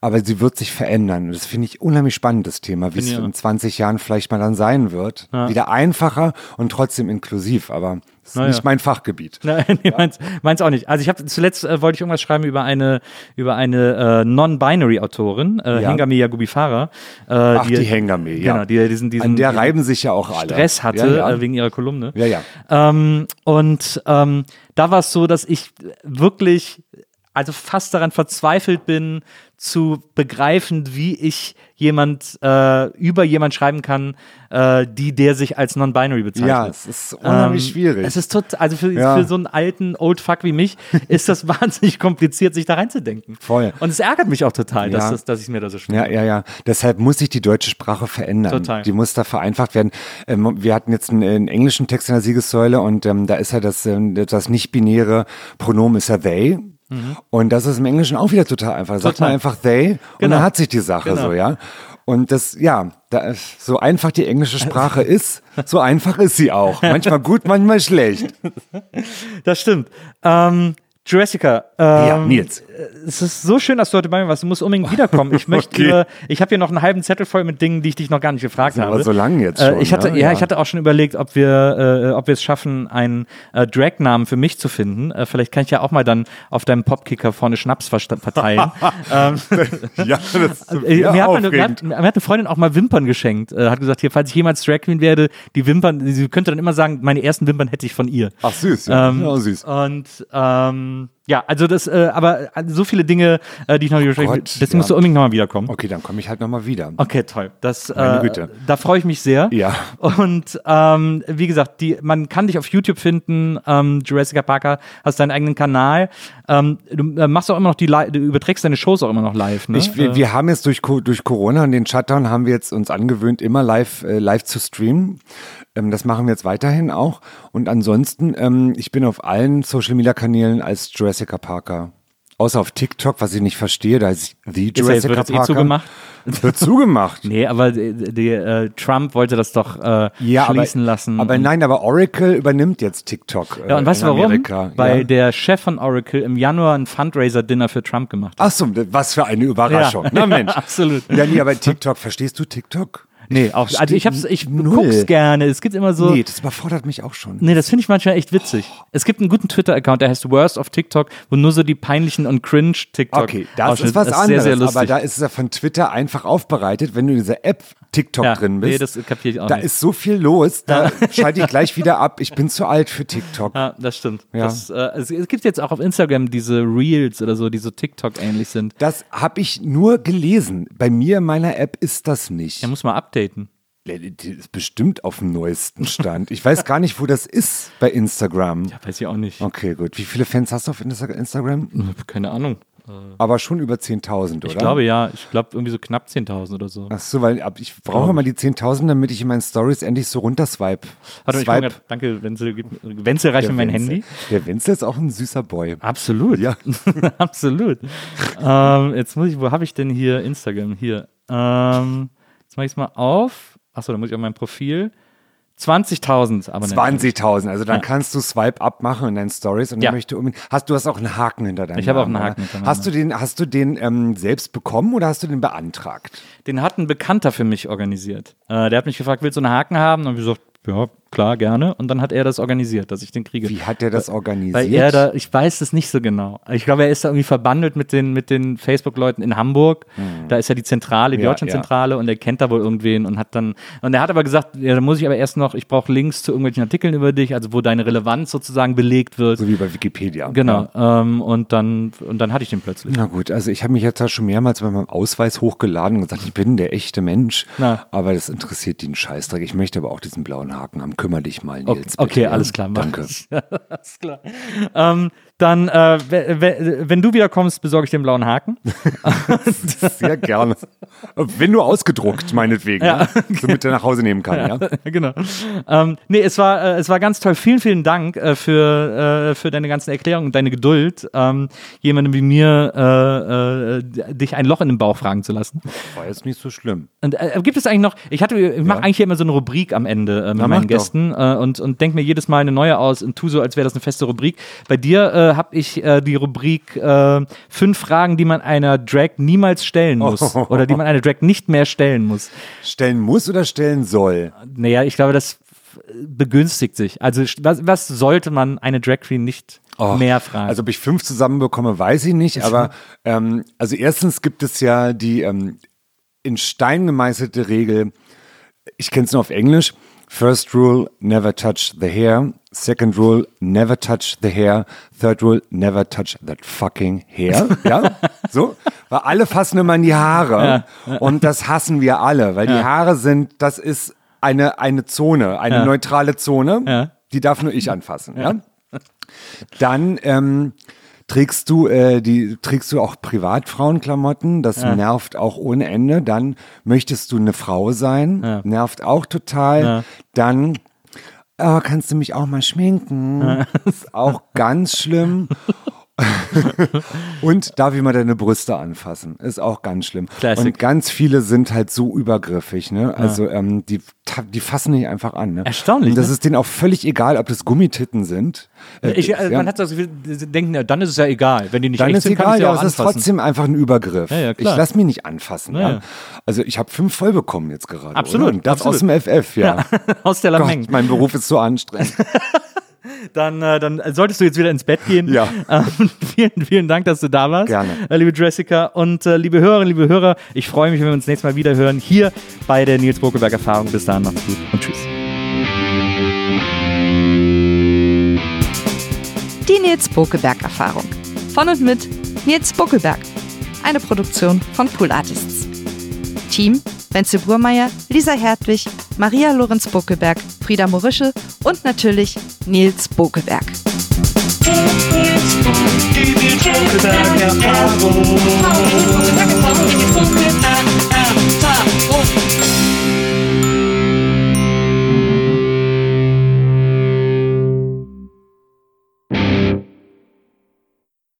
Aber sie wird sich verändern. Das finde ich unheimlich spannend, das Thema, wie es in 20 Jahren vielleicht mal dann sein wird. Wieder einfacher und trotzdem inklusiv, aber das ist Na ja. nicht mein Fachgebiet. <laughs> Nein, nee, meins, meins auch nicht. Also ich habe zuletzt äh, wollte ich irgendwas schreiben über eine über eine äh, non-binary-Autorin, äh, Ja. Hengame Yagubifara. Äh, Ach, die Hengame, ja. Genau, die diesen, diesen An der reiben sich ja auch alle. Stress hatte Ja, ja. Äh, wegen ihrer Kolumne. Ja, ja. Ähm, und ähm, da war es so, dass ich wirklich also fast daran verzweifelt bin, zu begreifen, wie ich jemand äh, über jemand schreiben kann, äh, die der sich als non-binary bezeichnet. Ja, es ist unheimlich Ähm, schwierig. Es ist total, also für, Ja. für so einen alten Old Fuck wie mich ist das <laughs> wahnsinnig kompliziert, sich da reinzudenken. Voll. Und es ärgert mich auch total, dass, Ja. das, dass ich mir da so schwer Ja, ja, ja. Deshalb muss sich die deutsche Sprache verändern. Total. Die muss da vereinfacht werden. Ähm, wir hatten jetzt einen, einen englischen Text in der Siegessäule und ähm, da ist ja das, ähm, das nicht-binäre Pronomen ist ja they. Und das ist im Englischen auch wieder total einfach. Sagt Mhm. Total. man einfach they und Genau. dann hat sich die Sache Genau. so, ja. Und das, ja, da, so einfach die englische Sprache <laughs> ist, so einfach ist sie auch. Manchmal gut, manchmal schlecht. Das stimmt. Ähm, Jurassica. Ähm, Ja, Nils. Es ist so schön, dass du heute bei mir warst. Du musst unbedingt <laughs> wiederkommen. Ich möchte, Okay. dir- ich habe hier noch einen halben Zettel voll mit Dingen, die ich dich noch gar nicht gefragt Sind habe. aber so lang jetzt Äh, schon, ich hatte, ne? ja, Ja. ich hatte auch schon überlegt, ob wir, äh, ob wir es schaffen, einen äh, Drag-Namen für mich zu finden. Äh, vielleicht kann ich ja auch mal dann auf deinem Popkicker vorne Schnaps verteilen. <laughs> ähm, Ja, das <laughs> ist äh, mir, hat meine, mir, hat, mir hat eine Freundin auch mal Wimpern geschenkt. Äh, hat gesagt, hier, falls ich jemals Drag Queen werde, die Wimpern, sie könnte dann immer sagen, meine ersten Wimpern hätte ich von ihr. Ach süß, ja. Ähm, ja süß. Und ähm, ja, also das, äh, aber äh, so viele Dinge, äh, die ich noch nicht will. Gott, Deswegen ja. musst du unbedingt nochmal wiederkommen. Okay, dann komme ich halt nochmal wieder. Okay, toll. Das, Meine äh, Güte. Da freue ich mich sehr. Ja. Und ähm, wie gesagt, die, man kann dich auf YouTube finden, ähm, Jurassic Parker, hast deinen eigenen Kanal. Ähm, du äh, machst auch immer noch die, du überträgst deine Shows auch immer noch live, ne? Ich, wir, Äh, wir haben jetzt durch, durch Corona und den Shutdown haben wir jetzt uns angewöhnt, immer live, äh, live zu streamen. Ähm, das machen wir jetzt weiterhin auch. Und ansonsten, ähm, ich bin auf allen Social Media Kanälen als Jurassic Parker. Außer auf TikTok, was ich nicht verstehe, da ist The ist ja, Jurassic wird eh Parker. zugemacht. Wird zugemacht. <laughs> Nee, aber die, die, äh, Trump wollte das doch äh, schließen aber, lassen. Aber nein, aber Oracle übernimmt jetzt TikTok. Äh, Ja, und weißt du warum? Amerika. Weil ja. der Chef von Oracle im Januar ein Fundraiser-Dinner für Trump gemacht hat. Ach so, was für eine Überraschung. Ja. Na Mensch. <laughs> Absolut. Ja, nee, aber TikTok, verstehst du TikTok? Nee, auch, also ich hab's, ich Null. guck's gerne. Es gibt immer so. Nee, das überfordert mich auch schon. Nee, das finde ich manchmal echt witzig. Es gibt einen guten Twitter-Account, der heißt Worst of TikTok, wo nur so die peinlichen und cringe TikTok. Okay, das ist was anderes, Sehr, sehr aber da ist es ja von Twitter einfach aufbereitet, wenn du in dieser App TikTok Ja, drin bist. nee, das kapier ich auch da nicht. ist so viel los, da <laughs> schalte ich gleich wieder ab. Ich bin zu alt für TikTok. ja, das stimmt. Ja. Das, äh, es, es gibt jetzt auch auf Instagram diese Reels oder so, die so TikTok-ähnlich sind. Das habe ich nur gelesen. Bei mir in meiner App ist das nicht. Ja, muss man updaten. Die ist bestimmt auf dem neuesten Stand. Ich weiß gar nicht, wo das ist bei Instagram. Ja, weiß ich auch nicht. Okay, gut. Wie viele Fans hast du auf Insta- Instagram? Keine Ahnung. Aber schon über 10.000, oder? Ich glaube ja, ich glaube irgendwie so knapp 10.000 oder so. Ach so, weil ich brauche mal die 10.000, damit ich in meinen Stories endlich so runterswipe. Warte, ich guck grad, danke, Wenzel. Wenzel reicht mir mein Wenzel. Handy. Der Wenzel ist auch ein süßer Boy. Absolut. Ja. <laughs> Absolut. ähm, jetzt muss ich, wo habe ich denn hier Instagram? Hier. Ähm, mache ich es mal auf. Achso, da muss ich auf mein Profil. 20.000 Abonnenten. 20.000, also dann kannst du Swipe up machen in deinen Stories und Ja. ich möchte unbedingt, hast du hast auch einen Haken hinter deinem Ich habe auch einen Haken hinter Hast du den, hast du den ähm, selbst bekommen oder hast du den beantragt? Den hat ein Bekannter für mich organisiert. Äh, der hat mich gefragt, willst du einen Haken haben? Und ich gesagt, ja, klar, gerne. Und dann hat er das organisiert, dass ich den kriege. Wie hat der das organisiert? Weil er da, ich weiß es nicht so genau. Ich glaube, er ist da irgendwie verbandelt mit den, mit den Facebook-Leuten in Hamburg. Da ist ja die Zentrale, die. Ja, Deutschlandzentrale und er kennt da wohl irgendwen und hat dann, und er hat aber gesagt, ja, da muss ich aber erst noch, ich brauche Links zu irgendwelchen Artikeln über dich, also wo deine Relevanz sozusagen belegt wird. so wie bei Wikipedia. Genau. Ja. Ähm, und dann, und dann hatte ich den plötzlich. Na gut, also ich habe mich jetzt ja schon mehrmals bei meinem Ausweis hochgeladen und gesagt, ich bin der echte Mensch. Na. Aber das interessiert den Scheißdreck. Ich möchte aber auch diesen blauen Haken haben. Kümmer dich mal, Okay, Nils. okay bitte, ja? alles klar. Danke. <laughs> alles klar. Ähm, dann, äh, we- we- wenn du wieder kommst, besorge ich den blauen Haken. <laughs> Sehr gerne. Wenn nur ausgedruckt, meinetwegen. Ja. <laughs> Damit er nach Hause nehmen kann, ja. genau. Ähm, nee, es war, äh, es war ganz toll. Vielen, vielen Dank äh, für, äh, für deine ganzen Erklärungen und deine Geduld, ähm, jemandem wie mir äh, äh, dich ein Loch in den Bauch fragen zu lassen. War jetzt nicht so schlimm. Und gibt es eigentlich noch, ich hatte, ich mache Ja. eigentlich hier immer so eine Rubrik am Ende mit meinen mach Gästen äh, und, und denke mir jedes Mal eine neue aus und tu so, als wäre das eine feste Rubrik. Bei dir äh, habe ich äh, die Rubrik äh, fünf Fragen, die man einer Drag niemals stellen muss <laughs> oder die man einer Drag nicht mehr stellen muss. Stellen muss oder stellen soll? Naja, ich glaube, das begünstigt sich. Also was, was sollte man eine Drag Queen nicht Oh, mehr fragen? Also ob ich fünf zusammenbekomme, weiß ich nicht. Aber ähm, also erstens gibt es ja die ähm, in Stein gemeißelte Regel, ich kenne es nur auf Englisch. First rule, never touch the hair. Second rule, never touch the hair. Third rule, never touch that fucking hair. <laughs> Ja, so. Weil alle fassen immer in die Haare. Und das hassen wir alle, weil die Haare sind, das ist eine, eine Zone, eine Ja. neutrale Zone. Ja. Die darf nur ich anfassen. Ja. Dann ähm, trägst du äh, die trägst du auch Privatfrauenklamotten, das nervt auch ohne Ende. Dann möchtest du eine Frau sein, nervt auch total. Dann oh, kannst du mich auch mal schminken, ist auch ganz schlimm. <laughs> <laughs> Und darf ich mal deine Brüste anfassen? Ist auch ganz schlimm. Classic. Und ganz viele sind halt so übergriffig, ne? Also ähm, die, die fassen nicht einfach an. Ne? Erstaunlich, Und das ne? ist denen auch völlig egal, ob das Gummititten sind. Äh, Ich, also ja. Man hat das Gefühl, sie denken, ja, dann ist es ja egal. Wenn die nicht Dann echt ist sind, kann egal, ich sie ja, auch es ist trotzdem einfach ein Übergriff. Ja, ja, ich klar. lass mich nicht anfassen. Ja, Ja, ja. Also ich habe fünf voll bekommen jetzt gerade. Absolut, Oder? Das absolut. aus dem FF, ja. <laughs> Aus der. Gott, mein Beruf ist so anstrengend. <laughs> Dann, äh, dann solltest du jetzt wieder ins Bett gehen. Ja. <laughs> Ähm, vielen, vielen Dank, dass du da warst. Gerne. Äh, liebe Jessica und äh, liebe Hörerinnen, liebe Hörer, ich freue mich, wenn wir uns nächstes Mal wieder hören, hier bei der Nils Bokelberg Erfahrung. Bis dahin, macht's gut und tschüss. Die Nils Bokelberg Erfahrung. Von und mit Nils Bokelberg. Eine Produktion von Pool Artists. Team Wenzel Burmeier, Lisa Hertwig, Maria Lorenz Bokelberg, Frieda Morische und natürlich Nils Bokelberg. Die.